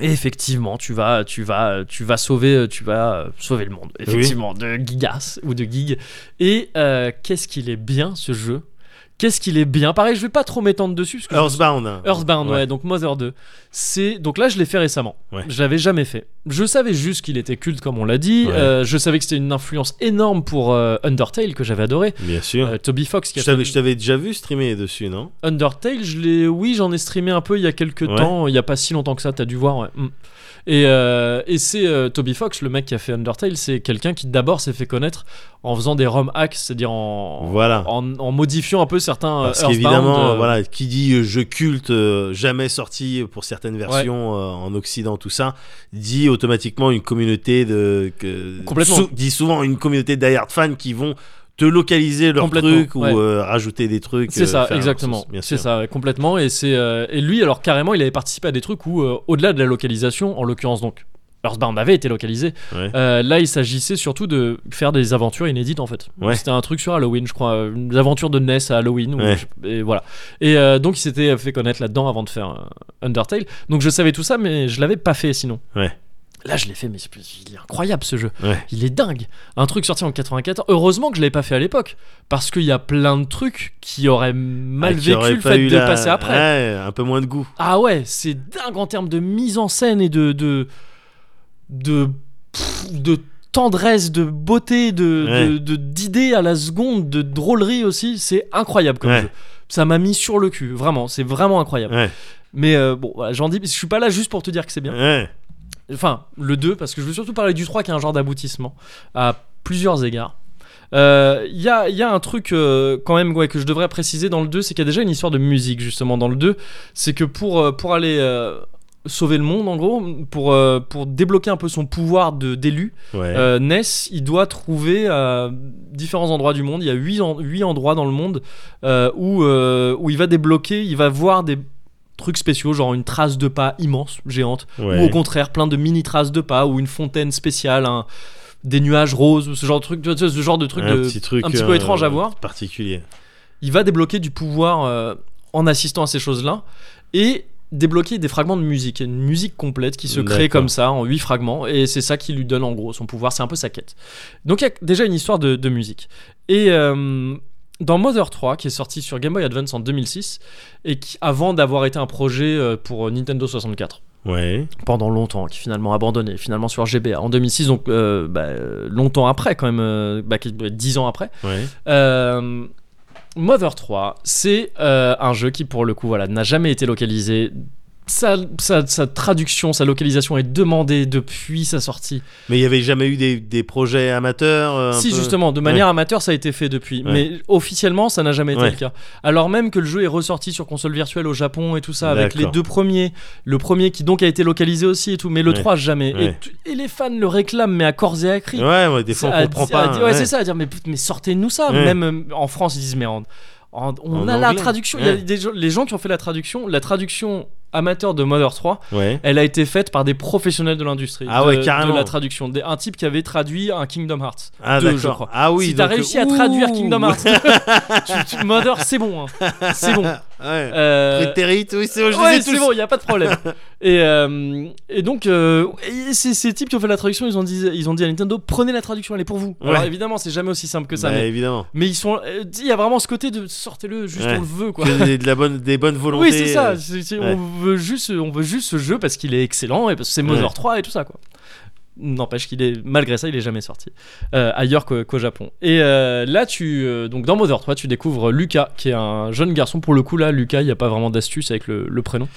et effectivement, tu vas, tu vas, tu vas sauver, tu vas sauver le monde. Effectivement, de Gigas ou de Gig. Et euh, qu'est-ce qu'il est bien ce jeu? Qu'est-ce qu'il est bien Pareil, je vais pas trop m'étendre dessus. Parce que Earthbound. Earthbound, ouais. donc Mother 2. C'est donc là je l'ai fait récemment. Ouais. Je l'avais jamais fait. je savais juste qu'il était culte, comme on l'a dit. Ouais. Euh, je savais que c'était une influence énorme pour euh, Undertale, que j'avais adoré. Bien sûr. Euh, Toby Fox qui a je t'avais fait je t'avais déjà vu streamer dessus, non? Undertale, je l'ai, oui, j'en ai streamé un peu il y a quelques Ouais. temps, il y a pas si longtemps que ça, t'as dû voir. ouais. Mm. Et, euh, et c'est euh, Toby Fox, le mec qui a fait Undertale, c'est quelqu'un qui d'abord s'est fait connaître en faisant des ROM hacks, c'est-à-dire en, Voilà. en, en modifiant un peu certains Parce euh, Earthbound, qu'évidemment, voilà, qui dit jeu culte, jamais sorti pour certaines versions en Occident, tout ça, dit automatiquement une communauté de. Que, Complètement. sou- dit souvent une communauté d'hard fans qui vont te localiser Complètement, trucs ou euh, rajouter des trucs. C'est euh, ça, leur exactement. C'est ça, complètement. Et c'est euh, et lui, alors carrément, il avait participé à des trucs où, euh, au-delà de la localisation, en l'occurrence donc. Earthbound avait été localisé. Ouais. Là, il s'agissait surtout de faire des aventures inédites en fait. Ouais. C'était un truc sur Halloween, je crois, une aventure de NES à Halloween. et voilà. Et donc, il s'était fait connaître là-dedans avant de faire Undertale. Donc, je savais tout ça, mais je l'avais pas fait sinon. Ouais. Là, je l'ai fait, mais il est incroyable ce jeu. Ouais. Il est dingue. Un truc sorti en 94. Heureusement que je l'avais pas fait à l'époque, parce qu'il y a plein de trucs qui auraient mal Ah, qui vécu le fait de la- passer après. Ouais, un peu moins de goût. Ah ouais, c'est dingue en termes de mise en scène et de de de, tendresse, de beauté, de Ouais. d'idées à la seconde, de drôlerie aussi. C'est incroyable comme jeu. Ça m'a mis sur le cul, vraiment. C'est vraiment incroyable. Mais euh, bon, voilà, j'en dis, je suis pas là juste pour te dire que c'est bien. Enfin, le 2, parce que je veux surtout parler du 3 qui est un genre d'aboutissement à plusieurs égards. Euh, Il y, a, y a un truc euh, quand même ouais, que je devrais préciser dans le 2, c'est qu'il y a déjà une histoire de musique justement dans le 2. C'est que pour, euh, pour aller euh, sauver le monde en gros, pour, euh, pour débloquer un peu son pouvoir de- d'élu, Ouais. euh, Ness, il doit trouver différents endroits du monde. Il y a 8, endroits dans le monde euh, où, euh, où il va débloquer, il va voir des trucs spéciaux, genre une trace de pas immense, géante, ouais. ou au contraire plein de mini traces de pas, ou une fontaine spéciale, un- des nuages roses, ce genre de truc, ce genre de truc, un de- petit truc un petit peu euh, étrange à voir. Particulier. Il va débloquer du pouvoir euh, en assistant à ces choses-là et débloquer des fragments de musique, une musique complète qui se crée comme ça en huit fragments et c'est ça qui lui donne en gros son pouvoir, c'est un peu sa quête. Donc il y a déjà une histoire de, de musique. Et euh, dans Mother 3 qui est sorti sur Game Boy Advance en 2006 et qui avant d'avoir été un projet euh, pour Nintendo 64 Ouais. pendant longtemps, qui finalement abandonné, finalement sur GBA en 2006, donc euh, bah, euh, longtemps après quand même, euh, bah, qui- 10 ans après. Ouais. Euh, Mother 3, c'est euh, un jeu qui pour le coup voilà, n'a jamais été localisé. Sa, sa- sa traduction, sa localisation est demandée depuis sa sortie. Mais il y avait jamais eu des, des projets amateurs euh, si peu justement, de manière amateur, ça a été fait depuis, Ouais. mais officiellement, ça n'a jamais été Ouais. le cas. Alors même que le jeu est ressorti sur console virtuelle au Japon et tout ça, avec les deux premiers, le premier qui donc a été localisé aussi et tout, mais le Ouais. 3 jamais. Et, les fans le réclament, mais à corps et à cri. Ouais, ouais, des fois on comprend à pas. dire- ouais, c'est ça, à dire mais, mais sortez-nous ça. Même euh, en France, ils disent mais en- en- on En a la traduction. Il y a des les gens qui ont fait la traduction, la traduction amateur de Mother 3, Ouais. elle a été faite par des professionnels de l'industrie. Ah de, ouais, carrément. De la traduction. Des- un type qui avait traduit un Kingdom Hearts. Ah Deux, je d'accord. crois. Ah oui. si t'as réussi à ouh. traduire Kingdom Hearts, tu- tu- Mother, c'est bon. hein. C'est bon. <laughs> Ouais. Euh, oui, c'est bon, Ouais, c'est bon, il y a pas de problème. et, euh, et donc, euh, et ces, ces types qui ont fait la traduction, ils ont dit, ils ont dit à Nintendo, prenez la traduction, elle est pour vous. Ouais. Alors évidemment, c'est jamais aussi simple que ça, Bah, mais, évidemment. mais ils sont, euh, il y a vraiment ce côté de sortez-le, juste on le veut quoi. Des- de la bonne, des bonnes volontés. Oui, c'est ça. euh. On veut juste, on veut juste ce jeu parce qu'il est excellent et parce que c'est Mother Ouais. 3 et tout ça quoi. N'empêche qu'il est, malgré ça, il est jamais sorti euh, ailleurs qu'au Japon. Et euh, là, tu, euh, donc dans Mother 3, tu découvres Lucas, qui est un jeune garçon. Pour le coup, là, Lucas, il n'y a pas vraiment d'astuce avec le, le prénom.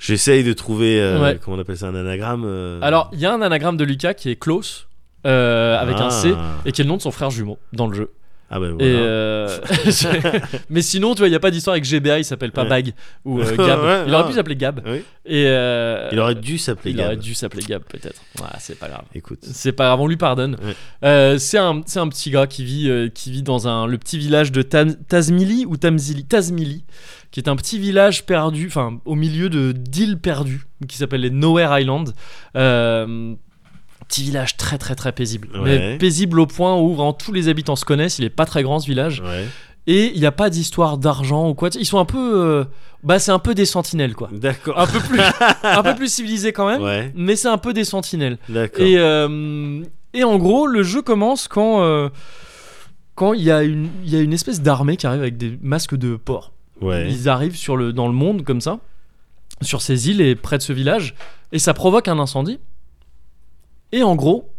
J'essaye de trouver, Ouais. comment on appelle ça, un anagramme. Alors, il y a un anagramme de Lucas qui est Klaus, euh, avec un ah. C, et qui est le nom de son frère jumeau dans le jeu. Ah bah Et voilà. euh, <laughs> mais sinon, tu vois, il n'y a pas d'histoire avec GBA, il s'appelle pas Ouais. Bag ou euh, <laughs> Gab. Ouais, il aurait pu s'appeler Gab. Oui. Et euh, Il aurait dû s'appeler il Gab. aurait dû s'appeler Gab peut-être. Ouais, c'est pas grave. Écoute. C'est pas grave, on lui pardonne. C'est un, un petit gars qui vit, qui vit dans un, le petit village de Tam- Tazmili ou Tamzili, Tazmili, qui est un petit village perdu, enfin au milieu de d'îles perdues, qui s'appelle les Nowhere Island. Euh, petit village très très très paisible, Ouais. mais paisible au point où vraiment tous les habitants se connaissent. Il est pas très grand ce village Ouais. et il n'y a pas d'histoire d'argent ou quoi. Ils sont un peu, euh, bah c'est un peu des sentinelles quoi. D'accord. Un peu plus, <laughs> un peu plus civilisé quand même, Ouais. mais c'est un peu des sentinelles. D'accord. Et, euh, et en gros, le jeu commence quand euh, quand il y, a une- y a une espèce d'armée qui arrive avec des masques de porc. Ouais. Ils arrivent sur le, dans le monde comme ça, sur ces îles et près de ce village, et ça provoque un incendie. Et en gros,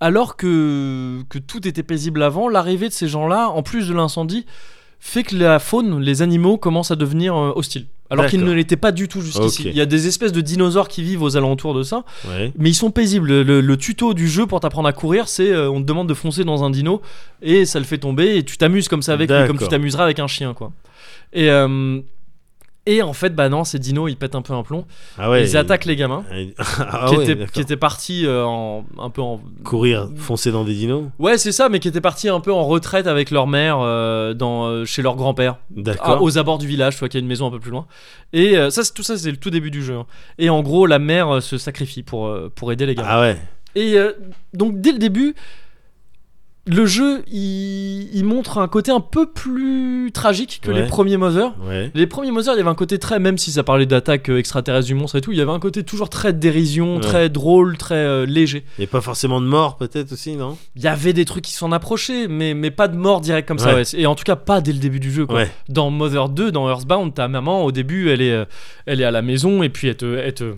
alors que, que tout était paisible avant, l'arrivée de ces gens-là, en plus de l'incendie, fait que la faune, les animaux commencent à devenir euh, hostiles. Alors qu'ils ne l'étaient pas du tout jusqu'ici. Il y a des espèces de dinosaures qui vivent aux alentours de ça, Ouais. mais ils sont paisibles. Le, le tuto du jeu pour t'apprendre à courir, c'est euh, on te demande de foncer dans un dino et ça le fait tomber et tu t'amuses comme ça avec lui, comme tu t'amuseras avec un chien, quoi. Et, euh, et en fait, bah non, ces dinos ils pètent un peu un plomb. Ah ouais. ils attaquent les gamins. <laughs> Ah qui, ouais, étaient, d'accord. qui étaient partis euh, en, un peu en. Courir, foncer dans des dinos. Ouais, c'est ça, mais qui étaient partis un peu en retraite avec leur mère euh, dans, euh, chez leur grand-père. Ah, D'accord. aux abords du village, tu vois qu'il y a une maison un peu plus loin. Et ça, tout ça, c'est le tout début du jeu. hein. Et en gros, la mère se sacrifie pour, pour aider les gamins. Ah ouais. Et donc, dès le début, le jeu, il, il montre un côté un peu plus tragique que Ouais. les premiers Mother. Ouais. Les premiers Mother, il y avait un côté très, même si ça parlait d'attaque euh, extraterrestre du monstre et tout, il y avait un côté toujours très dérision, Ouais. très drôle, très euh, léger. A pas forcément de mort, peut-être aussi, non? Il y avait des trucs qui s'en approchaient, mais, mais pas de mort direct comme ça. Et en tout cas, pas dès le début du jeu. Quoi. Dans Mother 2, dans Earthbound, ta maman, au début, elle est, euh, elle est à la maison et puis elle te. Elle te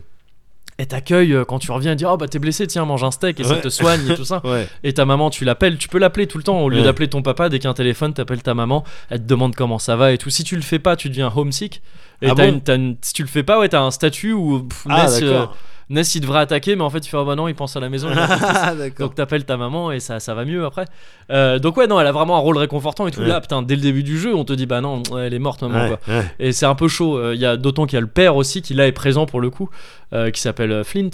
elle t'accueille euh, quand tu reviens et dit oh bah t'es blessé tiens mange un steak et ça te soigne et tout ça. <laughs> Ouais. et ta maman tu l'appelles tu peux l'appeler tout le temps. Au lieu Ouais. d'appeler ton papa dès qu'il y a un téléphone t'appelles ta maman. Elle te demande comment ça va et tout. Si tu le fais pas tu deviens homesick et Ah bon une- t'as une- si tu le fais pas ouais t'as un statut où pff, Ah, Ness, euh. Ness, il devrait attaquer mais en fait il fait oh bah non il pense à la maison Ah, <laughs> donc t'appelles ta maman et ça, ça va mieux après. Euh, donc ouais non elle a vraiment un rôle réconfortant et tout. Ouais. Là putain dès le début du jeu on te dit bah non elle est morte maman Ouais, quoi. ouais. Et c'est un peu chaud. Euh, Il y a d'autant qu'il y a le père aussi qui là est présent pour le coup, euh, qui s'appelle Flint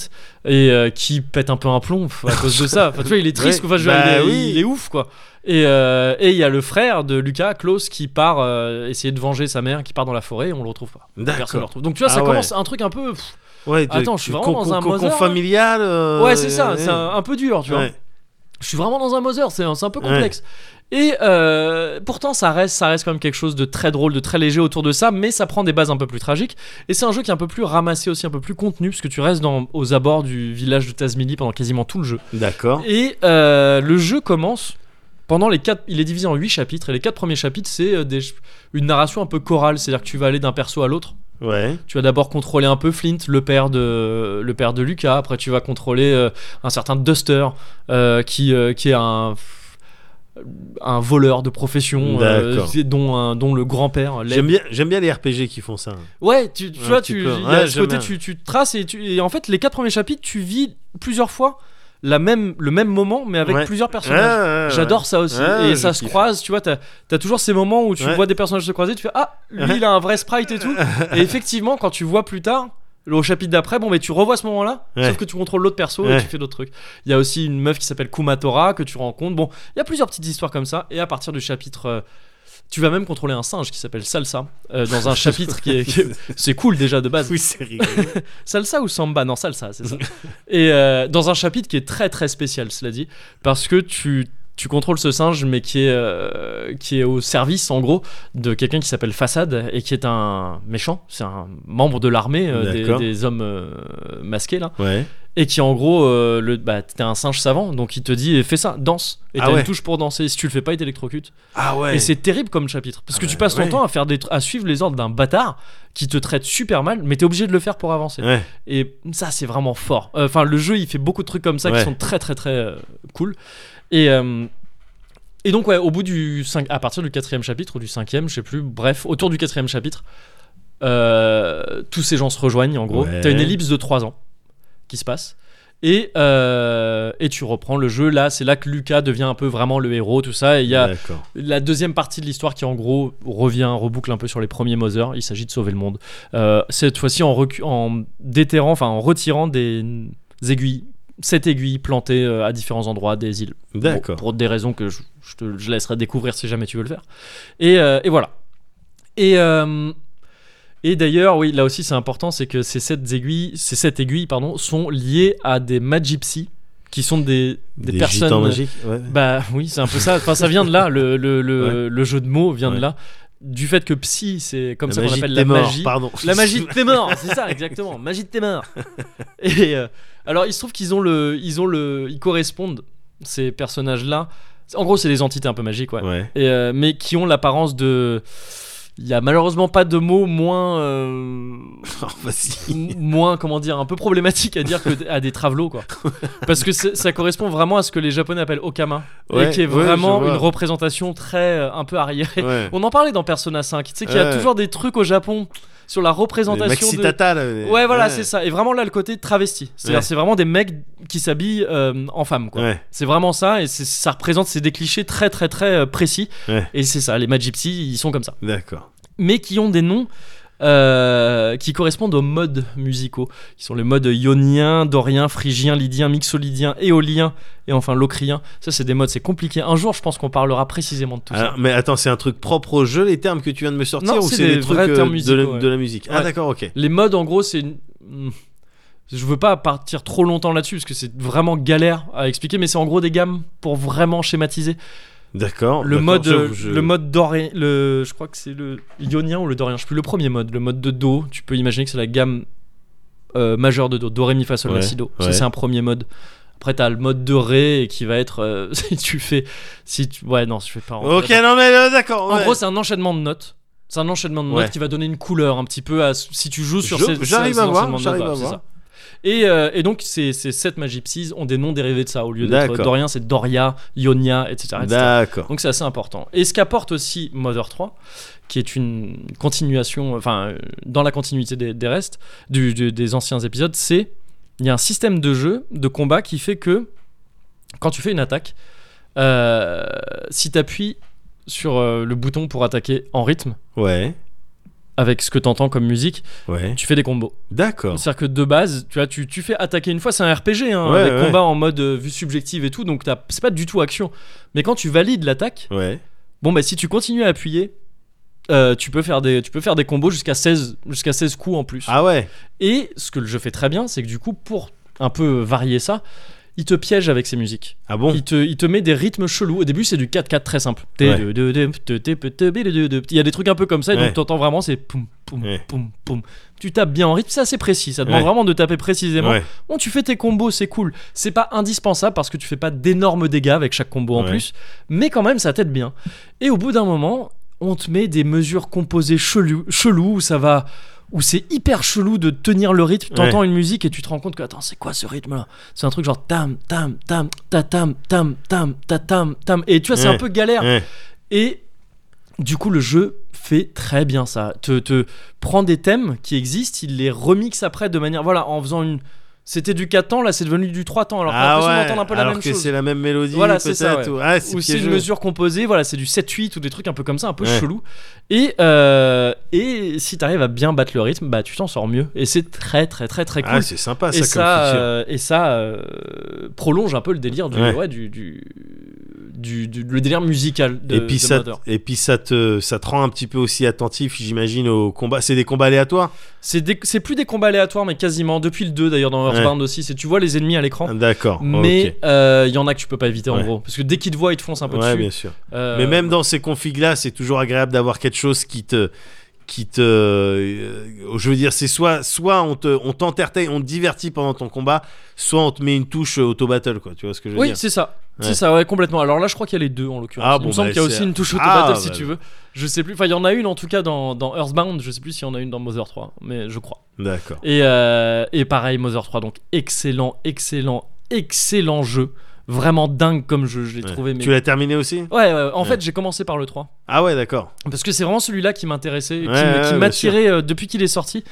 et qui pète un peu un plomb à cause de ça. Enfin tu vois il est triste quoi. Enfin, je bah il, est, oui. il est ouf quoi. Et euh, et il y a le frère de Lucas, Klaus, qui part euh, essayer de venger sa mère, qui part dans la forêt et on le retrouve pas. Personne le retrouve. Donc tu vois ça Ah ouais. commence un truc un peu. pff, Ouais, de- Attends, je suis vraiment dans un cocon là familial. euh, Ouais c'est ça. C'est un, un peu dur tu vois. Je suis vraiment dans un Mother, c'est un, un peu complexe. Et euh, pourtant, ça reste, ça reste quand même quelque chose de très drôle, de très léger autour de ça, mais ça prend des bases un peu plus tragiques. Et c'est un jeu qui est un peu plus ramassé aussi, un peu plus contenu, parce que tu restes dans, aux abords du village de Tasmini pendant quasiment tout le jeu. D'accord. Et euh, le jeu commence pendant les quatre. Il est divisé en huit chapitres, et les quatre premiers chapitres, c'est euh, des- une narration un peu chorale, c'est-à-dire que tu vas aller d'un perso à l'autre. Ouais. Tu vas d'abord contrôler un peu Flint, le père de, le père de Lucas. Après, tu vas contrôler euh, un certain Duster, euh, qui, euh, qui est un, un voleur de profession, euh, dont, un- dont le grand-père. J'aime bien, j'aime bien les RPG qui font ça. Ouais, tu, vois, tu, peu. il y a Ouais, ce j'aime côté, bien. tu, tu traces et, tu, et en fait, les quatre premiers chapitres, tu vis plusieurs fois la même, le même moment, mais avec Ouais. plusieurs personnages. ouais. J'adore ça aussi. Et ça se croise, tu vois, t'as as toujours ces moments où tu vois des personnages se croiser, tu fais Ah, lui il a un vrai sprite et tout. <laughs> et effectivement, quand tu vois plus tard, au chapitre d'après, bon, mais tu revois ce moment-là, Ouais. sauf que tu contrôles l'autre perso et tu fais d'autres trucs. Il y a aussi une meuf qui s'appelle Kumatora que tu rencontres. Bon, il y a plusieurs petites histoires comme ça. Et à partir du chapitre. Tu vas même contrôler un singe qui s'appelle Salsa euh, dans un chapitre qui est, c'est cool déjà de base Oui, c'est rigolo. <laughs> Salsa ou Samba? Non, Salsa, c'est ça. Et euh, dans un chapitre qui est très très spécial, cela dit, parce que tu, tu contrôles ce singe, mais qui est, euh, qui est au service, en gros, de quelqu'un qui s'appelle Façade et qui est un méchant. C'est un membre de l'armée, euh, des, hommes euh, masqués, là. ouais. Et qui, en gros, euh, le, bah, t'es un singe savant, donc il te dit fais ça, danse. Et Ah t'as ouais. une touche pour danser. Si tu le fais pas, il t'électrocute. Ah ouais. Et c'est terrible comme chapitre parce que tu passes ton ouais. temps à faire des à suivre les ordres d'un bâtard qui te traite super mal, mais t'es obligé de le faire pour avancer. Et ça, c'est vraiment fort. Euh, Enfin, le jeu, il fait beaucoup de trucs comme ça qui sont très, très, très euh, cool. Et, et donc, ouais, au bout du 5, à partir du quatrième chapitre ou du cinquième, je sais plus, bref, autour du quatrième chapitre, tous ces gens se rejoignent en gros. T'as une ellipse de 3 ans qui se passe. Et, euh, et tu reprends le jeu. Là, c'est là que Lucas devient un peu vraiment le héros, tout ça. Et il y a la deuxième partie de l'histoire qui en gros revient, reboucle un peu sur les premiers Mother. Il s'agit de sauver le monde. Euh, cette fois-ci en, en déterrant, enfin en retirant des aiguilles, sept aiguilles plantées euh, à différents endroits des îles. D'accord. Pour, pour des raisons que je, je te je laisserai découvrir si jamais tu veux le faire. Et, euh, et voilà. Et, euh, et d'ailleurs, oui, là aussi c'est important, c'est que ces sept aiguilles, ces sept aiguilles pardon, sont liées à des Magipsy, qui sont des, des, Des personnes. magiques. Ouais. Bah oui, c'est un peu ça. Enfin, ça vient de là. Le, le, le, Ouais. le jeu de mots vient de là. Du fait que psy, c'est comme La ça qu'on appelle la tes morts, magie. Pardon. La magie de tes morts, c'est ça exactement. Magie de tes morts. <laughs> Et euh, alors, il se trouve qu'ils ont le, ils ont le, ils correspondent ces personnages-là. En gros, c'est des entités un peu magiques, ouais. Ouais. Et, euh, mais qui ont l'apparence de il y a malheureusement pas de mots moins euh, <laughs> Oh, moins comment dire un peu problématique à dire que à des travelots quoi. Parce que ça correspond vraiment à ce que les japonais appellent okama. Ouais, et qui est vraiment une représentation très euh, un peu arriérée. Ouais. on en parlait dans Persona 5 tu sais qu'il y a toujours des trucs au Japon sur la représentation de Tata, là, ouais voilà c'est ça. Et vraiment là le côté travesti. C'est-à-dire Ouais. c'est vraiment des mecs qui s'habillent euh, en femme quoi. Ouais. c'est vraiment ça et c'est- ça représente c'est des clichés très très très euh, précis. Et c'est ça les Mad Gypsy ils sont comme ça. D'accord. mais qui ont des noms euh, qui correspondent aux modes musicaux, qui sont les modes ionien, dorien, phrygien, lydien, mixolydien, éolien et enfin locrien. Ça, c'est des modes, c'est compliqué. Un jour, je pense qu'on parlera précisément de tout Alors, mais attends, c'est un truc propre au jeu, les termes que tu viens de me sortir Non, ou c'est des des trucs vrais euh, termes de, musicaux, la, ouais. de la musique Ah Ouais. d'accord, ok. ça. Les modes, en gros, c'est une- Hmm. Je veux pas partir trop longtemps là-dessus parce que c'est vraiment galère à expliquer, mais c'est en gros des gammes pour vraiment schématiser. D'accord. Le d'accord, mode, je- euh, je- le mode dorien, le, je crois que c'est le ionien ou le dorien, je sais plus le premier mode, le mode de do. Tu peux imaginer que c'est la gamme euh, majeure de do, do ré mi fa sol la Ouais, si do. ouais. Ça c'est un premier mode. Après t'as le mode de ré qui va être euh, <laughs> si tu fais, si tu, ouais non, je fais pas. rentrer Ok, non mais euh, d'accord. En gros c'est un enchaînement de notes. C'est un enchaînement de notes qui va donner une couleur un petit peu à si tu joues sur Je- ces, j'arrive à voir, j'arrive à voir. Et, euh, et donc ces, ces sept Magypsies ont des noms dérivés de ça au lieu d'être D'accord. dorien c'est Doria, Ionia, etc. etc. D'accord. Donc c'est assez important. Et ce qu'apporte aussi Mother 3, qui est une continuation, enfin euh, dans la continuité des, des restes, du- du- des anciens épisodes, c'est il y a un système de jeu, de combat qui fait que quand tu fais une attaque, euh, si tu appuies sur euh, le bouton pour attaquer en rythme, Ouais. Avec ce que tu entends comme musique, Ouais. tu fais des combos. D'accord. C'est-à-dire que de base, tu vois, tu, tu fais attaquer une fois, c'est un RPG, hein, Ouais, avec ouais. combat en mode euh, vue subjective et tout, donc c'est pas du tout action. Mais quand tu valides l'attaque. Bon, bah si tu continues à appuyer, euh, tu, peux faire des, tu peux faire des combos jusqu'à 16, jusqu'à 16 coups en plus. Ah ouais. Et ce que le jeu fait très bien, c'est que du coup, pour un peu varier ça, il te piège avec ses musiques. Ah bon? Il te, il te met des rythmes chelous. Au début, c'est du 4-4 très simple. Il y a des trucs un peu comme ça, et donc t'entends vraiment, c'est poum, poum, poum, poum. Tu tapes bien en rythme, c'est assez précis. Ça demande vraiment de taper précisément. Bon, tu fais tes combos, c'est cool. C'est pas indispensable parce que tu fais pas d'énormes dégâts avec chaque combo en plus, mais quand même, ça t'aide bien. Et au bout d'un moment, on te met des mesures composées chelou, chelou où ça va. Où c'est hyper chelou de tenir le rythme. T'entends une musique et tu te rends compte que, attends, c'est quoi ce rythme là C'est un truc genre tam, tam, tam, ta tam, tam, tam, ta tam, tam. Et tu vois, c'est Ouais. un peu galère. Ouais. Et du coup, le jeu fait très bien ça. Te, te prend des thèmes qui existent, il les remixe après de manière. Voilà, en faisant une. C'était du 4 temps, là c'est devenu du 3 temps. Alors, Ah l'impression ouais. d'entendre un peu la Alors même que chose. c'est la même mélodie. Voilà, c'est ça, ouais. ou- Ah, c'est Ou c'est une piégeux. mesure composée, voilà, c'est du 7-8 ou des trucs un peu comme ça, un peu Ouais. chelou. Et, euh, et si t'arrives à bien battre le rythme, bah tu t'en sors mieux. Et c'est très très très très cool. Ah, c'est sympa ça et comme ça, feature. euh, et ça euh, prolonge un peu le délire du, Ouais. ouais, du, du, du- du- le délire musical de, et puis de ça, et puis ça te, ça te rend un petit peu aussi attentif, j'imagine, au combat. C'est des combats aléatoires. C'est c'est plus des combats aléatoires, mais quasiment depuis le 2 d'ailleurs dans Earthbound aussi. C'est tu vois les ennemis à l'écran, D'accord. mais euh, il y en a que tu peux pas éviter en gros, parce que dès qu'ils te voient, ils te foncent un peu Ouais, dessus. bien sûr. Euh, Mais même dans ces configs-là, c'est toujours agréable d'avoir quelque chose qui te, qui te, euh, je veux dire, c'est soit, soit on te, on on te divertit pendant ton combat, soit on te met une touche auto battle, quoi. Tu vois ce que je veux Oui, dire? c'est ça. Ouais. C'est ça, ouais, complètement. Alors là, je crois qu'il y a les deux en l'occurrence. Ah, il bon, me semble bah, qu'il y a aussi une touche auto Ah, battle si bah, tu veux. Je sais plus. Enfin, il y en a une en tout cas dans, dans Earthbound. Je sais plus s'il y en a une dans Mother 3, mais je crois. D'accord. Et, euh, et pareil, Mother 3, donc excellent, excellent, excellent jeu. Vraiment dingue comme jeu, je l'ai Ouais. trouvé. Mais... Tu l'as terminé aussi? Ouais, ouais, en Ouais. fait, j'ai commencé par le 3. Ah ouais, d'accord. Parce que c'est vraiment celui-là qui m'intéressait, qui m'attirait euh, depuis qu'il est sorti.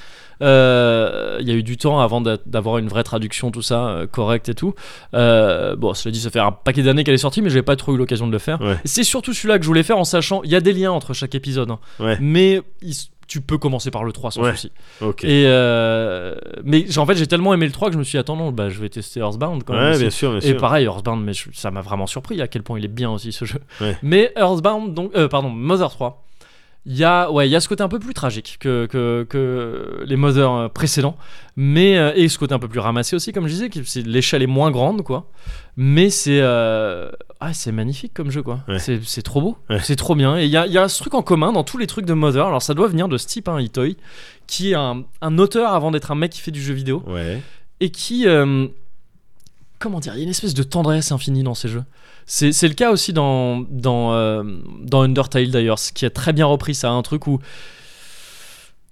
Euh, Il y a eu du temps avant d'a- d'avoir une vraie traduction, tout ça, euh, correcte et tout. Euh, bon, cela dit, ça fait un paquet d'années qu'elle est sortie, mais j'ai pas trop eu l'occasion de le faire. C'est surtout celui-là que je voulais faire en sachant, il y a des liens entre chaque épisode, hein. Ouais. mais il tu peux commencer par le 3 sans Ouais. souci. Ok. Et euh, mais en fait, j'ai tellement aimé le 3 que je me suis dit, attends, non, bah, je vais tester Earthbound quand même. ouais, bien sûr, bien Et sûr. pareil, Earthbound, mais je- ça m'a vraiment surpris à quel point il est bien aussi ce jeu. Ouais. Mais Earthbound, donc, euh, pardon, Mother 3, il y a, ouais, il y a ce côté un peu plus tragique que, que, que les Mother euh, précédents, mais euh, et ce côté un peu plus ramassé aussi, comme je disais, c'est l'échelle est moins grande, quoi. Mais c'est, euh, ah, c'est magnifique comme jeu, quoi. Ouais. C'est, c'est trop beau, Ouais. c'est trop bien. Et il y a, il y a ce truc en commun dans tous les trucs de Mother. Alors ça doit venir de ce type, hein, Itoi, qui est un, un auteur avant d'être un mec qui fait du jeu vidéo et qui, euh, comment dire, il y a une espèce de tendresse infinie dans ces jeux. C'est c'est le cas aussi dans dans euh, dans Undertale d'ailleurs, ce qui a très bien repris ça, un truc où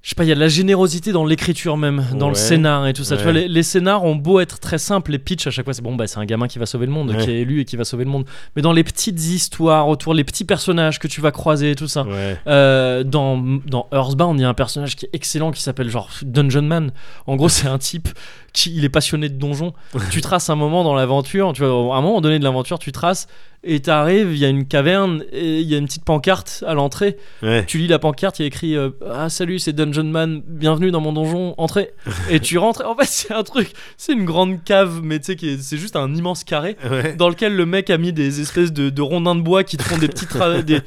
je sais pas, il y a de la générosité dans l'écriture même, dans le scénar et tout ça. Tu vois, les, les scénars ont beau être très simples, les pitchs à chaque fois, c'est bon, bah c'est un gamin qui va sauver le monde, Ouais. qui est élu et qui va sauver le monde. Mais dans les petites histoires autour, les petits personnages que tu vas croiser et tout ça. Euh, dans, dans Earthbound, il y a un personnage qui est excellent qui s'appelle genre Dungeon Man. En gros, c'est un type qui il est passionné de donjons. tu traces un moment dans l'aventure, tu vois, à un moment donné de l'aventure, tu traces et t'arrives, il y a une caverne et il y a une petite pancarte à l'entrée. Ouais. Tu lis la pancarte, il y a écrit euh, Ah, salut, c'est Dungeon Man, bienvenue dans mon donjon, entrez. <laughs> et tu rentres. En fait, c'est un truc, c'est une grande cave, mais tu sais, c'est juste un immense carré Ouais. dans lequel le mec a mis des espèces de, de rondins de bois qui te font des petits, <laughs> des,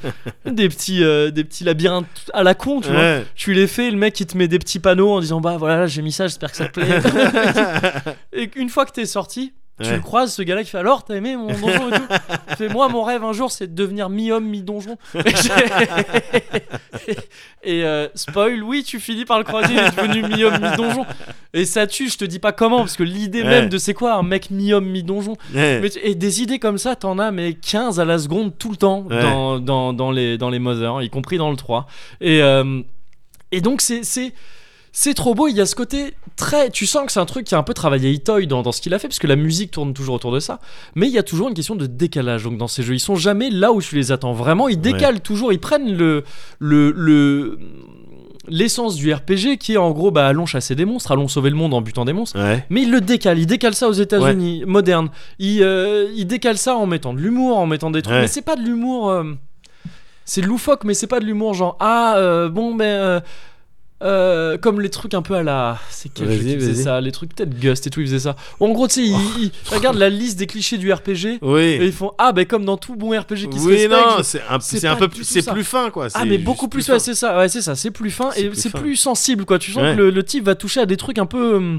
des, petits, euh, des petits labyrinthes à la con, tu vois. Tu les fais, le mec il te met des petits panneaux en disant bah voilà j'ai mis ça, j'espère que ça te plaît. <laughs> <laughs> et une fois que t'es sorti, tu Ouais. le croises ce gars-là qui fait alors t'as aimé mon donjon et tout? Fait moi mon rêve un jour c'est de devenir mi-homme mi-donjon. <laughs> Et, euh, spoil oui tu finis par le croiser il est devenu mi-homme mi-donjon. Et ça tue je te dis pas comment parce que l'idée Ouais. même de c'est quoi un mec mi-homme mi-donjon? Ouais. mais tu- et des idées comme ça, t'en as mais 15 à la seconde tout le temps dans, dans les, dans les Mother, y compris dans le 3. Et, euh, et donc c'est, c'est, trop beau, il y a ce côté très... Tu sens que c'est un truc qui a un peu travaillé Itoy dans, dans ce qu'il a fait, parce que la musique tourne toujours autour de ça, mais il y a toujours une question de décalage donc, dans ces jeux. Ils sont jamais là où tu les attends vraiment, ils décalent toujours, ils prennent le... le, le L'essence du RPG qui est en gros bah, allons chasser des monstres, allons sauver le monde en butant des monstres. Ouais. Mais il le décale, il décale ça aux États-Unis, moderne. Il, euh, il décale ça en mettant de l'humour, en mettant des trucs. Ouais. Mais c'est pas de l'humour. euh, c'est loufoque, mais c'est pas de l'humour genre ah euh, bon ben euh, comme les trucs un peu à la c'est quel jeu qui faisait ça les trucs peut-être Gust et tout ils faisaient ça en gros tu sais ils, ils regardent la liste des clichés du RPG et Oui. ils font ah ben comme dans tout bon RPG qui se Oui, respecte non, c'est un, c'est un peu plus, c'est plus fin quoi. ah mais beaucoup plus fin. ouais c'est ça ouais c'est ça c'est plus fin et plus c'est plus sensible quoi tu sens Ouais. que le, le type va toucher à des trucs un peu euh,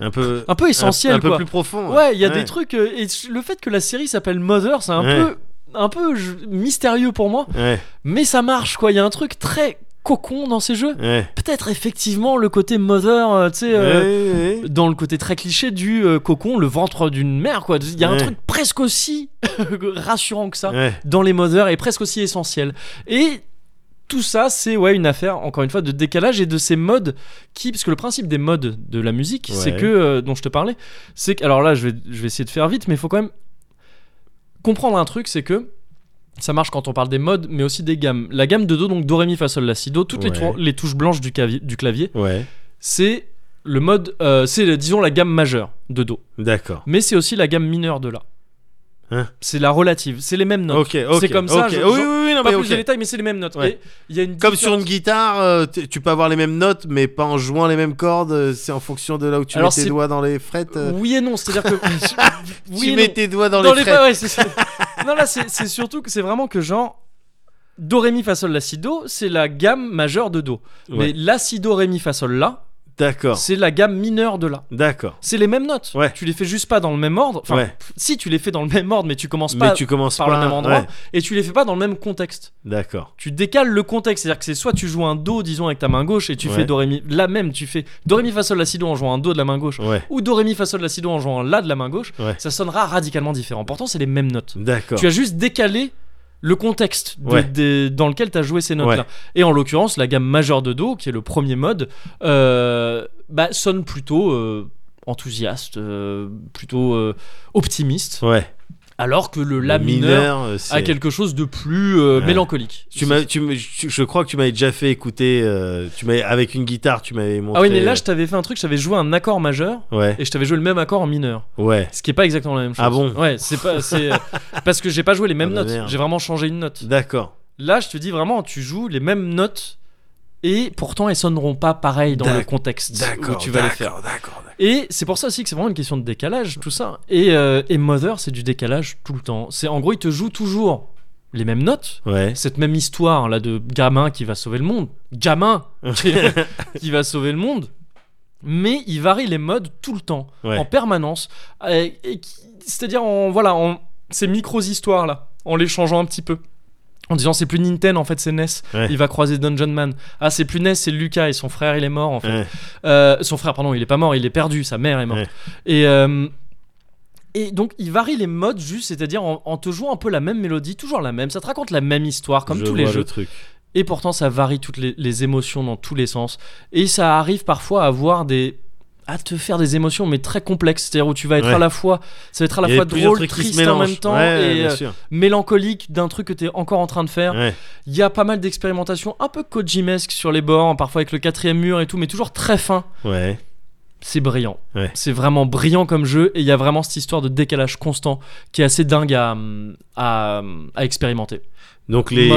un peu, un peu essentiels un, un peu quoi plus profond. Ouais, il y a des trucs. euh, et le fait que la série s'appelle Mother, c'est un Ouais. peu, un peu mystérieux pour moi. Ouais, Mais ça marche, quoi. Il y a un truc très cocon dans ces jeux. ouais. Peut-être effectivement le côté Mother, euh, tu sais. euh, Ouais. Dans le côté très cliché du euh, cocon, le ventre d'une mère, quoi. Il y a un truc presque aussi <laughs> rassurant que ça dans les Mother et presque aussi essentiel. Et tout ça, c'est ouais une affaire encore une fois de décalage et de ces modes qui, parce que le principe des modes de la musique, c'est que euh, dont je te parlais, c'est que alors là, je vais je vais essayer de faire vite, mais il faut quand même comprendre un truc, c'est que ça marche quand on parle des modes, mais aussi des gammes. La gamme de do, donc do ré mi fa sol la si do, toutes les, Ouais. tour- les touches blanches du, clavier- du clavier, Ouais. c'est le mode, euh, c'est disons la gamme majeure de do, D'accord. mais c'est aussi la gamme mineure de la. Hein c'est la relative, c'est les mêmes notes. C'est comme ça, ok. je- oui, oui, oui, non, pas mais plus de détails, mais c'est les mêmes notes. Ouais. Et y a une Comme sur une guitare, euh, tu peux avoir les mêmes notes, mais pas en jouant les mêmes cordes. euh, C'est en fonction de là où tu Alors, mets tes doigts dans les frettes. euh, Oui et non, c'est-à-dire que. <laughs> oui tu et mets non. tes doigts dans, Dans les les frettes. ouais. <laughs> Non, là, c'est surtout que c'est vraiment que genre. Do, ré, mi, fa, sol, la, si, do, c'est la gamme majeure de do. Mais la, si, do, ré, mi, fa, sol, la, D'accord. c'est la gamme mineure de la. D'accord. C'est les mêmes notes. Ouais. Tu les fais juste pas dans le même ordre. Enfin, Ouais. si tu les fais dans le même ordre, mais tu commences Mais pas tu commences par pas le même endroit ouais. et tu les fais pas dans le même contexte. D'accord. Tu décales le contexte, c'est-à-dire que c'est soit tu joues un do, disons avec ta main gauche et tu fais do ré mi, là même tu fais do ré mi fa sol la si do en jouant un do de la main gauche Ouais. ou do ré mi fa sol la si do en jouant un la de la main gauche, Ouais. ça sonnera radicalement différent. Pourtant c'est les mêmes notes. D'accord. Tu as juste décalé le contexte de- Ouais. des- dans lequel tu as joué ces notes-là. Et en l'occurrence, la gamme majeure de Do, qui est le premier mode, euh, bah, sonne plutôt euh, enthousiaste, euh, plutôt optimiste, Ouais. Alors que le La Le mineur euh, a quelque chose de plus euh, Ouais. mélancolique. Tu m'as, je crois que tu m'avais déjà fait écouter. euh, tu avec une guitare, tu m'avais montré. Ah oui, mais là, je t'avais fait un truc, je t'avais joué un accord majeur Ouais. et je t'avais joué le même accord en mineur. Ouais. Ce qui est pas exactement la même chose. Ah bon Ouais, c'est pas. C'est, euh, <laughs> parce que j'ai pas joué les mêmes Ah bah notes. J'ai vraiment changé une note. D'accord. Là, je te dis vraiment, tu joues les mêmes notes et pourtant elles sonneront pas pareil dans le contexte où tu vas les faire. D'accord. D'accord. Et c'est pour ça aussi que c'est vraiment une question de décalage, tout ça. Et, euh, et Mother, c'est du décalage tout le temps. C'est en gros, il te joue toujours les mêmes notes. Ouais. Cette même histoire là de gamin qui va sauver le monde, gamin qui, <laughs> <laughs> qui va sauver le monde, mais il varie les modes tout le temps, Ouais. en permanence, Et- c'est-à-dire en voilà, en ces micros histoires là, en les changeant un petit peu. En disant c'est plus Nintendo en fait c'est NES, Ouais. il va croiser Dungeon Man. Ah c'est plus NES c'est Lucas et son frère il est mort en fait. Ouais. Euh, son frère pardon il est pas mort il est perdu, sa mère est morte. Ouais. Et, euh, Et donc, il varie les modes juste, c'est-à-dire en, en te jouant un peu la même mélodie, toujours la même. Ça te raconte la même histoire, comme Je tous les le jeux. truc. Et pourtant, ça varie toutes les, les émotions dans tous les sens. Et ça arrive parfois à avoir des à te faire des émotions mais très complexes c'est-à-dire où tu vas être Ouais. à la fois ça va être à la fois drôle triste en même temps Ouais, et euh, mélancolique d'un truc que tu es encore en train de faire Ouais. il y a pas mal d'expérimentations un peu Kojimesque sur les bords parfois avec le quatrième mur et tout mais toujours très fin Ouais. c'est brillant. Ouais. C'est vraiment brillant comme jeu et il y a vraiment cette histoire de décalage constant qui est assez dingue à, à, à expérimenter. Donc les,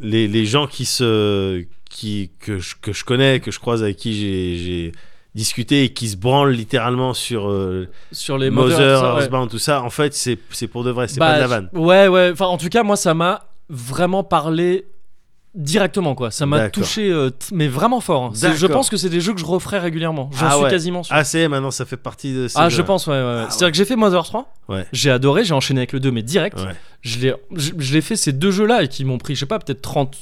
les, les gens qui se qui que je, que je connais que je croise avec qui j'ai j'ai discuté et qui se branlent littéralement sur euh, Sur les Mother, ça, ouais. Earthbound tout ça en fait c'est c'est pour de vrai c'est Bah, pas de la vanne Ouais, ouais. Enfin, en tout cas, moi, ça m'a vraiment parlé directement, quoi. Ça m'a D'accord. touché, euh, t- mais vraiment fort. hein. C'est- Je D'accord. pense que c'est des jeux que je referai régulièrement. J'en Ah suis ouais. quasiment sûr. ah c'est maintenant ça fait partie de ces Ah, jeux. je pense, ouais. ouais, ouais. Ah, C'est-à-dire que j'ai fait Mother 3. Ouais. J'ai adoré, j'ai enchaîné avec le 2, mais direct. Ouais. Je l'ai je, je l'ai fait ces deux jeux-là et qui m'ont pris, je sais pas, peut-être 30.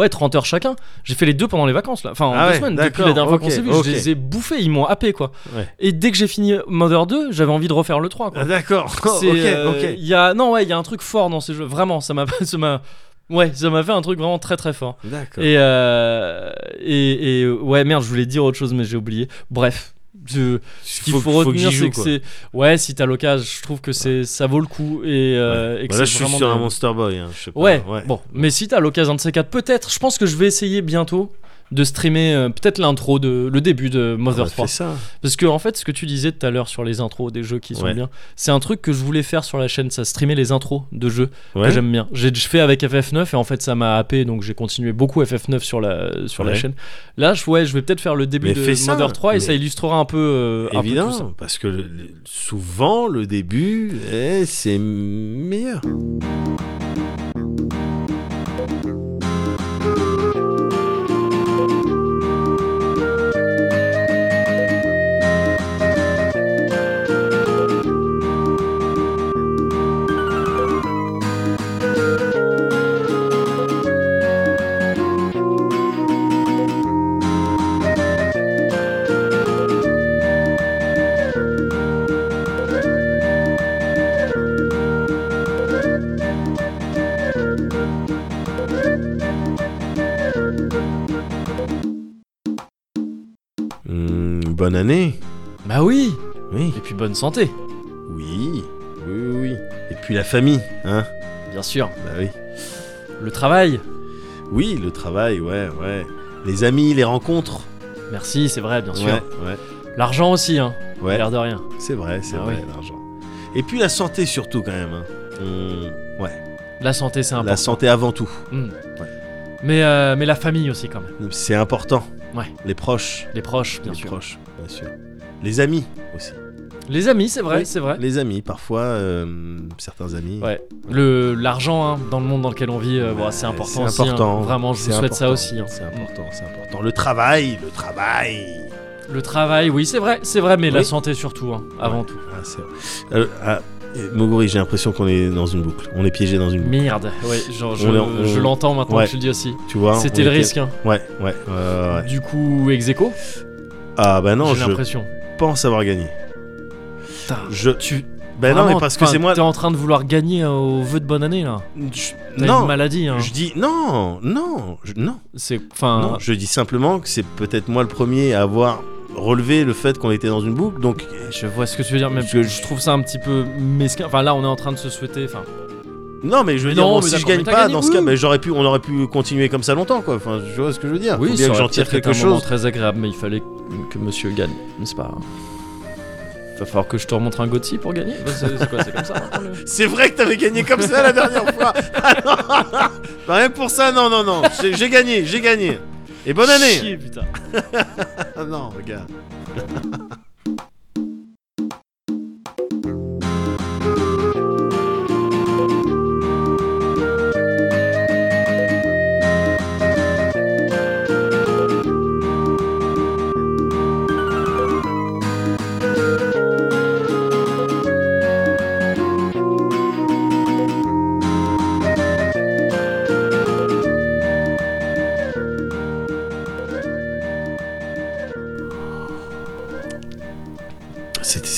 Ouais, 30 heures chacun. J'ai fait les deux pendant les vacances, là. Enfin, en Ah deux ouais, semaines. Depuis la dernière fois qu'on ok, s'est vu, je les ai bouffés, ils m'ont happé, quoi. Ouais. Et dès que j'ai fini Mother 2, j'avais envie de refaire le 3, quoi. Ah, d'accord <laughs> C'est, ok euh, ok Il y a, non, ouais, il y a un truc fort dans ces jeux. Vraiment, ça m'a, <laughs> ça m'a, ouais, ça m'a fait un truc vraiment très très fort. d'accord Et, euh, et, et, ouais, merde, je voulais dire autre chose, mais j'ai oublié. Bref. Je, ce qu'il faut, retenir, c'est que c'est. Ouais, si t'as l'occasion, je trouve que c'est, ça vaut le coup. Et, euh, et que Bah là je suis sur de- un Monster Boy hein, je sais pas. Ouais, bon, mais si t'as l'occasion de ces quatre, peut-être, je pense que je vais essayer bientôt de streamer euh, peut-être l'intro de le début de Mother Ouais, 3 fais ça parce que en fait ce que tu disais tout à l'heure sur les intros des jeux qui sont Ouais. bien c'est un truc que je voulais faire sur la chaîne ça streamer les intros de jeux ouais que j'aime bien j'ai je fais avec FF9 et en fait ça m'a happé donc j'ai continué beaucoup FF9 sur la sur la chaîne là je ouais je vais peut-être faire le début Mais de ça, Mother 3 et ça illustrera un peu euh, un peu tout ça. Évidemment, parce que le- souvent le début, eh, c'est meilleur. Bonne année. bah oui Oui, et puis bonne santé oui, oui, oui, oui. Et puis la famille, hein. bien sûr Bah oui. le travail Oui, le travail, ouais, ouais. Les amis, les rencontres. merci c'est vrai bien sûr Ouais, ouais, l'argent aussi hein ouais. l'air de rien C'est vrai, c'est Ah vrai, oui. l'argent. Et puis la santé surtout quand même. hein. On- Ouais, la santé c'est important la santé avant tout. Ouais. mais euh, mais la famille aussi quand même C'est important. Ouais. Les proches, les proches bien les sûr proches, bien sûr. Les amis aussi. les amis c'est vrai Oui. c'est vrai Les amis, parfois, euh, certains amis. Ouais, le l'argent hein, dans le monde dans lequel on vit, euh, bon, c'est important c'est aussi. hein. important. Vraiment, je vous souhaite ça important. aussi. hein. C'est important, c'est important. Le travail, le travail. Le travail, oui, c'est vrai, c'est vrai, mais la santé surtout, hein, avant tout. Ah, c'est- Euh, ah, et Moguri, j'ai l'impression qu'on est dans une boucle. On est piégé dans une boucle. Merde, ouais, genre, je, On je l'entends maintenant tu le dis aussi. Tu vois C'était le était- risque. hein. Ouais, ouais, ouais, ouais, ouais. Du coup, ex aequo, Ah bah non, j'ai je l'impression. pense avoir gagné. Putain, Je. tu. Ben non, vraiment, mais parce que c'est moi. T'es en train de vouloir gagner euh, au vœu de bonne année là. Je- Non, une maladie. Hein. je dis non, non, je- non, C'est, enfin, non. Je dis simplement que c'est peut-être moi le premier à avoir relevé le fait qu'on était dans une boucle. Donc, je vois ce que tu veux dire, mais Parce que je trouve ça un petit peu mesquin. Enfin, là, on est en train de se souhaiter. Enfin, non, mais je veux dire, non, bon, si je gagne pas, gagné, dans ce cas, oui. j'aurais pu, on aurait pu continuer comme ça longtemps, quoi. Enfin, je vois ce que je veux dire. Faut bien que j'en tire quelque chose. très agréable, mais il fallait que monsieur gagne, n'est-ce pas? Va falloir que je te remontre un Gotti pour gagner? Bah, C'est c'est quoi, c'est comme ça le- <laughs> C'est vrai que t'avais gagné comme ça la dernière fois. <laughs> Ah non. Bah, rien pour ça, non, non, non. J'ai gagné, j'ai gagné. Et bonne année. Chier, putain. <laughs> Non, regarde.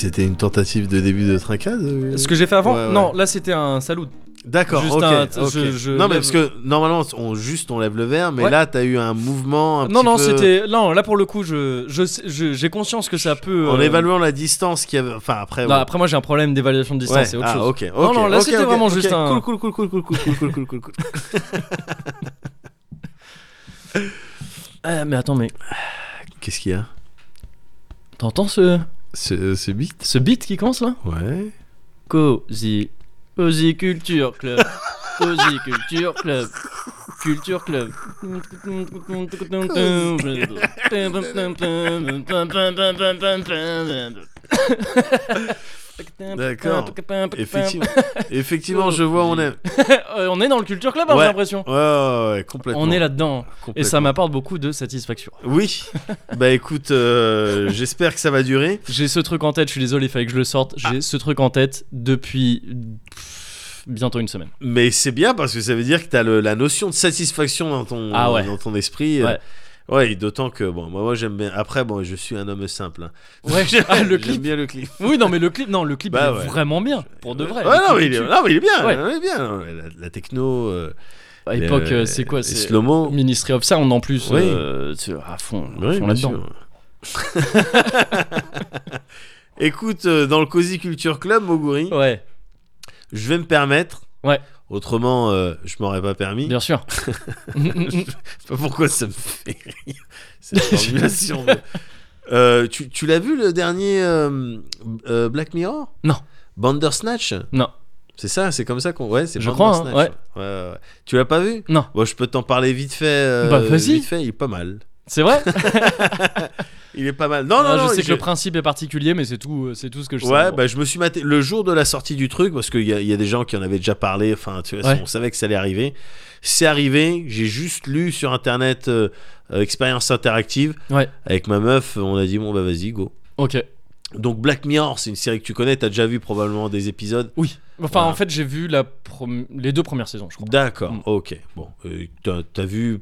C'était, une tentative de début de trincade euh Ce que j'ai fait avant Ouais, ouais. Non, là c'était un salut. D'accord, ok. un- je- je non, mais parce que normalement, on, juste on lève le verre, mais Ouais. là, t'as eu un mouvement. Un Non, petit non, peu- c'était. Non, là pour le coup, je, je, j'ai conscience que ça peut. En euh, évaluant la distance qu'il y avait. Enfin, après. Non, après, moi j'ai un problème d'évaluation de distance, c'est autre ah, chose. ok, Non, non, là, c'était vraiment juste un- Cool, cool, cool, cool, cool, cool, cool, cool, cool, cool. Euh, <laughs> mais attends, mais. Qu'est-ce qu'il y a? T'entends ce, ce, ce beat ce beat qui commence là Ouais. Cozy. Cozy Culture Club. Cozy Culture Club. Culture Club. <laughs> D'accord. <laughs> Effectivement, effectivement, je vois on est. <laughs> Euh, on est dans le Culture Club, hein, Ouais. j'ai l'impression. Ouais, ouais, ouais, complètement. On est là-dedans. Et ça m'apporte beaucoup de satisfaction. Oui. <laughs> bah écoute, euh, j'espère que ça va durer. J'ai ce truc en tête, je suis désolé, il fallait que je le sorte. Ah. J'ai ce truc en tête depuis bientôt une semaine. Mais c'est bien parce que ça veut dire que t'as le- la notion de satisfaction dans ton, Ah ouais. dans ton esprit. euh, Ouais. Ouais, d'autant que bon, moi, moi j'aime bien. Après, bon, je suis un homme simple. hein. Ouais, <laughs> ah, le J'aime clip. bien le clip. Oui, non, mais le clip, non, le clip Bah il est ouais. vraiment bien, pour de vrai. Ouais, non, mais il est, tue. non, mais il est bien. Ouais. il est bien. La, la techno. euh, À l'époque, euh, euh, c'est quoi C'est slow-mo. Ministry of Sound en plus, Oui. euh, à fond, à Oui, fond là-dedans. <laughs> Écoute, dans le Cozy Culture Club, Moguri, Ouais, je vais me permettre. Ouais. Autrement, euh, je m'aurais pas permis. bien sûr. <laughs> Je sais pas pourquoi ça me fait rire cette <laughs> formulation. Euh, tu tu l'as vu le dernier euh, euh, Black Mirror? Non. Bandersnatch? Non, C'est ça, c'est comme ça qu'on. Ouais, c'est Je crois, hein, ouais, ouais, ouais. Tu l'as pas vu? Non. Bon, je peux t'en parler vite fait. Bah, vas-y. Vite fait, il est pas mal. C'est vrai? <laughs> Il est pas mal. Non, non, non. Je sais que le principe est particulier, mais c'est tout, euh, c'est tout ce que je sais. Ouais, bah je me suis maté le jour de la sortie du truc parce qu'il y, y a des gens qui en avaient déjà parlé. Enfin, tu vois, Ouais. on savait que ça allait arriver. C'est arrivé. J'ai juste lu sur internet euh, euh, expérience interactive Ouais. avec ma meuf. On a dit bon bah vas-y go. Ok. Donc Black Mirror, c'est une série que tu connais. T'as déjà vu probablement des épisodes. Oui. Enfin, Voilà. en fait, j'ai vu la les deux premières saisons, je crois. D'accord. Mm. Ok. Bon, euh, t'as- vu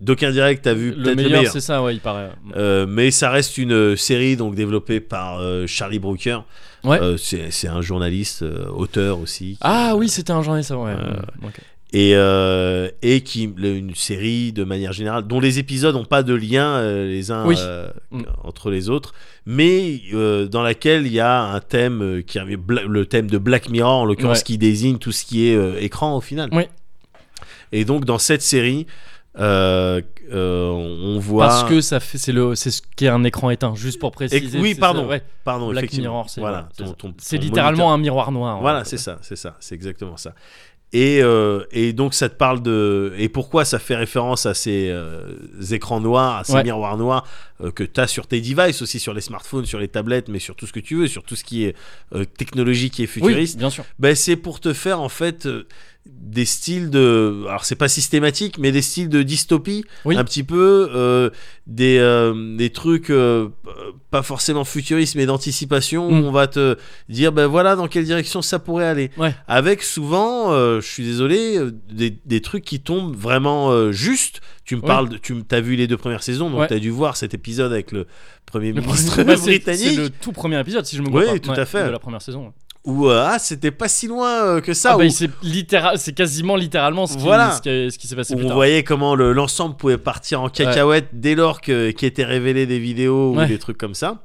d'aucun direct. T'as vu Le peut-être meilleur, le meilleur. c'est ça, ouais, il paraît. Euh, mais ça reste une euh, série donc développée par euh, Charlie Brooker. Ouais. C'est un journaliste, auteur aussi. qui- Ah oui, c'était un ça, ouais. Et, euh, et qui une série de manière générale dont les épisodes n'ont pas de lien euh, les uns Oui. euh, Mm. entre les autres mais dans laquelle il y a un thème qui le thème de Black Mirror en l'occurrence Ouais. qui désigne tout ce qui est écran au final Oui. et donc dans cette série euh, euh, on voit Parce que ça fait, c'est le, c'est ce qu'est un écran éteint, juste pour Et- préciser. oui pardon ça, ouais. pardon Black effectivement Mirror, c'est voilà littéralement moniteur. un miroir noir. Voilà, c'est ça, c'est ça, c'est exactement ça. Et, euh, et donc ça te parle de... Et pourquoi ça fait référence à ces euh, écrans noirs, à ces Ouais. miroirs noirs euh, que tu as sur tes devices, aussi sur les smartphones, sur les tablettes, mais sur tout ce que tu veux, sur tout ce qui est technologie qui est Oui, futuriste. bien sûr. Ben, c'est pour te faire en fait des styles de... Alors c'est pas systématique, mais des styles de dystopie, Oui. un petit peu, euh, des, euh, des trucs euh, pas forcément futuristes, mais d'anticipation, Mm. où on va te dire, ben voilà dans quelle direction ça pourrait aller Ouais. avec souvent, je suis désolé, des, des trucs qui tombent vraiment juste. Tu me Oui. parles, de- tu as vu les deux premières saisons, donc Ouais. tu as dû voir cet épisode avec le premier Le ministre <laughs> premier- britannique, C'est le tout premier épisode, si je me Oui, trompe pas. tout à fait. De la première saison. Où euh, ah, c'était pas si loin euh, que ça, ah, bah, où, c'est littéral, c'est quasiment littéralement ce qui, Voilà. ce qui, ce qui s'est passé où plus on tard. voyait comment le- l'ensemble pouvait partir en cacahuète dès lors que qui étaient révélés des vidéos ou Ouais. des trucs comme ça.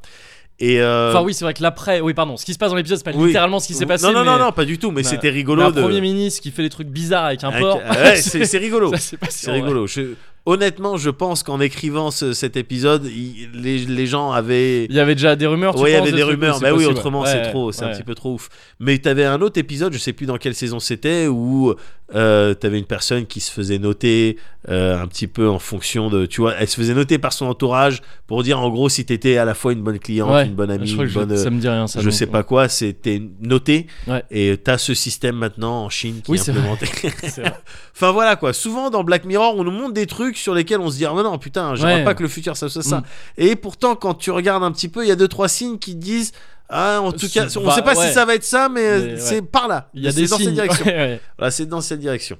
Et euh, Enfin oui, c'est vrai que l'après, oui pardon, ce qui se passe dans l'épisode, c'est pas Oui. littéralement ce qui s'est passé. Non, non, mais... non, non, pas du tout, mais Bah, c'était rigolo un de. premier ministre qui fait des trucs bizarres avec un avec- porc. Ouais, <laughs> c'est rigolo. C'est rigolo. Je- Honnêtement, je pense qu'en écrivant ce- cet épisode, il- les, les gens avaient. Il y avait déjà des rumeurs. tu Oui, il y avait de des rumeurs. Mais oui, possible, autrement, ouais. c'est trop. C'est un petit peu trop ouf. Mais t'avais un autre épisode, je sais plus dans quelle saison c'était, où euh, t'avais une personne qui se faisait noter euh, un petit peu en fonction de. Tu vois, elle se faisait noter par son entourage pour dire en gros si t'étais à la fois une bonne cliente, Ouais. une bonne amie, Je crois une que je- bonne. ça me dit rien. Ça, je donc, sais pas quoi, c'était noté. Et t'as ce système maintenant en Chine qui Oui, est c'est vrai. implémenté. <laughs> C'est vrai. Enfin voilà quoi. Souvent dans Black Mirror, on nous montre des trucs sur lesquels on se dit ah mais non putain, j'aimerais Ouais. pas que le futur ça soit ça. Mm. Et pourtant quand tu regardes un petit peu, il y a deux trois signes qui te disent ah en tout cas, on bah, sait pas ouais. si ça va être ça, mais, Mais, c'est ouais. par là. Il y a des dans signes. cette direction. Voilà, c'est dans cette direction.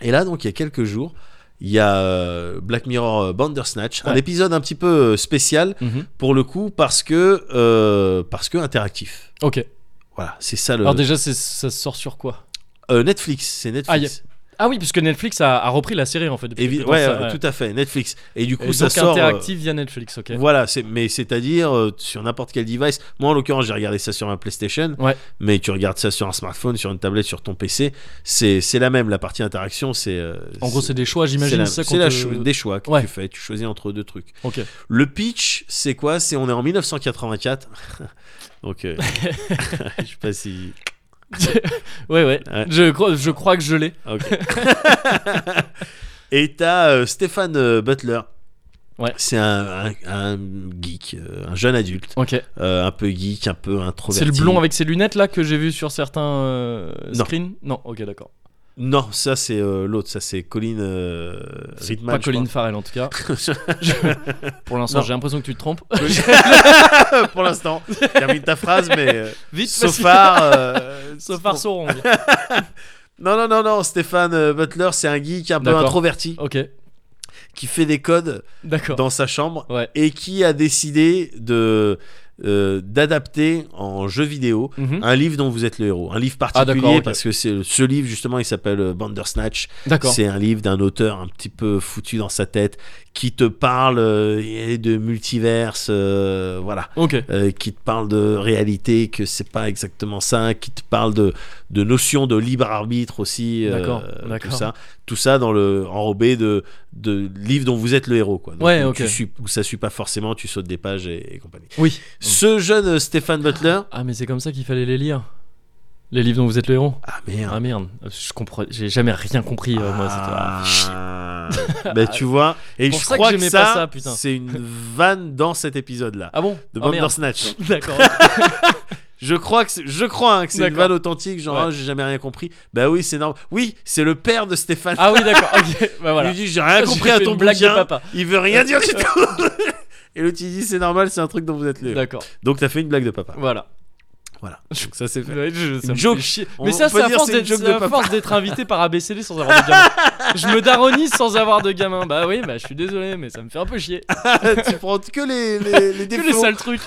Et là donc il y a quelques jours, il y a euh, Black Mirror euh, Bandersnatch, un épisode un petit peu euh, spécial Mhm. pour le coup parce que euh, parce que interactif. Ok. Voilà, c'est ça le Alors déjà, ça sort sur quoi? Euh, Netflix, c'est Netflix. Ah oui, puisque Netflix a, a repris la série en fait. Depuis Évi- quelque temps, ouais, ça, euh, tout à fait, Netflix. Et du coup, Et ça donc sort. euh, interactif via Netflix, ok. Voilà, c'est mais c'est-à-dire euh, sur n'importe quel device. Moi, en l'occurrence, j'ai regardé ça sur un PlayStation. Ouais. Mais tu regardes ça sur un smartphone, sur une tablette, sur ton PC, c'est c'est la même. La partie interaction, c'est. euh, En gros, c'est des choix, c'est j'imagine. la- ça, c'est la cho- des choix que tu fais. Tu choisis entre deux trucs. Ok. Le pitch, c'est quoi? C'est on est en 1984. <laughs> Donc, euh, <laughs> <laughs> je sais pas si. <laughs> ouais, ouais. Ouais. Je, crois, je crois que je l'ai. <laughs> Et t'as euh, Stéphane euh, Butler. Ouais. C'est un, un- un geek, euh, un jeune adulte, un peu geek, un peu introverti. C'est le blond avec ses lunettes là que j'ai vu sur certains Non. screens? Non, ok, d'accord. Non, ça c'est euh, l'autre, ça c'est Colin euh, C'est Ritman, pas je Colin Farrell en tout cas. <laughs> Pour l'instant, Non. j'ai l'impression que tu te trompes. <laughs> <laughs> Pour l'instant, termine ta phrase, mais euh, Vite, so vas-y. far, euh, So far, so wrong. Non, non, non, non, Stéphane euh, Butler, c'est un geek un peu D'accord. introverti Ok, qui fait des codes d'accord. dans sa chambre Ouais. et qui a décidé de euh, d'adapter en jeu vidéo Mhm. un livre dont vous êtes le héros. Un livre Ah, particulier parce que ce livre justement il s'appelle euh, Bandersnatch. C'est un livre d'un auteur un petit peu foutu dans sa tête qui te parle euh, de multiverse, euh, voilà. Ok. Euh, qui te parle de réalité, que c'est pas exactement ça, qui te parle de, de notions de libre arbitre aussi, D'accord, tout ça, tout ça dans le enrobé de, de livres dont vous êtes le héros, quoi. Donc, Ouais, ok. tu où ça suit pas forcément, tu sautes des pages et, et compagnie. Oui. Ce jeune Stéphane Butler, Ah, mais c'est comme ça qu'il fallait les lire. Les livres dont vous êtes le héros. ah merde, Ah merde, je comprends. J'ai jamais rien compris euh, moi. Ah. bah, <laughs> tu vois, et je que crois que, ça, c'est une vanne dans cet épisode-là. Ah bon De Ah. Bandersnatch. <laughs> D'accord. <laughs> Je crois que c'est, je crois hein, que c'est une D'accord. vanne authentique, genre Ouais. ah, j'ai jamais rien compris. Bah oui, c'est normal. Oui, c'est le père de Stéphane. Ah oui, d'accord. Bah voilà. Il lui dit j'ai rien compris à ton une blague de papa. Il veut rien dire du tout. Et l'autre il dit c'est normal, c'est un truc dont vous êtes le. D'accord. Donc t'as fait une blague de papa. Voilà. Voilà. <laughs> Donc ça c'est fait. Je- ça Une joke. fait Mais on ça, c'est à force d'être joke c'est de à papa. force d'être invité par ABCD sans avoir de gamin. <laughs> je me daronise sans avoir de gamin. Bah oui, bah je suis désolé, mais ça me fait un peu chier. <laughs> tu prends que les, les, les Que les défauts. sales trucs.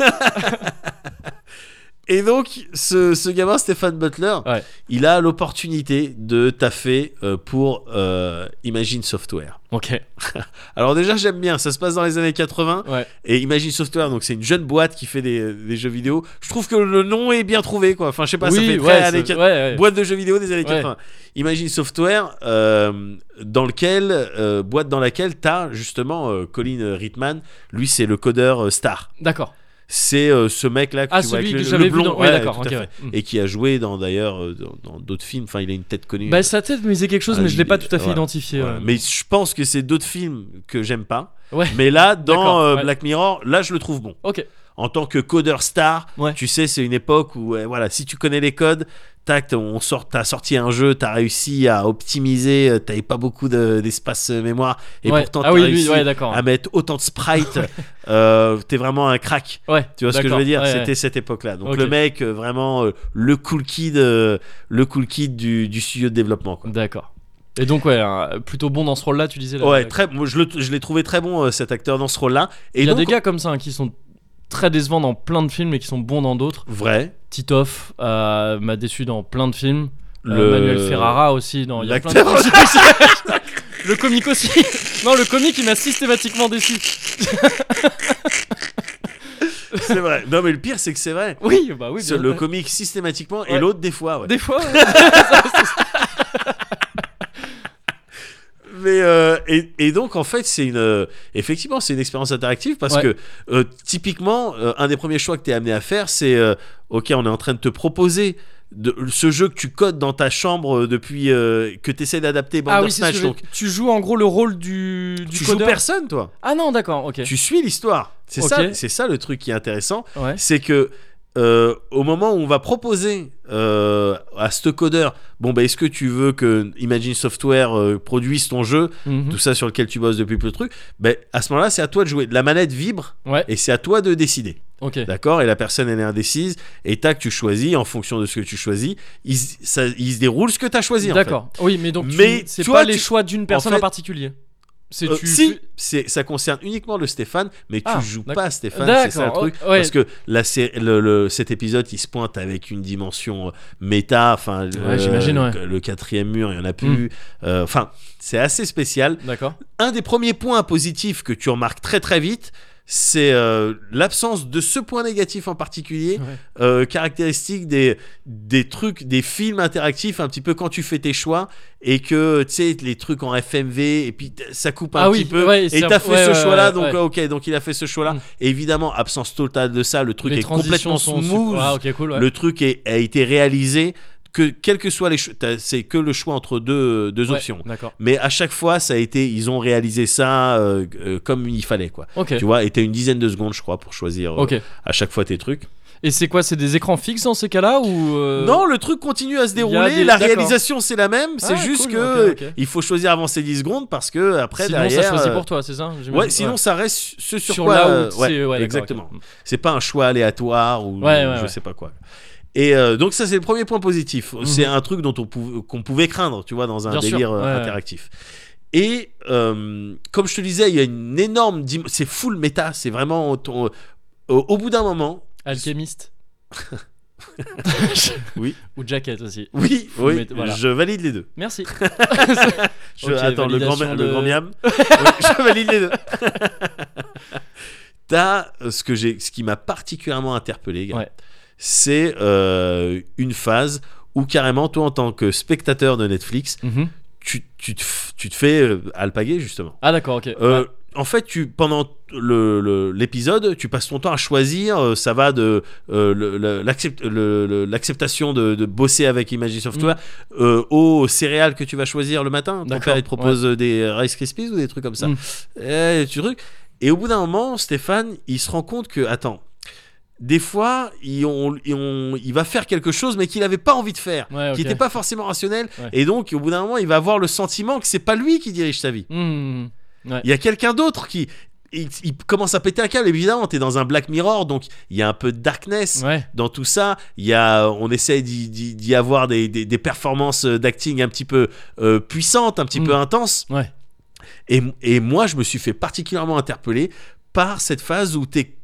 Et donc ce, ce gamin Stéphane Butler, Ouais. il a l'opportunité de taffer euh, pour euh, Imagine Software. Ok. <laughs> Alors déjà j'aime bien, ça se passe dans les années 80 Ouais. et Imagine Software donc c'est une jeune boîte qui fait des, des jeux vidéo. Je trouve que le nom est bien trouvé quoi. Enfin je sais pas, ça oui, fait très ouais, années c'est- 80. ouais, ouais. boîte de jeux vidéo des années Ouais. 80. Imagine Software, euh, dans lequel, boîte dans laquelle t'as justement Colin Ritman. Lui, c'est le codeur star. D'accord. C'est euh, ce mec-là que Ah, tu vois celui avec que le, vu blond. dans. Ouais, d'accord. fait. Mm. Et qui a joué dans d'ailleurs euh, dans d'autres films. Enfin, il a une tête connue. Bah sa tête me disait quelque chose, Ah, mais je l'ai pas tout à fait identifié. Mais je pense que c'est d'autres films que j'aime pas. Ouais. Mais là, <laughs> dans euh. Black Mirror, là, je le trouve bon. Ok. En tant que codeur star, Ouais. tu sais, c'est une époque où, voilà, si tu connais les codes, tac, on sort, t'as sorti un jeu, t'as réussi à optimiser, euh, t'avais pas beaucoup de- d'espace euh, mémoire, et Ouais. pourtant ah t'as oui, réussi ouais, à mettre autant de sprites. <laughs> euh, T'es vraiment un crack. Ouais. Tu vois ce que je veux dire? C'était cette époque-là. Donc le mec, vraiment le cool kid, le cool kid du, du studio de développement. D'accord. Et donc ouais, plutôt bon dans ce rôle-là, tu disais. là, Ouais, très. Moi, je l'ai trouvé très bon cet acteur dans ce rôle-là. Il y a donc, des gars comme ça hein, qui sont très décevants dans plein de films et qui sont bons dans d'autres. vrai. Titoff euh, m'a déçu dans plein de films. Euh, Le- Manuel Ferrara aussi. Dans, il y a plein de. <laughs> Le comique aussi. <laughs> Non, le comique il m'a systématiquement déçu. C'est vrai. Non, mais le pire, c'est que c'est vrai. Oui, bah oui. Bien- le comique systématiquement et Ouais. l'autre des fois. ouais. Des fois. <laughs> Mais euh, et, et donc en fait c'est une euh, effectivement c'est une expérience interactive parce Ouais. que euh, typiquement un des premiers choix que tu es amené à faire c'est ok on est en train de te proposer de, ce jeu que tu codes dans ta chambre depuis euh, que tu essaies d'adapter ah oui, c'est ce donc Tu joues en gros le rôle du, du tu joues personne toi Ah non, d'accord, ok. tu suis l'histoire c'est ça c'est ça le truc qui est intéressant Ouais. c'est que euh, au moment où on va proposer euh, à ce codeur, bon bah est-ce que tu veux que Imagine Software euh, produise ton jeu, Mhm. tout ça sur lequel tu bosses depuis peu de trucs, ben à ce moment-là c'est à toi de jouer. La manette vibre Ouais, et c'est à toi de décider, ok. d'accord? Et la personne elle est indécise et tac tu choisis en fonction de ce que tu choisis, il, ça, il se déroule ce que tu as choisi. en fait. D'accord. Oui, mais donc tu- c'est pas les choix d'une personne en, fait- particulier. Euh, tu si, c'est ça concerne uniquement le Stéphane, mais tu Ah, joues pas Stéphane, c'est ça le truc. oh, ouais. Parce que la sé- le, le- cet épisode, il se pointe avec une dimension euh, méta. Enfin, euh, ouais. le, quatrième mur, il y en a Mm. plus. Euh, Enfin, c'est assez spécial. D'accord. Un des premiers points positifs que tu remarques très très vite, c'est euh, l'absence de ce point négatif en particulier, Ouais. euh, caractéristique des, des trucs, des films interactifs, un petit peu quand tu fais tes choix et que tu sais, les trucs en FMV, et puis ça coupe un Ah petit oui, peu. ouais, et t'as fait ouais, ce choix-là, donc ok, donc il a fait ce choix-là. Mm. Évidemment, absence totale de ça, le truc Les est complètement smooth. Ah, cool. Le truc est- a été réalisé que quel que soit les c'est que le choix entre deux, deux Ouais, options. Mais à chaque fois, ça a été, ils ont réalisé ça euh, euh, comme il fallait, quoi. Tu vois, et t'as une dizaine de secondes, je crois, pour choisir euh, à chaque fois tes trucs. Et c'est quoi C'est des écrans fixes dans ces cas-là ou euh, Non, le truc continue à se dérouler. des- La réalisation, c'est la même. C'est Ah, juste cool, que il faut choisir avant ces 10 secondes parce que après Sinon, derrière. ça choisit euh, pour toi, c'est ça Ouais, sinon ça reste ce sur, sur quoi. là où euh, c'est- ouais, ouais, d'accord, exactement. C'est pas un choix aléatoire ou je sais pas quoi. Et euh, donc ça c'est le premier point positif. Mhm. C'est un truc dont on pou- qu'on pouvait craindre, tu vois, dans un Bien délire euh, ouais, interactif. Et euh, comme je te disais, il y a une énorme, c'est full méta. C'est vraiment au, au bout d'un moment. Alchemiste. <laughs> Oui. Ou jacket aussi. Oui, oui, voilà. je valide les deux. Merci. <laughs> <laughs> Je, Ok, attends, le grand, validation le de- grand miam. Oui, je valide les deux. T'as ce que j'ai, ce qui m'a particulièrement interpellé, gars, Ouais. C'est euh, une phase où carrément, toi, en tant que spectateur de Netflix, Mhm. tu, tu, te, tu te fais euh, alpaguer justement. Ah d'accord, ok. Euh, Ouais. En fait, tu pendant le- le- l'épisode, tu passes ton temps à choisir. ça va de euh, l'acceptation de, de bosser avec Imagine Software euh, aux céréales que tu vas choisir le matin. Ton père il te propose des Rice Krispies ou des trucs comme ça. Mm. Et, tu trucs. Et au bout d'un moment, Stéphane, il se rend compte que attends. Des fois, il, on- il- on- il va faire quelque chose, mais qu'il n'avait pas envie de faire, Ouais, qui n'était pas forcément rationnel, Ouais. et donc au bout d'un moment, il va avoir le sentiment que c'est pas lui qui dirige sa vie. Mhm. Ouais. Il y a quelqu'un d'autre qui. Il, il commence à péter un câble, évidemment. T'es dans un Black Mirror, donc il y a un peu de darkness dans tout ça. Il y a, on essaie d'y, avoir des, des- des performances d'acting un petit peu euh, puissantes, un petit peu intenses. Et, et moi, je me suis fait particulièrement interpeller par cette phase où t'es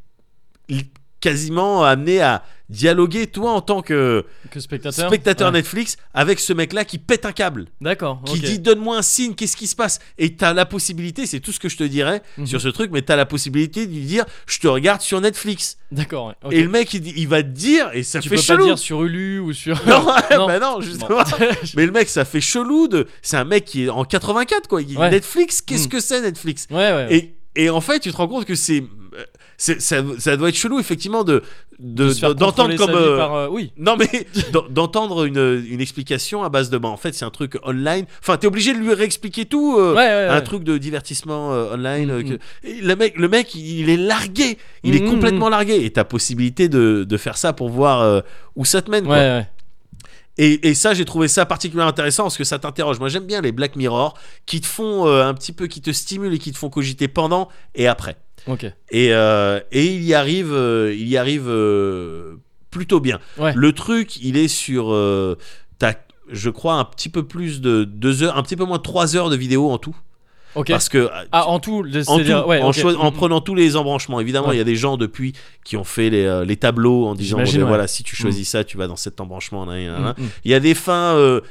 quasiment amené à dialoguer, toi, en tant que Que spectateur. spectateur Ouais. Netflix, avec ce mec-là qui pète un câble D'accord. qui dit donne-moi un signe, qu'est-ce qui se passe? Et t'as la possibilité, c'est tout ce que je te dirais Mhm. sur ce truc, mais t'as la possibilité de lui dire je te regarde sur Netflix. D'accord. ouais. Et le mec il, va te dire, et ça tu fait peux chelou. pas dire sur Ulu ou sur. <laughs> Non, <laughs> Non. bah non, justement. <laughs> mais le mec ça fait chelou de. C'est un mec qui est en 84 quoi. Il dit Ouais. Netflix, qu'est-ce Mm. que c'est Netflix? Ouais, ouais. ouais. et, et en fait tu te rends compte que c'est. Ça, ça doit être chelou effectivement de d'entendre comme euh, par, euh, oui. non mais <laughs> d'en- d'entendre une, une explication à base de bah en fait c'est un truc online. Enfin t'es obligé de lui réexpliquer tout euh, Ouais, ouais, un truc de divertissement online euh, Mhm. que- et le mec le mec il est largué. Il est Mhm, complètement largué. Et t'as possibilité de, de faire ça pour voir où ça te mène quoi. Et, et ça j'ai trouvé ça particulièrement intéressant parce que ça t'interroge. Moi j'aime bien les Black Mirror qui te font euh, un petit peu qui te stimulent et qui te font cogiter pendant et après Ok. et, euh, et il y arrive, euh, il y arrive euh, plutôt bien. Ouais. Le truc, il est sur, t'as, je crois, un petit peu plus de deux heures, un petit peu moins de trois heures de vidéo en tout, parce que Ah, en tout, en, tout, ouais, en, Mm, prenant tous les embranchements. Évidemment, Ouais. il y a des gens depuis qui ont fait les, euh, les tableaux en disant bon, ben ouais. voilà, si tu choisis ça, tu vas dans cet embranchement. mm, mm. Il y a des fins. euh,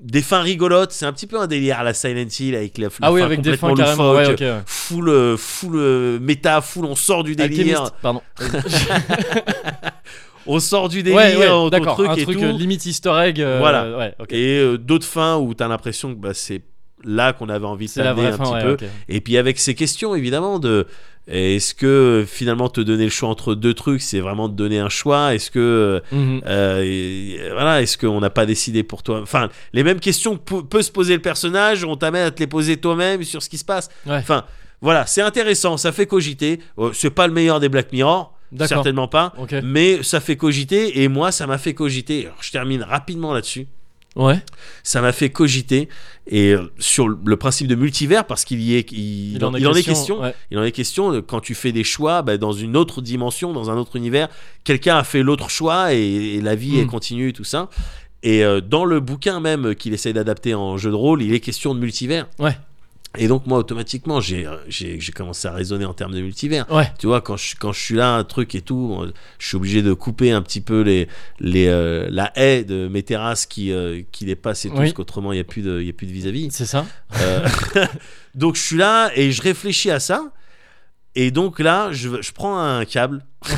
des fins rigolotes, c'est un petit peu un délire à la Silent Hill avec la, Ah oui, fin avec des fins complètement carrément. Ouais, loufoque, ouais. full, euh, full euh, méta, full, on sort du délire, Alchemist, pardon. <laughs> on sort du délire, ouais, ouais, d'accord. Un et truc tout. euh, limite Easter egg. euh, Voilà. Ouais. Et euh, d'autres fins où t'as l'impression que bah, c'est là qu'on avait envie de t'amener un fin, petit ouais, peu. Et puis avec ces questions évidemment de est-ce que finalement te donner le choix entre deux trucs, c'est vraiment te donner un choix? Est-ce que Mhm. euh, voilà, est-ce qu'on n'a pas décidé pour toi? Enfin, les mêmes questions que peut- se poser le personnage, on t'amène à te les poser toi-même sur ce qui se passe. Ouais. Enfin, voilà, c'est intéressant, ça fait cogiter. Euh, c'est pas le meilleur des Black Mirror, D'accord. certainement pas. Mais ça fait cogiter et moi ça m'a fait cogiter. Alors, je termine rapidement là-dessus. Ouais. Ça m'a fait cogiter et sur le- principe de multivers parce qu'il y est, il, il en, il en est question. ouais. Il en est question quand tu fais des choix bah, dans une autre dimension, dans un autre univers. Quelqu'un a fait l'autre choix et, et la vie est continue tout ça. Et euh, dans le bouquin même qu'il essaie d'adapter en jeu de rôle, il est question de multivers. Ouais. Et donc moi automatiquement j'ai commencé à raisonner en termes de multivers. Ouais. Tu vois quand je quand je suis là un truc et tout, euh, je suis obligé de couper un petit peu les les euh, la haie de mes terrasses qui euh, qui dépassent et tout parce qu'autrement il y a plus de il y a plus de vis-à-vis. C'est ça. Euh, <laughs> donc je suis là et je réfléchis à ça. Et donc là, je, je prends un câble. <laughs>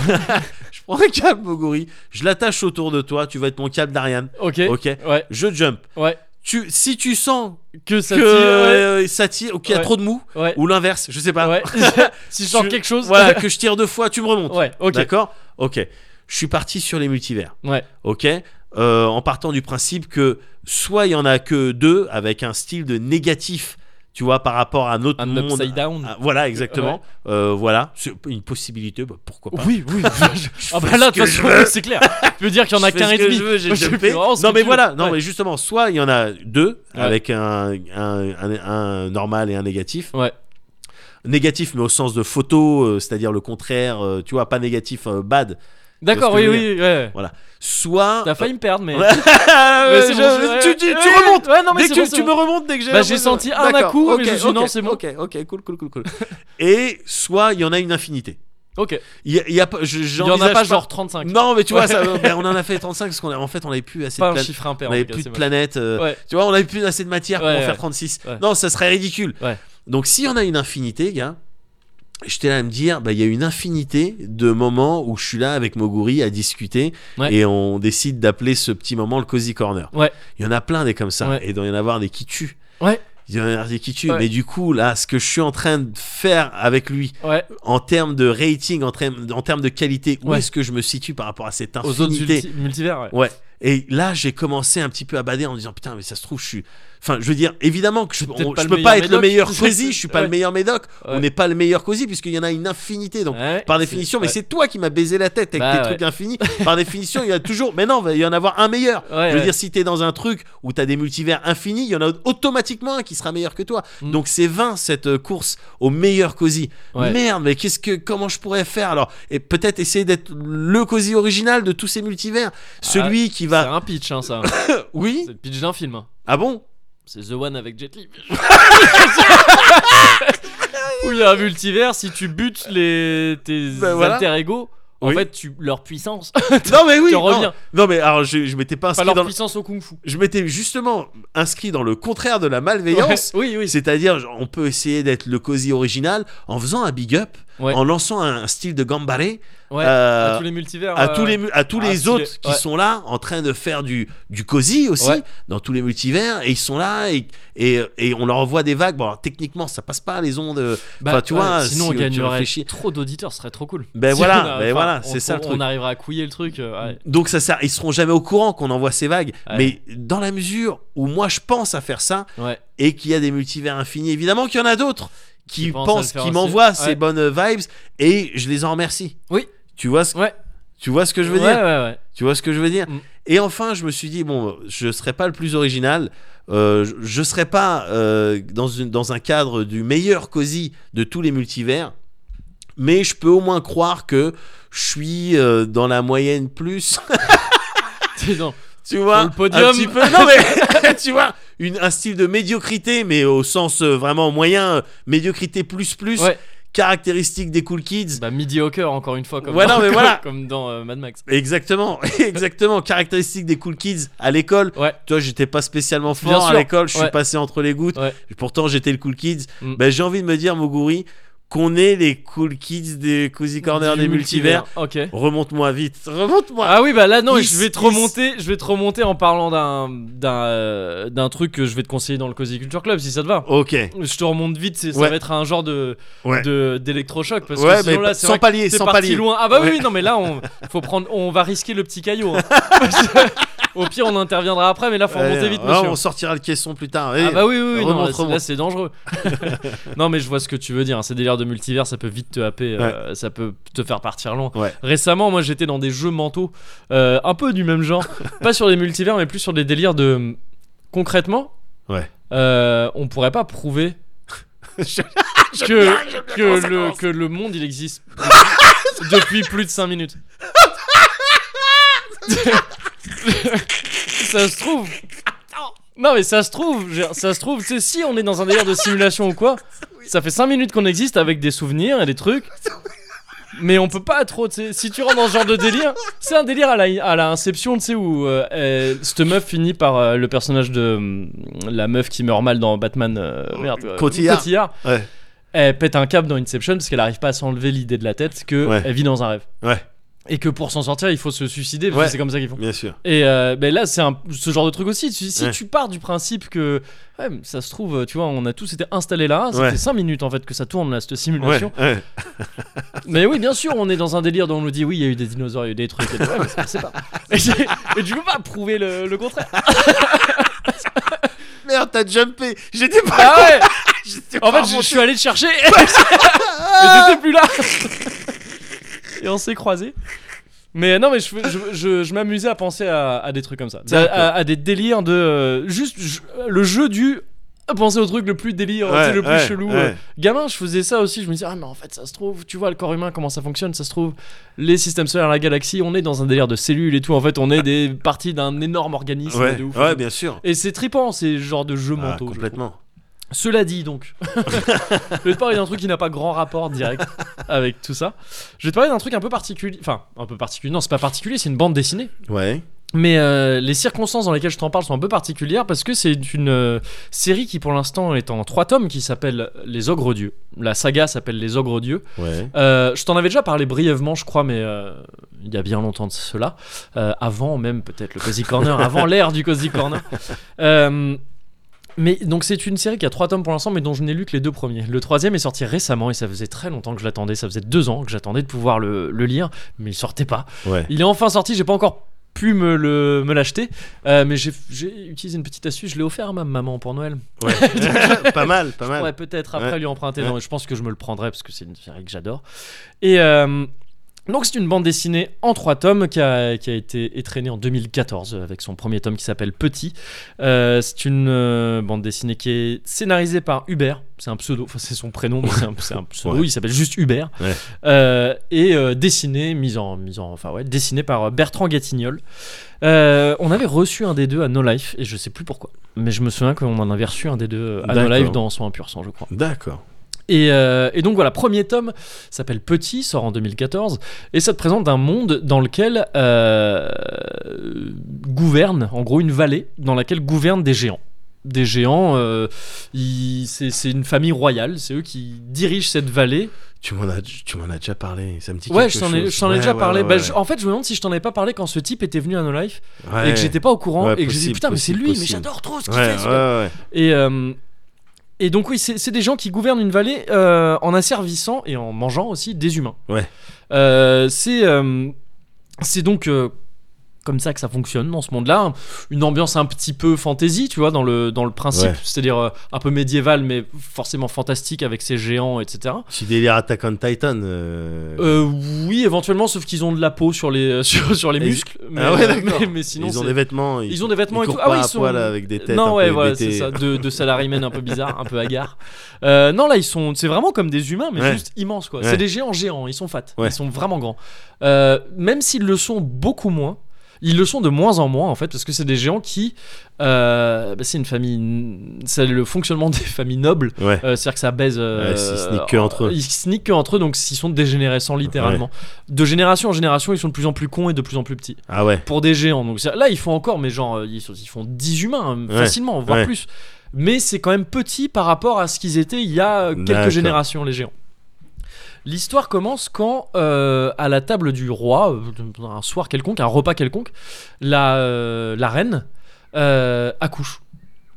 je prends un câble, Moguri. Je l'attache autour de toi. Tu vas être mon câble d'Ariane. Ok. Ok. Ouais. Je jump. Ouais. Tu, si tu sens Que ça que tire. euh, ça tire ou qu'il y a Ouais. trop de mou, Ouais. ou l'inverse, je sais pas. <laughs> <laughs> Si je sens quelque chose. Voilà, <laughs> que je tire deux fois, tu me remontes. D'accord? Ok. Je suis parti sur les multivers. Ouais. Ok Euh, En partant du principe que soit il y en a que deux avec un style de négatif, tu vois, par rapport à notre Un monde. upside down. Ah, voilà, exactement. Euh, voilà, c'est une possibilité, bah, pourquoi pas. Oui, oui. <laughs> ah bah là, de toute je façon, <laughs> c'est clair. Tu veux dire qu'il y en a Je qu'un et demi. je veux, je fais Non mais voilà, non Ouais. mais justement, soit il y en a deux Ouais. avec un, un, un- un normal et un négatif. Ouais. Négatif mais au sens de photo, euh, c'est-à-dire le contraire, euh, tu vois, pas négatif euh, bad. D'accord, oui, oui. Ouais. Soit T'as failli me perdre, mais. Ouais, <laughs> Mais c'est je- bon, tu, ouais, tu- ouais, tu ouais, remontes. Ouais, non, mais Dès c'est que bon, tu, c'est tu bon. me remontes dès que j'ai Bah, j'ai l'impression- senti un à D'accord, coup, mais je me suis dit, non, c'est bon. Ok, ok, cool, cool, cool, cool. Et soit il y en a une infinité. Ok. Il y a, il y a pas, je- Il y en a j'envisage pas genre 35. Non, mais tu vois, Ouais. ça, ben, on en a fait 35 parce qu'en en fait, on avait plus assez Pas de un planètes. chiffre impair. On en avait tout cas, plus c'est de moche. planètes. euh, Ouais. Tu vois, on avait plus assez de matière pour Ouais, en faire ouais. 36. Ouais. Non, ça serait ridicule. Ouais. Donc, s'il y en a une infinité, gars, j'étais là à me dire, bah, il y a une infinité de moments où je suis là avec Moguri à discuter Ouais. et on décide d'appeler ce petit moment le Cozy Corner. Ouais. Il y en a plein des comme ça. Ouais. Et il y en avoir des qui tuent. Il y en a des qui tuent. Mais du coup, là, ce que je suis en train de faire avec lui, en termes de rating, en termes, en termes de qualité, où est-ce que je me situe par rapport à cette Aux autres infinité? multi- multivers, ouais. Ouais. Et là, j'ai commencé un petit peu à bader en me disant putain, mais ça se trouve, je suis. Enfin, je veux dire, évidemment que je, C'est on- je peux pas être le meilleur <laughs> cosy, je suis pas Ouais. le meilleur médoc. Ouais. On n'est pas le meilleur cosy puisqu'il y en a une infinité. Donc, Ouais, par c'est- définition, mais c'est toi qui m'as baisé la tête avec Bah, tes ouais. trucs infinis. <laughs> Par définition, il y a toujours. Mais non, il va y en avoir un meilleur. Je veux dire, si t'es dans un truc où t'as des multivers infinis, il y en a automatiquement un qui sera meilleur que toi. Mm. Donc, c'est vain cette euh, course au meilleur cosy. Ouais. Merde, mais qu'est-ce que, comment je pourrais faire alors? Et peut-être essayer d'être le cosy original de tous ces multivers. Celui qui C'est va. un pitch, hein, ça. <laughs> Oui C'est le pitch d'un film. Ah bon? C'est The One avec Jet Li. Où il y a un multivers, si tu butes les, tes Ben voilà. alter ego, en Oui. fait, tu, leur puissance, <laughs> Non mais oui. tu non. reviens. Non mais alors je, je m'étais pas Pas inscrit leur dans. le- puissance au kung fu. Je m'étais justement inscrit dans le contraire de la malveillance. Ouais. Oui, oui. C'est-à-dire, genre, on peut essayer d'être le cosy original en faisant un big up, Ouais. en lançant un, style de gambare Ouais. euh, à tous les multivers. à euh, tous les à tous stylé. autres qui Ouais. sont là en train de faire du du cosy aussi dans tous les multivers et ils sont là et, et, et on leur envoie des vagues bon alors, techniquement ça passe pas les ondes euh, Bah, tu vois sinon si on gagnerait trop d'auditeurs, ce serait trop cool. Ben Si voilà, on a- ben voilà, on- c'est ça le on truc. arrivera à couiller le truc. euh. Donc ça sert, ils seront jamais au courant qu'on envoie ces vagues. Mais dans la mesure où moi je pense à faire ça et qu'il y a des multivers infinis, évidemment qu'il y en a d'autres qui Qui faire qui aussi. m'envoient ces Ouais. bonnes vibes et je les en remercie. Oui. Tu vois ce, Ouais. tu vois ce que je veux ouais, dire ouais, ouais. Tu vois ce que je veux dire Mm. Et enfin, je me suis dit bon, je serai pas le plus original. euh, je, je serai pas euh, dans, une, dans un cadre du meilleur cosy de tous les multivers, mais je peux au moins croire que je suis euh, dans la moyenne plus. <laughs> <laughs> Dans- tu vois Sur le podium. un petit peu <laughs> non mais <laughs> tu vois une, un style de médiocrité mais au sens euh, vraiment moyen euh, médiocrité plus plus Ouais. caractéristique des cool kids Bah, mediocre, encore une fois, comme Ouais, dans, non, mais comme- <laughs> voilà. comme dans euh, Mad Max. exactement exactement caractéristique des cool kids à l'école Ouais. toi j'étais pas spécialement fort à l'école je suis passé entre les gouttes pourtant j'étais le cool kids Mm. ben, j'ai envie de me dire Moguri qu'on est les cool kids des cozy corner des multivers Ok. remonte-moi vite remonte-moi Ah oui, bah là, non, je vais te remonter, je vais te remonter en parlant d'un, d'un, euh, d'un truc que je vais te conseiller dans le Cozy Culture Club, si ça te va. ok Je te remonte vite, c'est, ça va être un genre de, Ouais. de d'électrochoc parce Ouais, que sinon mais là, c'est sans palier, sans parti palier. loin. Ah bah oui, non, mais là, on, faut prendre, on va risquer le petit caillot. hein. <laughs> Au pire, on interviendra après, mais là, faut remonter vite, monsieur. on sortira le caisson plus tard Ah bah oui, oui, oui, non, là, c'est- remonte. là c'est dangereux. <laughs> non mais je vois ce que tu veux dire, hein. ces délires de multivers ça peut vite te happer, euh, ça peut te faire partir loin. Ouais. Récemment moi j'étais dans des jeux mentaux euh, un peu du même genre, <laughs> pas sur des multivers mais plus sur des délires de... Concrètement, Ouais. euh, on pourrait pas prouver <laughs> Je- que, que, le, que le monde il existe depuis plus de 5 minutes. <laughs> ça se trouve. Non mais ça se trouve, ça se trouve, tu sais, si on est dans un délire de simulation ou quoi, ça fait 5 minutes qu'on existe avec des souvenirs et des trucs. Mais on peut pas trop, tu sais, si tu rentres dans ce genre de délire, c'est un délire à la, à la Inception, tu sais, où euh, elle- cette meuf finit par euh, le personnage de hum, la meuf qui meurt mal dans Batman, euh, merde, euh, Cotillard. Ouais. Elle pète un câble dans Inception parce qu'elle arrive pas à s'enlever l'idée de la tête que Ouais. elle vit dans un rêve. Ouais. Et que pour s'en sortir, il faut se suicider parce Ouais. que c'est comme ça qu'ils font. Bien sûr. Et euh, ben là, c'est ce genre de truc aussi. Si Ouais. tu pars du principe que, ouais, ça se trouve, tu vois, on a tous été installés là, ça fait 5 minutes en fait que ça tourne là, cette simulation. <laughs> Mais oui, bien sûr, on est dans un délire dont on nous dit, oui, il y a eu des dinosaures, il y a eu des trucs. Et, mais c'est pas. Et, et tu peux pas prouver le, le contraire. <laughs> Merde, t'as jumpé. J'étais pas. Ah ouais <laughs> En pas fait, je, suis allé te chercher et t'étais plus là. Et on s'est croisés. Mais non, mais je, je, je, je m'amusais à penser à, à des trucs comme ça. À, D'accord. à- à des délires de. euh, juste le jeu du. Penser au truc le plus délire, tu sais, Ouais, le plus ouais, chelou. ouais. euh. Gamin, je faisais ça aussi. Je me disais, ah, mais en fait, ça se trouve, tu vois, le corps humain, comment ça fonctionne, ça se trouve, les systèmes solaires, la galaxie, on est dans un délire de cellules et tout. En fait, on est des parties d'un énorme organisme Ouais, de ouf. ouais, bien sûr. Et c'est trippant, ces genres de jeux Ah, mentaux. complètement. Cela dit donc, <laughs> je vais te parler d'un truc qui n'a pas grand rapport direct avec tout ça. Je vais te parler d'un truc un peu particulier. Enfin, un peu particulier. Non, c'est pas particulier, c'est une bande dessinée. Ouais. Mais euh, les circonstances dans lesquelles je t'en parle sont un peu particulières parce que c'est une euh, série qui pour l'instant est en trois tomes qui s'appelle Les Ogres Dieux. La saga s'appelle Les Ogres Dieux. Ouais. Euh, je t'en avais déjà parlé brièvement, je crois, mais euh, il y a bien longtemps de cela. Euh, avant même peut-être le Cozy Corner, avant l'ère du Cozy Corner. <laughs> Mais donc c'est une série qui a trois tomes pour l'instant, mais dont je n'ai lu que les deux premiers. Le troisième est sorti récemment et ça faisait très longtemps que je l'attendais. Ça faisait deux ans que j'attendais de pouvoir le, le lire, mais il sortait pas. Ouais. Il est enfin sorti. J'ai pas encore pu me le me l'acheter, Euh, mais j'ai utilisé une petite astuce. Je l'ai offert à ma maman pour Noël. Ouais. <laughs> <laughs> pas mal, pas mal. Ouais, peut-être après Ouais. lui emprunter. Non, je pense que je me le prendrai parce que c'est une série que j'adore. Et euh, donc, c'est une bande dessinée en trois tomes qui a, qui a été étraînée en 2014 avec son premier tome qui s'appelle Petit. Euh, c'est une euh, bande dessinée qui est scénarisée par Hubert. C'est un pseudo, enfin, c'est son prénom, c'est un, pseudo. Ouais. Il s'appelle juste Hubert. Ouais. Euh, et dessinée, mise en, mise en, enfin ouais, dessinée par Bertrand Gatignol. On avait reçu un des deux à No Life et je sais plus pourquoi, mais je me souviens qu'on en avait reçu un des deux à No. Life dans son impur sang, je crois. D'accord. Et, euh, et donc voilà, premier tome s'appelle Petit, sort en 2014, et ça te présente un monde dans lequel euh, gouverne, en gros, une vallée dans laquelle gouvernent des géants. Des géants, euh, c'est une famille royale, c'est eux qui dirigent cette vallée. Tu m'en as, tu m'en as déjà parlé. Ça me dit Ouais, quelque je t'en ai, chose. je t'en ai Ouais, déjà ouais, parlé. ouais, Bah, ouais. je- en fait, je me demande si je t'en avais pas parlé quand ce type était venu à No Life Ouais. et que j'étais pas au courant Ouais, et que je disais putain, mais c'est possible, lui, mais j'adore trop ce qu'il Ouais, fait. ouais, ouais. Et, euh, et donc oui, c'est des gens qui gouvernent une vallée euh, en asservissant et en mangeant aussi des humains. Ouais. Euh, c'est euh, c'est donc euh, comme ça que ça fonctionne dans ce monde-là. Une ambiance un petit peu fantasy, tu vois, dans le, dans le principe. Ouais. C'est-à-dire euh, un peu médiéval, mais forcément fantastique avec ces géants, etc. Si délire Attack on Titan. euh, Euh, oui, éventuellement, sauf qu'ils ont de la peau sur les, <laughs> sur, sur les muscles. Mais, Ah ouais, d'accord. mais, mais sinon, ils ont des vêtements. Ils, ils ont des vêtements ils et tout. Ah pas oui, à ils sont. poil avec des têtes non, un ouais, peu voilà, c'est ça. De, de <laughs> salarymen un peu bizarres, un peu hagards. Euh, non, là, ils sont. C'est vraiment comme des humains, mais Ouais. juste immenses, quoi. Ouais. C'est des géants géants, ils sont fat. Ouais. Ils sont vraiment grands. Même s'ils le sont beaucoup moins. Ils le sont de moins en moins en fait parce que c'est des géants qui euh, bah, c'est une famille c'est le fonctionnement des <laughs> familles nobles Ouais. euh, c'est-à-dire que ça baise euh, Ouais, ils sneakent que entre eux. ils sneakent que entre eux donc ils sont dégénérescents littéralement de génération en génération ils sont de plus en plus cons et de plus en plus petits Ah ouais. pour des géants. Donc là, ils font encore, mais genre, euh, ils, sont- ils font 10 humains hein, facilement, voire plus. Mais c'est quand même petit par rapport à ce qu'ils étaient il y a euh, quelques générations, les géants. L'histoire commence quand, euh, à la table du roi, euh, un soir quelconque, un repas quelconque, la, euh, la reine euh, accouche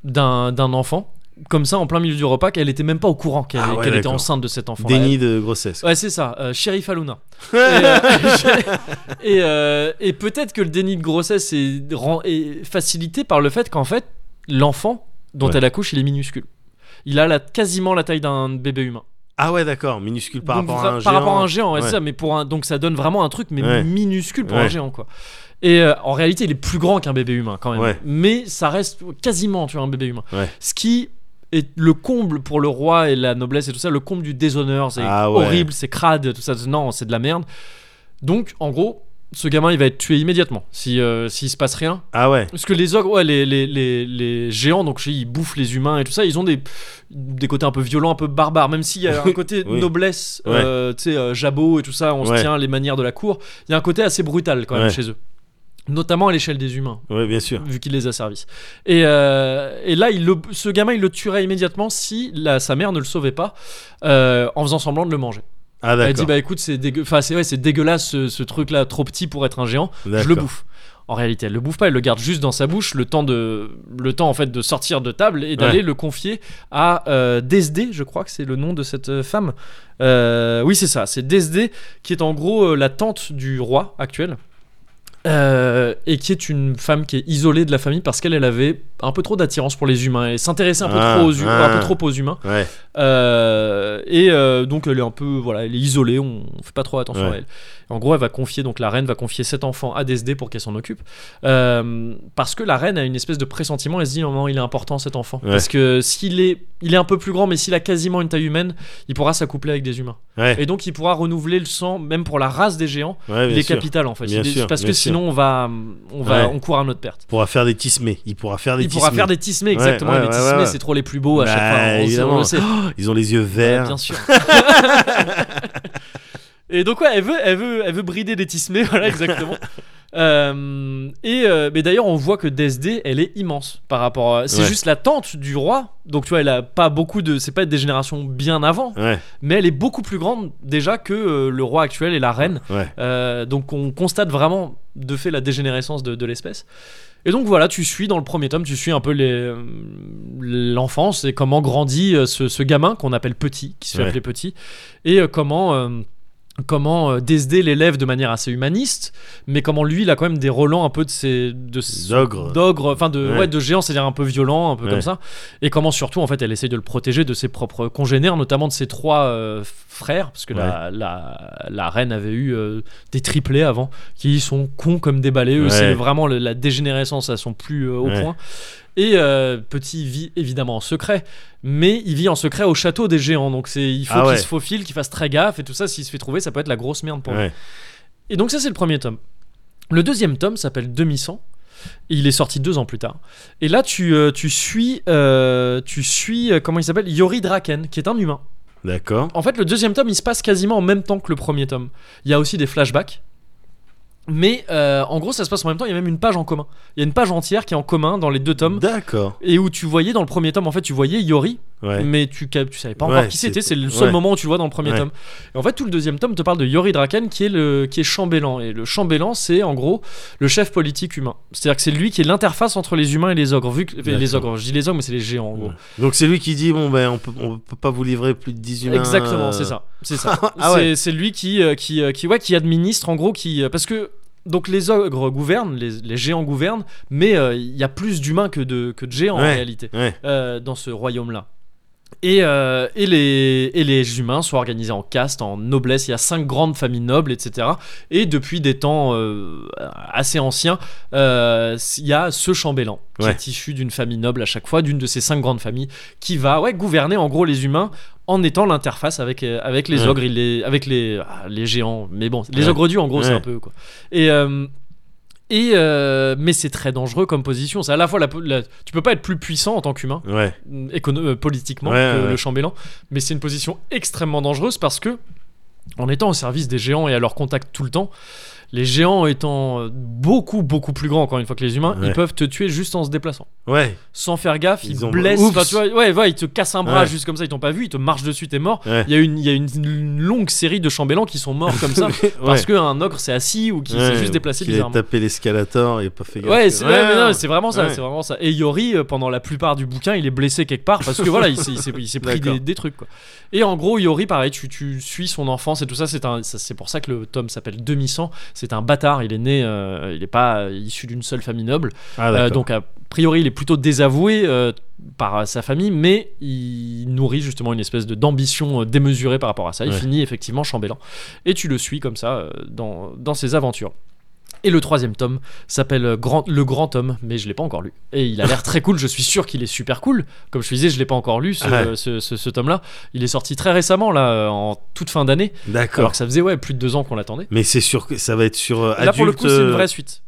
d'un enfant, comme ça, en plein milieu du repas, qu'elle était même pas au courant qu'elle Ah ouais, était enceinte de cet enfant. Déni de grossesse. Ouais, c'est ça, euh, Sheriff Aluna. <laughs> et euh, <laughs> et, euh, et peut-être que le déni de grossesse est, rend- est facilité par le fait qu'en fait, l'enfant dont Ouais. elle accouche, il est minuscule. Il a la, quasiment la taille d'un bébé humain. Ah ouais, d'accord. Minuscule par Donc, rapport à un par géant. rapport à un géant, ouais, c'est Ouais. ça, mais pour un, donc ça donne vraiment un truc mais Ouais. minuscule pour un géant quoi. Et euh, en réalité, il est plus grand qu'un bébé humain quand même. Mais ça reste quasiment, tu vois, un bébé humain. Ce qui est le comble pour le roi et la noblesse et tout ça, le comble du déshonneur. C'est Ah horrible, c'est crade, tout ça. Non, c'est de la merde. Donc, en gros, ce gamin il va être tué immédiatement si euh, s'il se passe rien. Ah ouais. Parce que les ogres, ouais, les, les, les, les géants, donc je sais, ils bouffent les humains et tout ça, ils ont des, des côtés un peu violents, un peu barbares, même s'il y a <laughs> un côté Oui. noblesse, euh, tu sais, euh, jabot et tout ça, on Ouais. se tient les manières de la cour, il y a un côté assez brutal quand même Ouais. chez eux. Notamment à l'échelle des humains, Ouais, bien sûr. vu qu'il les a servis. Et, euh, et là, il le- ce gamin, il le tuerait immédiatement si la, sa mère ne le sauvait pas euh, en faisant semblant de le manger. Ah Elle dit bah écoute, c'est dégueu... enfin, c'est ouais, c'est dégueulasse ce, ce truc-là, trop petit pour être un géant je le bouffe. En réalité, elle le bouffe pas, elle le garde juste dans sa bouche le temps de le temps en fait de sortir de table et d'aller Ouais. le confier à euh, Desdé, je crois que c'est le nom de cette euh, femme. Euh, oui, c'est ça, c'est Desdé qui est en gros euh, la tante du roi actuel. Euh, et qui est une femme qui est isolée de la famille parce qu'elle elle avait un peu trop d'attirance pour les humains et s'intéressait un peu Ah, trop aux hu- ah. un peu trop aux humains Ouais. euh, et euh, donc elle est un peu voilà elle est isolée on fait pas trop attention Ouais. à elle en gros elle va confier donc la reine va confier cet enfant à Desdé pour qu'elle s'en occupe Euh, parce que la reine a une espèce de pressentiment elle se dit non, non il est important cet enfant Ouais. parce que s'il est il est un peu plus grand mais s'il a quasiment une taille humaine il pourra s'accoupler avec des humains Ouais. et donc il pourra renouveler le sang même pour la race des géants Ouais, il est sûr. capital en fait Bien Il est- sûr, parce que sûr. sinon on va on va on court à notre perte Il pourra faire des tismés. Il pourra faire des il pourra faire des tismés exactement les tismés c'est trop les plus beaux à chaque Bah, fois on- on, évidemment. le sait <gasps> Ils ont les yeux verts. Bien sûr. <laughs> et donc ouais, elle veut, elle veut, elle veut brider des tismés, <laughs> voilà exactement. <laughs> Euh, et euh, mais d'ailleurs, on voit que Desdé, elle est immense par rapport. à... C'est Ouais. juste la tante du roi, donc tu vois, elle a pas beaucoup de, c'est pas des générations bien avant, Ouais. mais elle est beaucoup plus grande déjà que euh, le roi actuel et la reine. Ouais. Euh, donc on constate vraiment de fait la dégénérescence de, de l'espèce. Et donc voilà, tu suis dans le premier tome, tu suis un peu euh, l'enfance et comment grandit euh, ce, ce gamin qu'on appelle Petit, qui se fait appeler Petit, et euh, comment euh, comment euh, Desdé l'élève de manière assez humaniste, mais comment lui il a quand même des relents un peu de ses de ce- D'ogre. d'ogre, enfin de Ouais. ouais. de géant, c'est-à-dire un peu violent, un peu Ouais. comme ça, et comment surtout en fait elle essaye de le protéger de ses propres congénères, notamment de ses trois euh, frères, parce que la, la, la reine avait eu euh, des triplés avant, qui sont cons comme des balais, eux c'est vraiment le- la dégénérescence à son plus euh, haut point. Et euh, Petit vit évidemment en secret, mais il vit en secret au château des géants. Donc c'est, il faut Ah qu'il se faufile, qu'il fasse très gaffe et tout ça. S'il se fait trouver, ça peut être la grosse merde pour lui. Ouais. Et donc ça c'est le premier tome. Le deuxième tome s'appelle Demi-sang. Et il est sorti deux ans plus tard. Et là tu, euh, tu suis, euh, tu suis euh, comment il s'appelle? Yori Draken, qui est un humain. D'accord. En fait, le deuxième tome, il se passe quasiment en même temps que le premier tome. Il y a aussi des flashbacks. Mais euh, en gros, ça se passe en même temps. Il y a même une page en commun. Il y a une page entière qui est en commun dans les deux tomes. D'accord. Et où tu voyais dans le premier tome, en fait, tu voyais Yori, Ouais. mais tu, tu savais pas Ouais, encore qui c'était. c'est- le seul ouais. moment où tu le vois dans le premier tome. Et en fait, tout le deuxième tome te parle de Yori Draken, qui est le qui est chambellan. Et le chambellan, c'est en gros le chef politique humain. C'est-à-dire que c'est lui qui est l'interface entre les humains et les ogres. Vu que les ogres, je dis les ogres, mais c'est les géants en gros. Donc c'est lui qui dit bon ben on peut on peut pas vous livrer plus de 10 humains. Exactement, euh, c'est ça. C'est ça. <laughs> Ah c'est, lui qui, euh, qui, euh, qui, ouais, qui administre en gros, qui, parce que donc les ogres gouvernent, les, les géants gouvernent, mais euh, il y a plus d'humains que de, que de géants en réalité Ouais. euh, dans ce royaume-là. Et, euh, et, les, et les humains sont organisés en castes, en noblesse. Il y a cinq grandes familles nobles, etc. Et depuis des temps euh, assez anciens, euh, il y a ce chambellan qui Ouais. est issu d'une famille noble à chaque fois, d'une de ces cinq grandes familles, qui va ouais, gouverner en gros les humains en étant l'interface avec, avec les Ouais. ogres, il avec les, ah, les géants. Mais bon, les ogres dieux en gros, c'est un peu quoi. Et. Et euh, mais c'est très dangereux comme position. C'est à la fois la, la- tu peux pas être plus puissant en tant qu'humain Ouais. écono- euh, politiquement Ouais, que ouais. le chambellan, mais c'est une position extrêmement dangereuse parce que en étant au service des géants et à leur contact tout le temps, les géants étant beaucoup beaucoup plus grands encore une fois que les humains, Ouais. ils peuvent te tuer juste en se déplaçant. Ouais. Sans faire gaffe, ils, Ils ont- blessent, enfin, tu vois, ouais, ouais, ils te cassent un bras Ouais. juste comme ça, ils t'ont pas vu, ils te marchent dessus, t'es mort. Il y a une il y a une, une longue série de chambellans qui sont morts comme ça <laughs> parce qu'un ogre s'est assis ou qui s'est juste déplacé qu'il a tapé l'escalator et pas fait gaffe. Ouais, c'est vraiment ça, c'est vraiment ça. Et Yori, euh, pendant la plupart du bouquin, il est blessé quelque part parce que voilà, il s'est, il il pris des, des trucs quoi. Et en gros, Yori, pareil, tu, tu suis son enfance et tout ça. C'est pour ça que le tome s'appelle Demi sang. C'est un bâtard. Il est né, euh, il est pas euh, issu d'une seule famille noble. Ah Euh, donc a priori, il est plutôt désavoué par sa famille, mais il nourrit justement une espèce d'ambition démesurée par rapport à ça. Il Ouais. finit effectivement chambellan. Et tu le suis comme ça dans, dans ses aventures. Et le troisième tome s'appelle Grand, Le Grand Tome, mais je l'ai pas encore lu. Et il a l'air très cool, je suis sûr qu'il est super cool. Comme je te disais, je l'ai pas encore lu, ce, Ouais. ce- ce- ce tome-là. Il est sorti très récemment, là, en toute fin d'année. D'accord. Alors que ça faisait ouais, plus de deux ans qu'on l'attendait. Mais c'est sûr que ça va être sur euh, Là, pour le adulte, coup, c'est une euh, vraie suite.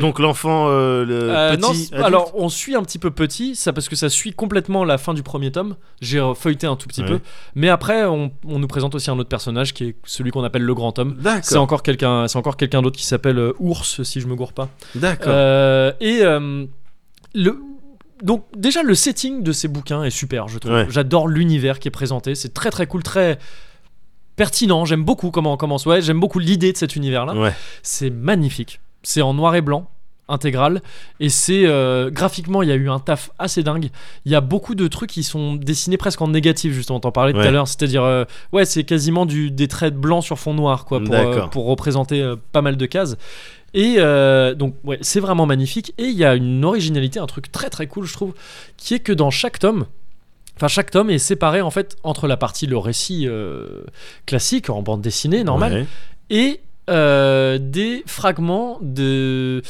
Donc l'enfant euh, le Euh, petit non, alors on suit un petit peu petit, ça parce que ça suit complètement la fin du premier tome. J'ai feuilleté un tout petit Ouais. peu, mais après on, on nous présente aussi un autre personnage qui est celui qu'on appelle le grand homme. C'est D'accord. encore quelqu'un, c'est encore quelqu'un d'autre qui s'appelle euh, Ours, si je me gourre pas. D'accord. Euh, et le donc déjà le setting de ces bouquins est super, je trouve. Ouais. J'adore l'univers qui est présenté, c'est très très cool, très pertinent. J'aime beaucoup comment on commence. Ouais, j'aime beaucoup l'idée de cet univers-là. Ouais. C'est magnifique. C'est en noir et blanc intégral. Et c'est euh, graphiquement il y a eu un taf assez dingue. Il y a beaucoup de trucs qui sont dessinés presque en négatif justement. T'en parlais tout Ouais. à l'heure. C'est à dire ouais c'est quasiment du, des traits blancs sur fond noir quoi pour, euh, pour représenter euh, pas mal de cases. Et euh, donc ouais c'est vraiment magnifique. Et il y a une originalité un truc très très cool je trouve qui est que dans chaque tome Enfin, chaque tome est séparé en fait entre la partie le récit euh, classique en bande dessinée normale Ouais. et euh, des fragments de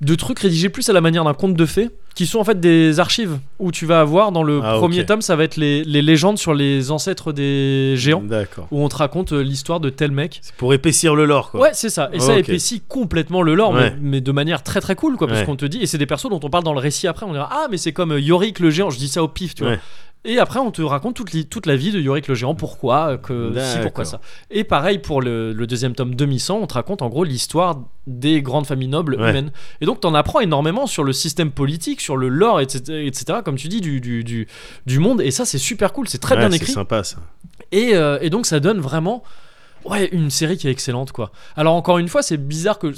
de trucs rédigés plus à la manière d'un conte de fées qui sont en fait des archives où tu vas avoir dans le Ah, premier ok. tome ça va être les, les légendes sur les ancêtres des géants D'accord. où on te raconte euh, l'histoire de tel mec C'est pour épaissir le lore quoi. Ouais, c'est ça. Et ça Ok. épaissit complètement le lore, Ouais. mais, mais de manière très très cool, quoi. Parce Ouais. qu'on te dit, et c'est des persos dont on parle dans le récit après, on dira, ah, mais c'est comme euh, Yorick le géant, je dis ça au pif, tu vois. Ouais. Et après, on te raconte toute, toute la vie de Yorick le géant, pourquoi, euh, que si, pourquoi ça. Et pareil pour le, le deuxième tome demi-sang, on te raconte en gros l'histoire des grandes familles nobles Ouais. humaines. Et donc, t'en apprends énormément sur le système politique, sur le lore, etc., etc., comme tu dis, du, du, du, du monde. Et ça, c'est super cool, c'est très Ouais, bien c'est écrit. sympa ça. Et, euh, et donc ça donne vraiment ouais une série qui est excellente quoi. Alors encore une fois c'est bizarre que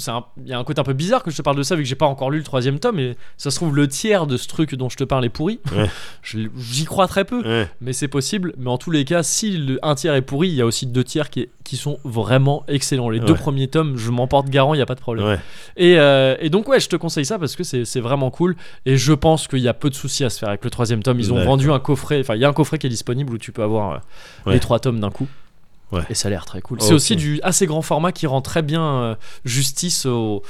il y a un côté un peu bizarre que je te parle de ça vu que j'ai pas encore lu le troisième tome et ça se trouve le tiers de ce truc dont je te parle est pourri. Ouais. <laughs> J'y crois très peu Ouais. mais c'est possible. Mais en tous les cas si le, un tiers est pourri il y a aussi deux tiers qui, qui sont vraiment excellents. Les deux premiers tomes je m'en porte garant il y a pas de problème. Et, euh, et donc ouais, je te conseille ça parce que c'est vraiment cool. Et je pense qu'il y a peu de soucis à se faire avec le troisième tome. Ils ont vendu un coffret, enfin il y a un coffret qui est disponible où tu peux avoir euh, les trois tomes d'un coup. Ouais. Et ça a l'air très cool. C'est aussi du assez grand format qui rend très bien euh, justice au,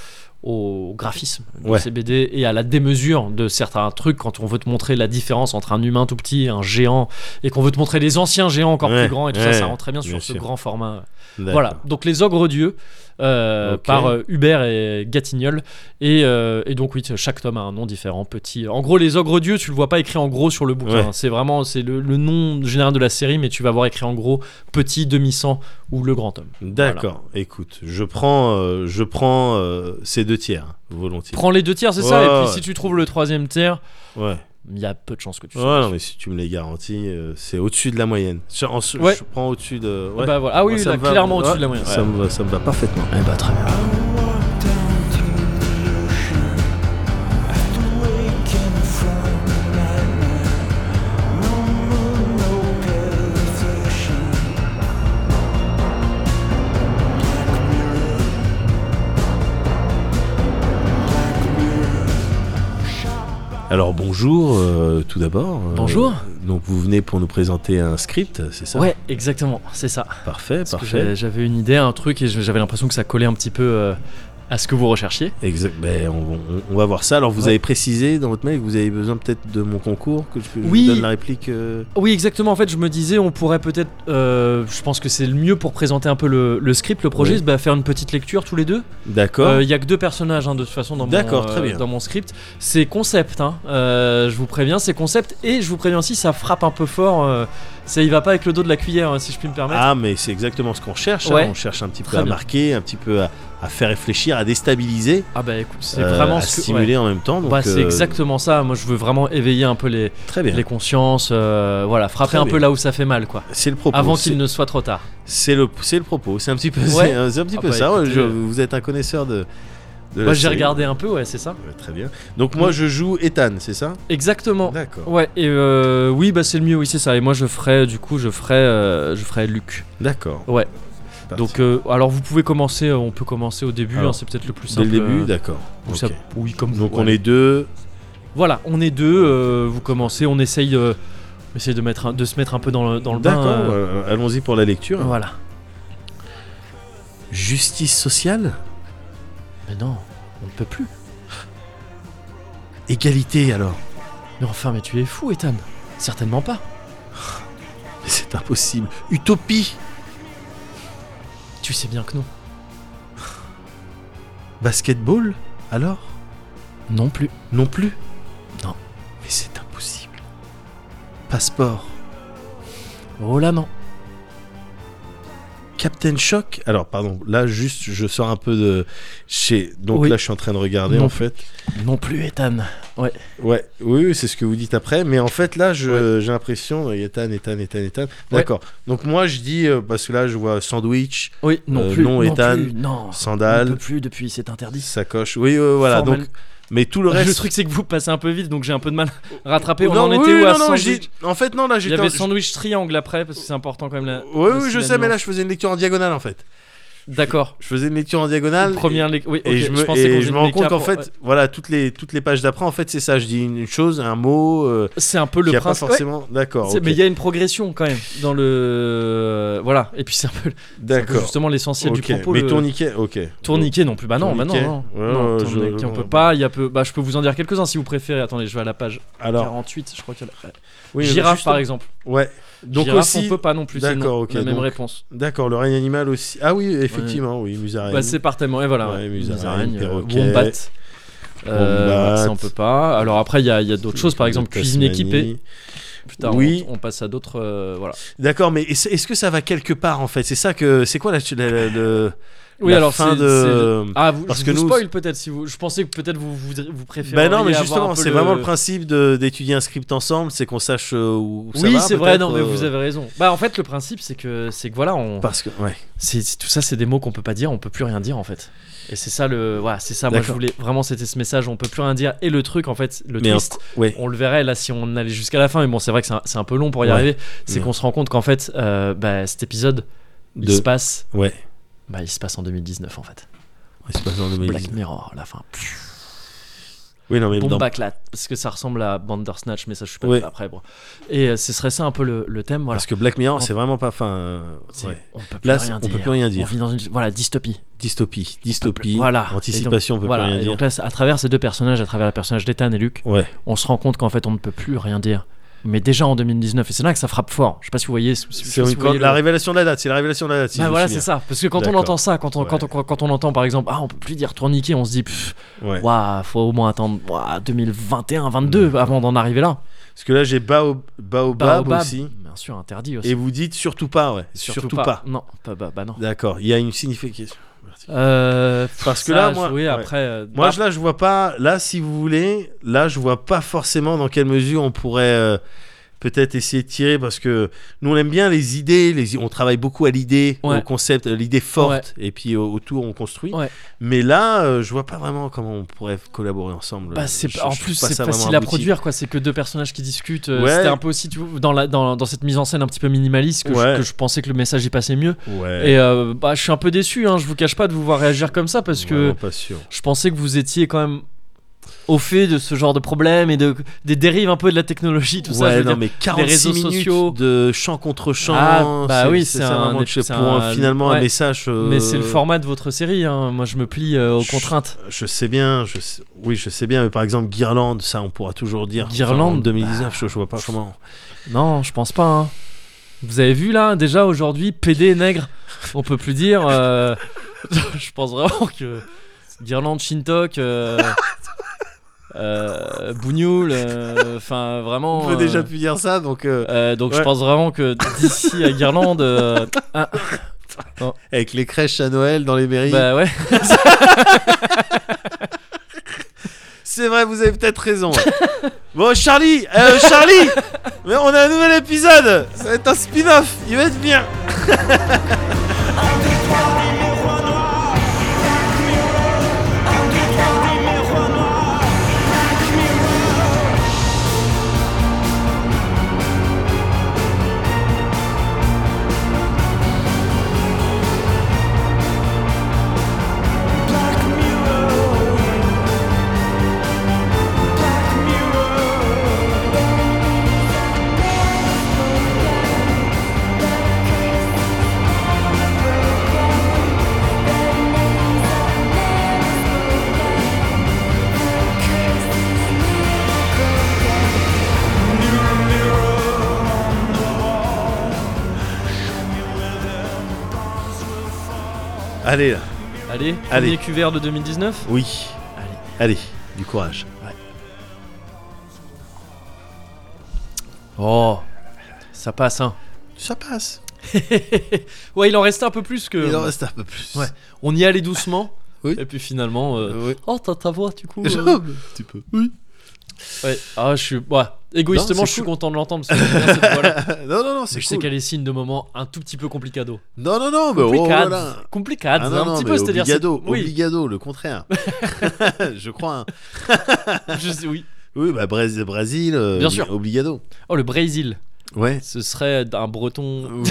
au graphisme de Ouais. ces BD et à la démesure de certains trucs quand on veut te montrer la différence entre un humain tout petit et un géant et qu'on veut te montrer les anciens géants encore Ouais. plus grands et tout ça, Ouais. ça rend très bien sur ce grand format. Voilà, donc les ogres dieux euh, par euh, Hubert et Gatignol. Et, euh, et donc, oui, chaque tome a un nom différent, petit. En gros, les ogres dieux, tu le vois pas écrit en gros sur le bouquin. Ouais. hein. C'est vraiment c'est le, le nom général de la série, mais tu vas voir écrit en gros petit, demi-sang ou le grand homme. D'accord. Écoute, je prends, je prends ces deux tiers volontiers. Prends les deux tiers, c'est ça. Et puis, si tu trouves le troisième tiers, Ouais. Il y a peu de chances que tu Ouais, sois. non, mais si tu me les garantis, euh, c'est au-dessus de la moyenne. Je, en- je Ouais. prends au-dessus de. ouais. Bah, voilà. Ah oui, Moi, ça là, va- clairement au-dessus ouais, de la moyenne. Ça, Ouais. me va, ça me va parfaitement. Eh bah, très bien. Alors bonjour, euh, tout d'abord. Euh, Bonjour. donc vous venez pour nous présenter un script, c'est ça? Ouais, exactement, c'est ça. Parfait, Parce parfait. j'avais une idée, un truc, et j'avais l'impression que ça collait un petit peu euh, à ce que vous recherchiez. Exact. Ben, on, on- on va voir ça. Alors vous Ouais. avez précisé dans votre mail que vous avez besoin peut-être de mon concours, que je, je Oui. vous donne la réplique. euh, Oui, exactement. En fait, je me disais, on pourrait peut-être. euh, je pense que c'est le mieux pour présenter un peu le, le script, le projet, Oui. bah, faire une petite lecture tous les deux. D'accord. Euh, Il y a que deux personnages, hein, de toute façon, dans, mon, D'accord, très bien. dans mon script. C'est concept, hein. Je vous préviens, c'est concept. Et je vous préviens aussi, ça frappe un peu fort. ça y va pas avec le dos de la cuillère, hein, si je puis me permettre. Ah, mais c'est exactement ce qu'on cherche. Ouais. On cherche un petit peu Très à bien. marquer, un petit peu à, à faire réfléchir, à déstabiliser, Ah, bah écoute, c'est euh, vraiment à ce que. stimuler ouais. en même temps. Donc, Bah, c'est euh, exactement ça. Moi, je veux vraiment éveiller un peu les, Très bien. les consciences. euh, voilà, frapper Très un bien. peu là où ça fait mal, quoi. C'est le propos. Avant qu'il ne soit trop tard. C'est le, c'est le propos. C'est un petit peu, Ouais. euh, un petit Ah peu bah, ça. ouais, écoutez, je- euh, vous êtes un connaisseur de. Moi, j'ai série. regardé un peu, ouais, c'est ça. Très bien. Donc moi, je joue Ethan, c'est ça? Exactement. D'accord. Ouais, et euh, oui, bah c'est le mieux, oui, c'est ça. Et moi, je ferai, du coup, je ferai, euh, je ferai Luc. D'accord. Ouais. Parti. Donc, euh, alors, vous pouvez commencer, euh, on peut commencer au début, hein, c'est peut-être le plus dès simple. le début, euh, d'accord. ou Ok. ça- oui, comme Donc vous, on ouais. est deux. Voilà, on est deux, euh, vous commencez, on essaye, euh, on essaye de, mettre un- de se mettre un peu dans le, dans le bain. D'accord. euh, euh, Allons-y pour la lecture. Voilà. Justice sociale? Mais non, on ne peut plus. Égalité alors? Mais enfin, mais tu es fou, Ethan. Certainement pas. Mais c'est impossible. Utopie? Tu sais bien que non. Basketball alors? Non plus. Non plus? Non. Mais c'est impossible. Passeport? Oh là non. Captain Shock. Alors pardon, là juste je sors un peu de chez. Donc Oui. là je suis en train de regarder Non. en fait. Non plus, Ethan. Ouais. Ouais, oui, oui, c'est ce que vous dites après. Mais en fait, là, j'ai l'impression, euh, Ethan, Ethan, Ethan, Ethan. D'accord. Donc moi, je dis, euh, parce que là, je vois sandwich, Oui, non Euh, plus. non, Ethan. non. Sandales, peut plus depuis, c'est interdit. sacoche. Oui, euh, voilà. Formel- Donc, mais tout le reste. Le truc, c'est que vous passez un peu vite, donc j'ai un peu de mal à rattraper. On non, en oui, était où oui, à non, non, sandwich En fait, non, là, Il y j'étais. avait sandwich triangle après, parce que c'est important quand même. La... Oui, oui, je sais, mais là, je faisais une lecture en diagonale, en fait. D'accord. Je faisais une lecture en diagonale. Première lecture. Oui, Et je me, et je rends compte qu'en fait, ouais. voilà, toutes les, toutes les pages d'après, en fait, c'est ça. Je dis une chose, un mot, euh, C'est un peu le principe. ouais. forcément. D'accord. Mais il y a une progression quand même dans le. Voilà. Et puis c'est un peu, D'accord. justement l'essentiel du propos. Mais le... tourniquet, ok. Tourniquet non plus. Bah non, bah non, non. Ouais, non ouais, tourniquet, je- on peut pas. Il y a peu. Bah je peux vous en dire quelques-uns si vous préférez. Attendez, je vais à la page Alors, 48, je crois qu'il y a. oui, Girafe par exemple. Ouais. Donc Girafe, aussi. on peut pas non plus. D'accord, ok, La même donc- réponse. D'accord, le règne animal aussi. Ah oui, effectivement, oui, musaraigne. Bah c'est par thème. Et voilà. Ouais, ouais. musaraigne, euh, perroquet. Wombat. Euh, ça on peut pas. Alors après il y a, d'autres choses, par exemple cuisine équipée. Putain, Oui. on, on passe à d'autres. euh, voilà. D'accord, mais est-ce que ça va quelque part en fait? C'est ça que c'est quoi la, la- Oui, la alors fin c'est- de Ah, vous, parce je que vous nous- spoil peut-être si vous. Je pensais que peut-être vous vous, vous préférez. Ben non, mais justement, c'est vraiment le principe de- d'étudier un script ensemble, c'est qu'on sache euh, où ça Oui, c'est vrai. Non, mais euh, vous avez raison. Bah en fait le principe c'est que c'est que voilà on. Parce que ouais. C'est tout ça c'est des mots qu'on peut pas dire, on peut plus rien dire en fait. Et c'est ça le voilà, c'est ça moi je voulais vraiment c'était ce message, on peut plus rien dire et le truc en fait, le Mais twist, en- ouais. on le verrait là si on allait jusqu'à la fin mais bon, c'est vrai que c'est un, un peu long pour y Ouais. arriver, c'est Ouais. qu'on se rend compte qu'en fait euh, bah, cet épisode il De- se passe Ouais. Bah il se passe en 2019 en fait. Ouais, c'est pas en 2010. Black Mirror la fin. Oui, non, mais dans- Bomba Clat parce que ça ressemble à Bandersnatch mais ça je suis pas Ouais. après. Et euh, ce serait ça un peu le, le thème voilà. parce que Black Mirror, c'est vraiment pas. Enfin, euh, ouais. On peut plus Là, rien on dire. peut plus rien On dire. vit dans une voilà dystopie. Dystopie, dystopie, Voilà. anticipation, Et on peut donc, voilà. plus rien Et dire. donc là, à travers ces deux personnages, à travers le personnage d'Ethan et Luke, Ouais. on se rend compte qu'en fait, on ne peut plus rien dire. Mais déjà en 2019, et c'est là que ça frappe fort. Je sais pas si vous voyez. si- C'est pas si une- vous voyez la le- révélation de la date, c'est la révélation de la date. si Bah voilà, c'est ça. Parce que quand on entend ça, quand on, quand, on, quand on entend par exemple, ah, on peut plus dire tourniquet, on se dit, Ouais. faut au moins attendre ouah, 2021, 22 D'accord. avant d'en arriver là. Parce que là, j'ai Bao- Baobab, Baobab, aussi. Bien sûr, interdit aussi. Et vous dites surtout pas, ouais. Surtout, pas. Non, pas, bah, bah non. D'accord. Il y a une signification. Euh, Parce que ça, là, moi- oui, ouais. après. euh, Moi, bah, je- là, je vois pas. Là, si vous voulez, là, je vois pas forcément dans quelle mesure on pourrait euh, peut-être essayer de tirer parce que nous, on aime bien les idées. Les, on travaille beaucoup à l'idée, Ouais. au concept, euh, l'idée forte, et puis au- autour, on construit. Ouais. Mais là, euh, je vois pas vraiment comment on pourrait collaborer ensemble. Bah, Je- en plus c'est facile à produire quoi c'est que deux personnages qui discutent euh, c'était un peu aussi tu vois, dans la dans, dans cette mise en scène un petit peu minimaliste que, je, que je pensais que le message y passait mieux et euh, bah je suis un peu déçu hein, je vous cache pas de vous voir réagir comme ça parce que Vraiment pas sûr. je pensais que vous étiez quand même au fait de ce genre de problème et de des dérives un peu de la technologie tout ça je ouais, veux non, dire. mais 46 réseaux minutes sociaux. de chant contre chant. Ah, bah oui, c'est un- vraiment que je- c'est pour un- un- finalement un ouais. message. euh, mais c'est le format de votre série hein. moi je me plie euh, aux Je- contraintes Je sais bien, je sais- oui, je sais bien, mais par exemple, Guirlande, ça on pourra toujours dire. Guirlande, en 2019, je, je vois pas comment. non je pense pas hein. vous avez vu là déjà aujourd'hui PD nègre on peut plus dire euh, <laughs> je pense vraiment que Guirlande Shintok euh, Bougnoul euh, enfin vraiment On peut euh, déjà plus dire ça, donc euh, donc je pense vraiment que d'ici à Guirlande <laughs> avec les crèches à Noël dans les mairies. bah ouais <laughs> C'est vrai, vous avez peut-être raison. bon, Charlie, euh, Charlie, mais on a un nouvel épisode. Ça va être un spin-off. Il va être bien. <laughs> Allez là. Allez, Allez. premier cuvert de 2019 Oui. Allez. Allez, du courage. Oh, ça passe, hein. Ça passe. <laughs> ouais, il en restait un peu plus que. Il en reste un peu plus. Ouais. On y allait doucement. Oui. Et puis finalement. euh, Euh, oui. Oh, t'as ta voix, du coup. euh, <laughs> Un petit peu. Oui. Ouais. Ah, je suis. Ouais. Égoïstement, Non, je suis cool. content de l'entendre parce que j'aime bien cette voix-là. <laughs> non, non, non, c'est je sais cool. qu'elle est signe de moments un tout petit peu complicado. Non, non, non, mais oh, Complicado. voilà. Complicado, Ah non, un petit peu, c'est-à-dire. c'est- obligado, Oui, obligado, le contraire. <laughs> <laughs> je crois. hein. je sais, oui. Oui, bah Brésil, Brésil euh, Bien sûr. obligado. Oh, le Brésil. Ouais. Ce serait un breton. Oui.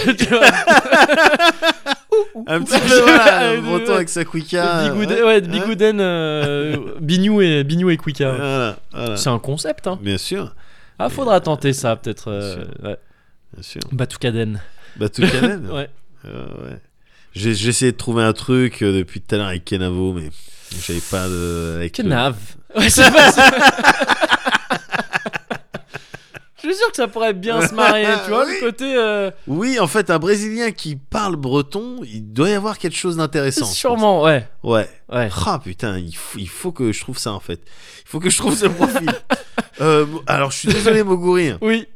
Un petit <laughs> peu, voilà, breton avec sa Quicka. Bigouden, ouais. ouais, Bigouden, euh, Bignou et Bignou et Quicka. Voilà, voilà. C'est un concept, hein. Bien sûr, Ah, faudra tenter ça, peut-être. euh, Bien ouais. bien sûr. Batoukaden. Bah, <laughs> tout. Ouais. Euh, ouais. J'ai j'ai essayé de trouver un truc euh, depuis tout à l'heure avec Kenavo, mais j'avais pas de. Avec le-. Ouais, c'est pas ça. <laughs> Je suis sûr que ça pourrait bien se marier, tu vois, Oui. le côté. euh, Oui, en fait, un Brésilien qui parle breton, il doit y avoir quelque chose d'intéressant. sûrement, ouais. Ouais. Ouais. Ah putain, il faut, il faut que je trouve ça en fait. Il faut que je trouve ce profil. <laughs> Euh, alors, je suis désolé, <laughs> Moguri. Oui.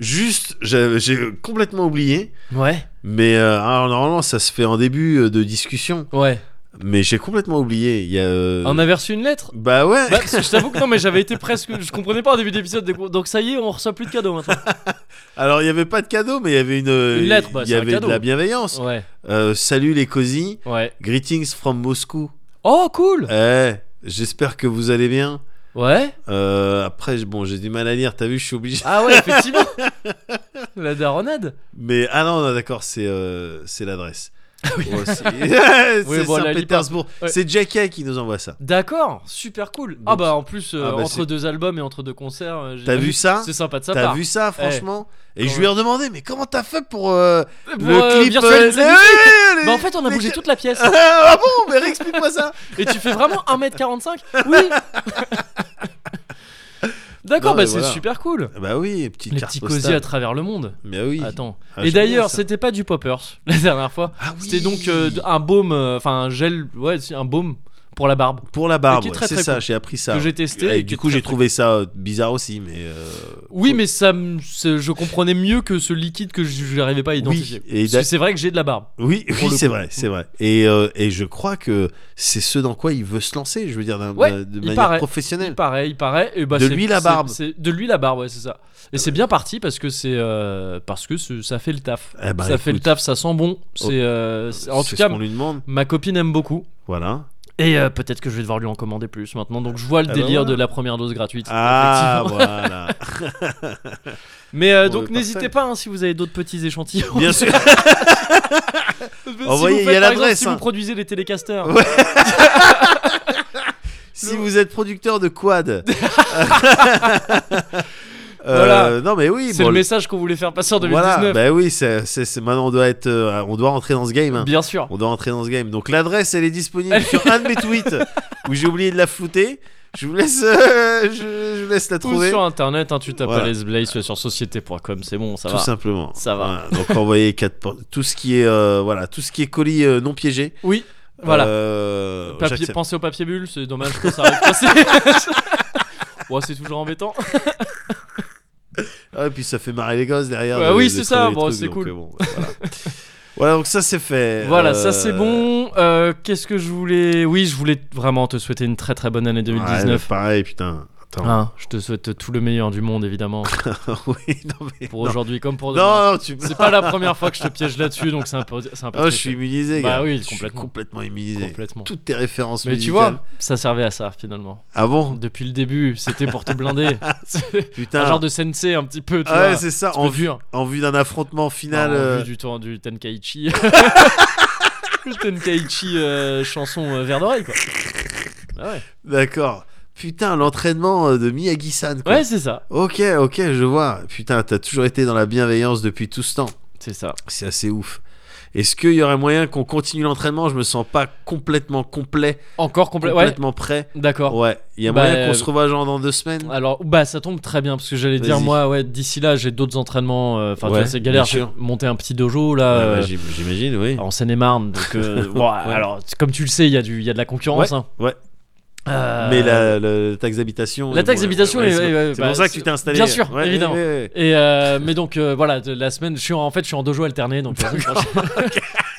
Juste, j'ai complètement oublié. Ouais. Mais euh, alors, normalement, ça se fait en début de discussion. Ouais. Mais j'ai complètement oublié. Il y a. euh, On avait reçu une lettre Bah ouais. Bah, je t'avoue que non, mais j'avais été <laughs> presque. Je comprenais pas au début d'épisode. Donc ça y est, on reçoit plus de cadeaux maintenant. <laughs> Alors, il y avait pas de cadeau, mais il y avait une. euh, Une lettre, bah, il y c'est un avait cadeau. de la bienveillance. Ouais. Euh, salut les cosy. Ouais. Greetings from Moscou. Oh, cool Eh, j'espère que vous allez bien. Ouais. Euh, après, bon, j'ai du mal à lire. T'as vu, je suis obligé. Ah ouais, effectivement. <laughs> La daronade. Mais ah non, non, d'accord, c'est euh, c'est l'adresse. <laughs> C'est Oui, bon, Saint-Pétersbourg. Ouais. C'est Jackie qui nous envoie ça. D'accord, super cool. ah bah en plus, euh, Ah bah, entre deux albums et entre deux concerts. euh, j'ai- T'as vu ça C'est sympa de sa T'as vu ça, franchement Et Quand je lui ai redemandé, mais comment t'as fait pour euh, Pour, le euh, clip euh, les- Bah en fait, on a les- bougé toute la pièce. <laughs> ah bon Mais réexplique-moi ça. Et tu fais vraiment 1m45 <laughs> Oui D'accord, bah mais c'est voilà. super cool. Bah oui, petite Les carte petits cosy postale. à travers le monde. Bah oui. Attends. Ah, Et d'ailleurs, c'était pas du poppers <laughs> la dernière fois. Ah oui. C'était donc euh, un baume, euh, enfin un gel, ouais, c'est un baume pour la barbe pour la barbe, ouais, c'est ça, cool. j'ai appris ça. que j'ai testé. Et du coup, j'ai trouvé ça euh, bizarre aussi, mais. euh, Oui, mais ça, je comprenais mieux que ce liquide que je n'arrivais pas à identifier. et Parce d'a- que c'est vrai que j'ai de la barbe. Oui, oui, c'est vrai, c'est vrai. Et, euh, et je crois que c'est ce dans quoi il veut se lancer, je veux dire, Ouais, de il manière paraît. professionnelle. Pareil, pareil. Et bah, De lui, la barbe. c'est- De lui la barbe, ouais, c'est ça. Et c'est bien parti parce que c'est euh, parce que ça fait le taf. Eh ben, ça fait le taf, ça sent bon. C'est c'est- en tout ce cas, qu'on lui demande. ma copine aime beaucoup. Voilà. Et euh, peut-être que je vais devoir lui en commander plus maintenant. Donc je vois le Ah bah délire voilà. de la première dose gratuite. Ah, voilà. <laughs> Mais euh, donc mais n'hésitez pas hein, si vous avez d'autres petits échantillons. Bien <laughs> sûr. Si Envoyez, il y a l'adresse, Si hein. vous produisez les télécasters. Ouais. <laughs> si vous êtes producteur de quad. Euh, Voilà. Non, mais oui. c'est bon, le message qu'on voulait faire passer en 2019. Voilà. Bah oui, c'est, maintenant on doit être, euh, on doit rentrer dans ce game. hein. Bien sûr. On doit rentrer dans ce game. Donc l'adresse, elle est disponible <laughs> sur un de mes tweets où j'ai oublié de la flouter. Je vous laisse, euh, je, je vous laisse la Ou trouver. sur internet, hein, tu tapes Voilà. Blaze sur société.com, c'est bon, ça tout va. simplement. Ça va. Voilà. Donc envoyez quatre tout ce qui est, euh, voilà, tout ce qui est colis euh, non piégé. Oui, voilà. Papier, pensez au papier bulle, c'est dommage que ça arrive <laughs> ouais, c'est toujours embêtant. <laughs> Ah, et puis ça fait marrer les gosses derrière. Ouais, de- oui, de c'est ça, bon, trucs, c'est donc, cool. euh, bon, voilà. <laughs> Voilà, donc ça c'est fait. Voilà, Euh, ça c'est bon. Euh, Qu'est-ce que je voulais? Oui, je voulais vraiment te souhaiter une très très bonne année Ouais, 2019. pareil, putain. Attends. Hein, je te souhaite tout le meilleur du monde, évidemment. <laughs> oui, non mais. Pour aujourd'hui comme pour demain. Non, non, tu. C'est pas <laughs> la première fois que je te piège là-dessus, donc c'est un peu, c'est un peu Oh, je suis immunisé, Bah gars. oui, Je suis complètement. complètement immunisé. Complètement. Toutes tes références Mais tu vois, ça servait à ça finalement. Ah bon Depuis le début, c'était pour te blinder. <laughs> Putain. un genre de sensei un petit peu, tu Ah ouais, c'est ça. En vue, en vue d'un affrontement final. En euh, vue du tour du Tenkaichi. Tenkaichi euh, chanson euh, vert d'oreille quoi. Ah ouais. D'accord. Putain, l'entraînement euh, de Miyagi-san. quoi. Ouais, c'est ça. Ok, ok, je vois. Putain, t'as toujours été dans la bienveillance depuis tout ce temps. C'est ça. C'est assez ouf. Est-ce qu'il y aurait moyen qu'on continue l'entraînement? Je me sens pas complètement complet, Encore complet. Ouais, complètement prêt. d'accord. Ouais, il y a Bah, moyen qu'on euh, se revoie genre dans deux semaines? Alors, bah, ça tombe très bien parce que j'allais dire, moi, ouais, d'ici là, j'ai d'autres entraînements. euh, Enfin, tu Ouais, c'est galère. j'ai monté un petit dojo là. Ouais, euh, bah, j'im- J'imagine, oui. en Seine-et-Marne, donc euh, <laughs> bon, alors comme tu le sais, il y a du, il y a de la concurrence. hein. ouais. Euh, Mais la, la taxe d'habitation. La taxe d'habitation, c'est c'est bah, pour ça que tu t'es installé. Bien sûr, Ouais, évidemment. ouais, ouais, ouais. Et euh, mais donc euh, voilà, la semaine, je suis en, en fait, je suis en dojo alterné, donc <laughs> prochaine,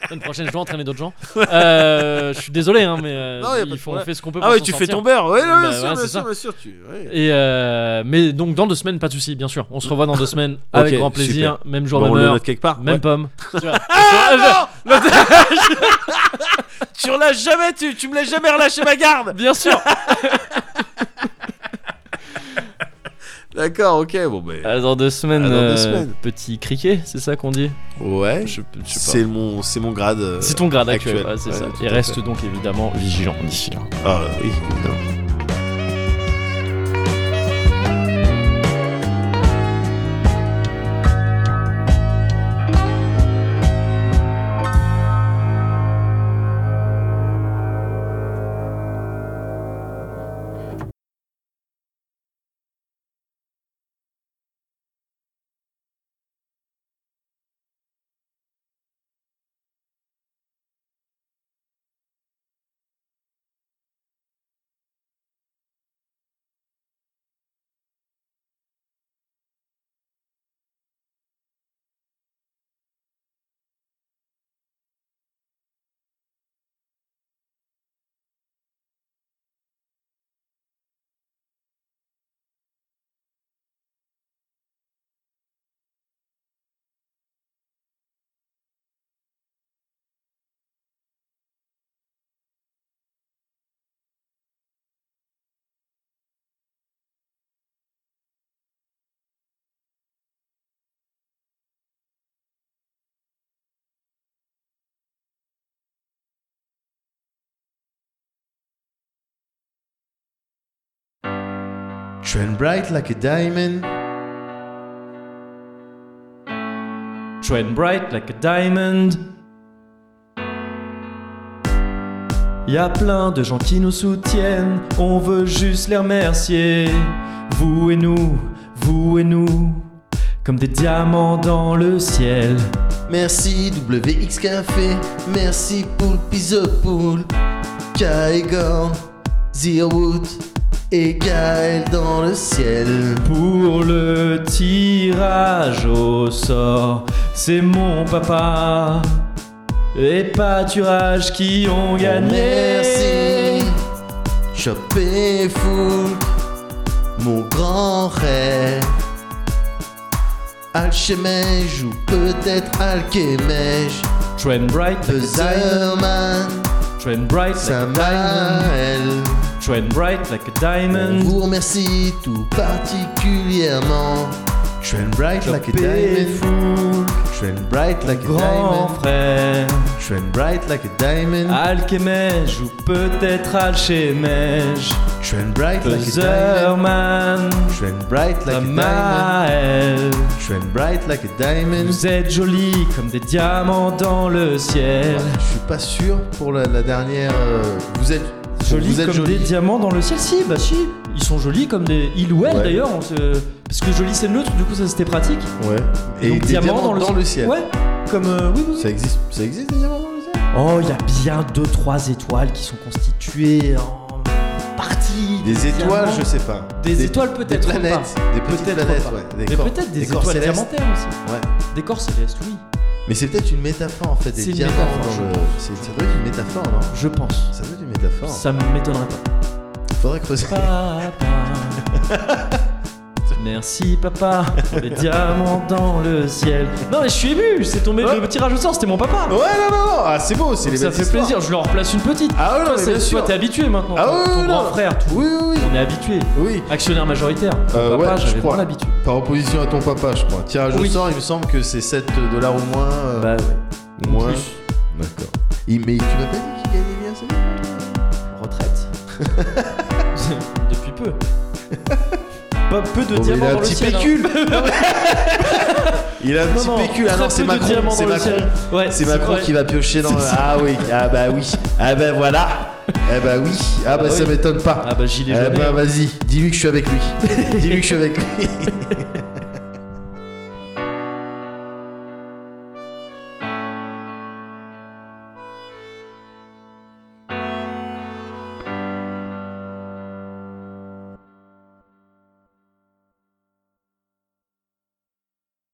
la semaine prochaine, je dois entraîner d'autres gens. Euh, je suis désolé, hein, mais euh, Non, il faut on fait ce qu'on peut. Ah ouais, tu fais ton beurre. Ouais, Bah, bien ouais, sûr, bien sûr, bien sûr. Tu... ouais. Et euh, mais donc dans deux semaines, pas de souci, bien sûr. On se revoit dans deux semaines avec grand plaisir, même jour, Bon, même heure, note quelque part. même pomme. <laughs> Tu. Ah non <laughs> Tu relâches jamais, tu, tu me laisses jamais relâcher ma garde. Bien sûr. <laughs> D'accord, ok, bon ben. Dans deux semaines, Ah, dans deux euh, semaines. petit criquet, c'est ça qu'on dit? Ouais. Je, je. C'est mon, c'est mon grade. euh, C'est ton grade actuel, actuel. ouais, c'est Ouais, ça. Et reste fait. donc évidemment vigilant d'ici là. Ah oui, évidemment. Shine bright like a diamond. Shine bright like a diamond. Y a plein de gens qui nous soutiennent, on veut juste les remercier. Vous et nous, vous et nous, comme des diamants dans le ciel. Merci WX Café, merci Poule Pizopoul, Kaigor, Zerowood et Gaël dans le ciel. Pour le tirage au sort, c'est mon papa et pâturage qui ont gagné. Merci, Chop et Foulk, mon grand frère. Alchemège ou peut-être Alchemège, Trend bright. Buzzerman, Trend bright like Trend bright like a On diamond. vous remercie tout particulièrement. Shine bright like a diamond. Shine bright like a grand diamond. frère. Shine bright like a diamond. Alchemège ou peut-être Alchemège. Shine bright like a diamond. Shine bright like a diamond. Shine bright like a diamond. Vous êtes jolis comme des diamants dans le ciel. Je suis pas sûr pour la, la dernière. euh, vous êtes Jolis vous êtes comme jolis. des diamants dans le ciel, si, bah si. Ils sont jolis comme des. Il ou elle Ouais. d'ailleurs, on se- parce que joli c'est neutre, du coup ça c'était pratique. Ouais. Et Donc des diamants dans, le ciel. Ouais, comme. euh, oui, oui, oui. Ça existe. Ça existe des diamants dans le ciel? Oh, il y a bien deux, trois étoiles qui sont constituées en partie. Des étoiles, diamants. je sais pas. Des étoiles, peut-être Des planètes. Des petites Peut-être planètes. pas. Ouais. Mais corps- peut-être des, corps étoiles célestes. diamantaires aussi. Ouais. Des corps célestes, oui. Mais c'est peut-être une métaphore en fait. Des C'est une métaphore, dans le. Ça doit être une métaphore, non? Je pense. Ça doit être une métaphore. Ça m'étonnerait pas. Faudrait creuser. Papa. <laughs> Merci papa pour les diamants dans le ciel. Non mais je suis ému, c'est tombé Ouais. le tirage au sort, c'était mon papa. Ouais, non, non, non. Ah, c'est beau. C'est les ça fait histoires. plaisir, je leur place une petite. Ah ouais, non, toi, t'es habitué maintenant. Ah ouais, ton ouais, grand non. frère, tout. Oui, oui, oui. On est habitué. Oui. Actionnaire majoritaire. Ton Euh, papa, ouais, je crois. l'habitude. Par opposition à ton papa, je crois. Tirage Oui. au sort, il me semble que c'est 7 dollars ou moins. euh, Bah ouais. ou moins. D'accord. Mais tu m'as pas dit qu'il gagnait bien, bien Retraite. <laughs> Depuis peu. <laughs> Pas peu de Bon, mais il a un le petit ciel. hein. pécule. <laughs> il a un Non, petit non, pécule. Ah non, c'est Macron. C'est le Macron. ciel. Ouais, C'est Macron vrai. qui va piocher dans. Ça. Ah oui. Ah bah oui. Ah bah voilà. Ah <laughs> bah oui. Ah bah Ah ça oui. m'étonne pas. Ah bah gilet Eh bah vas-y, dis-lui que je suis avec lui. <laughs> dis-lui que je suis avec lui.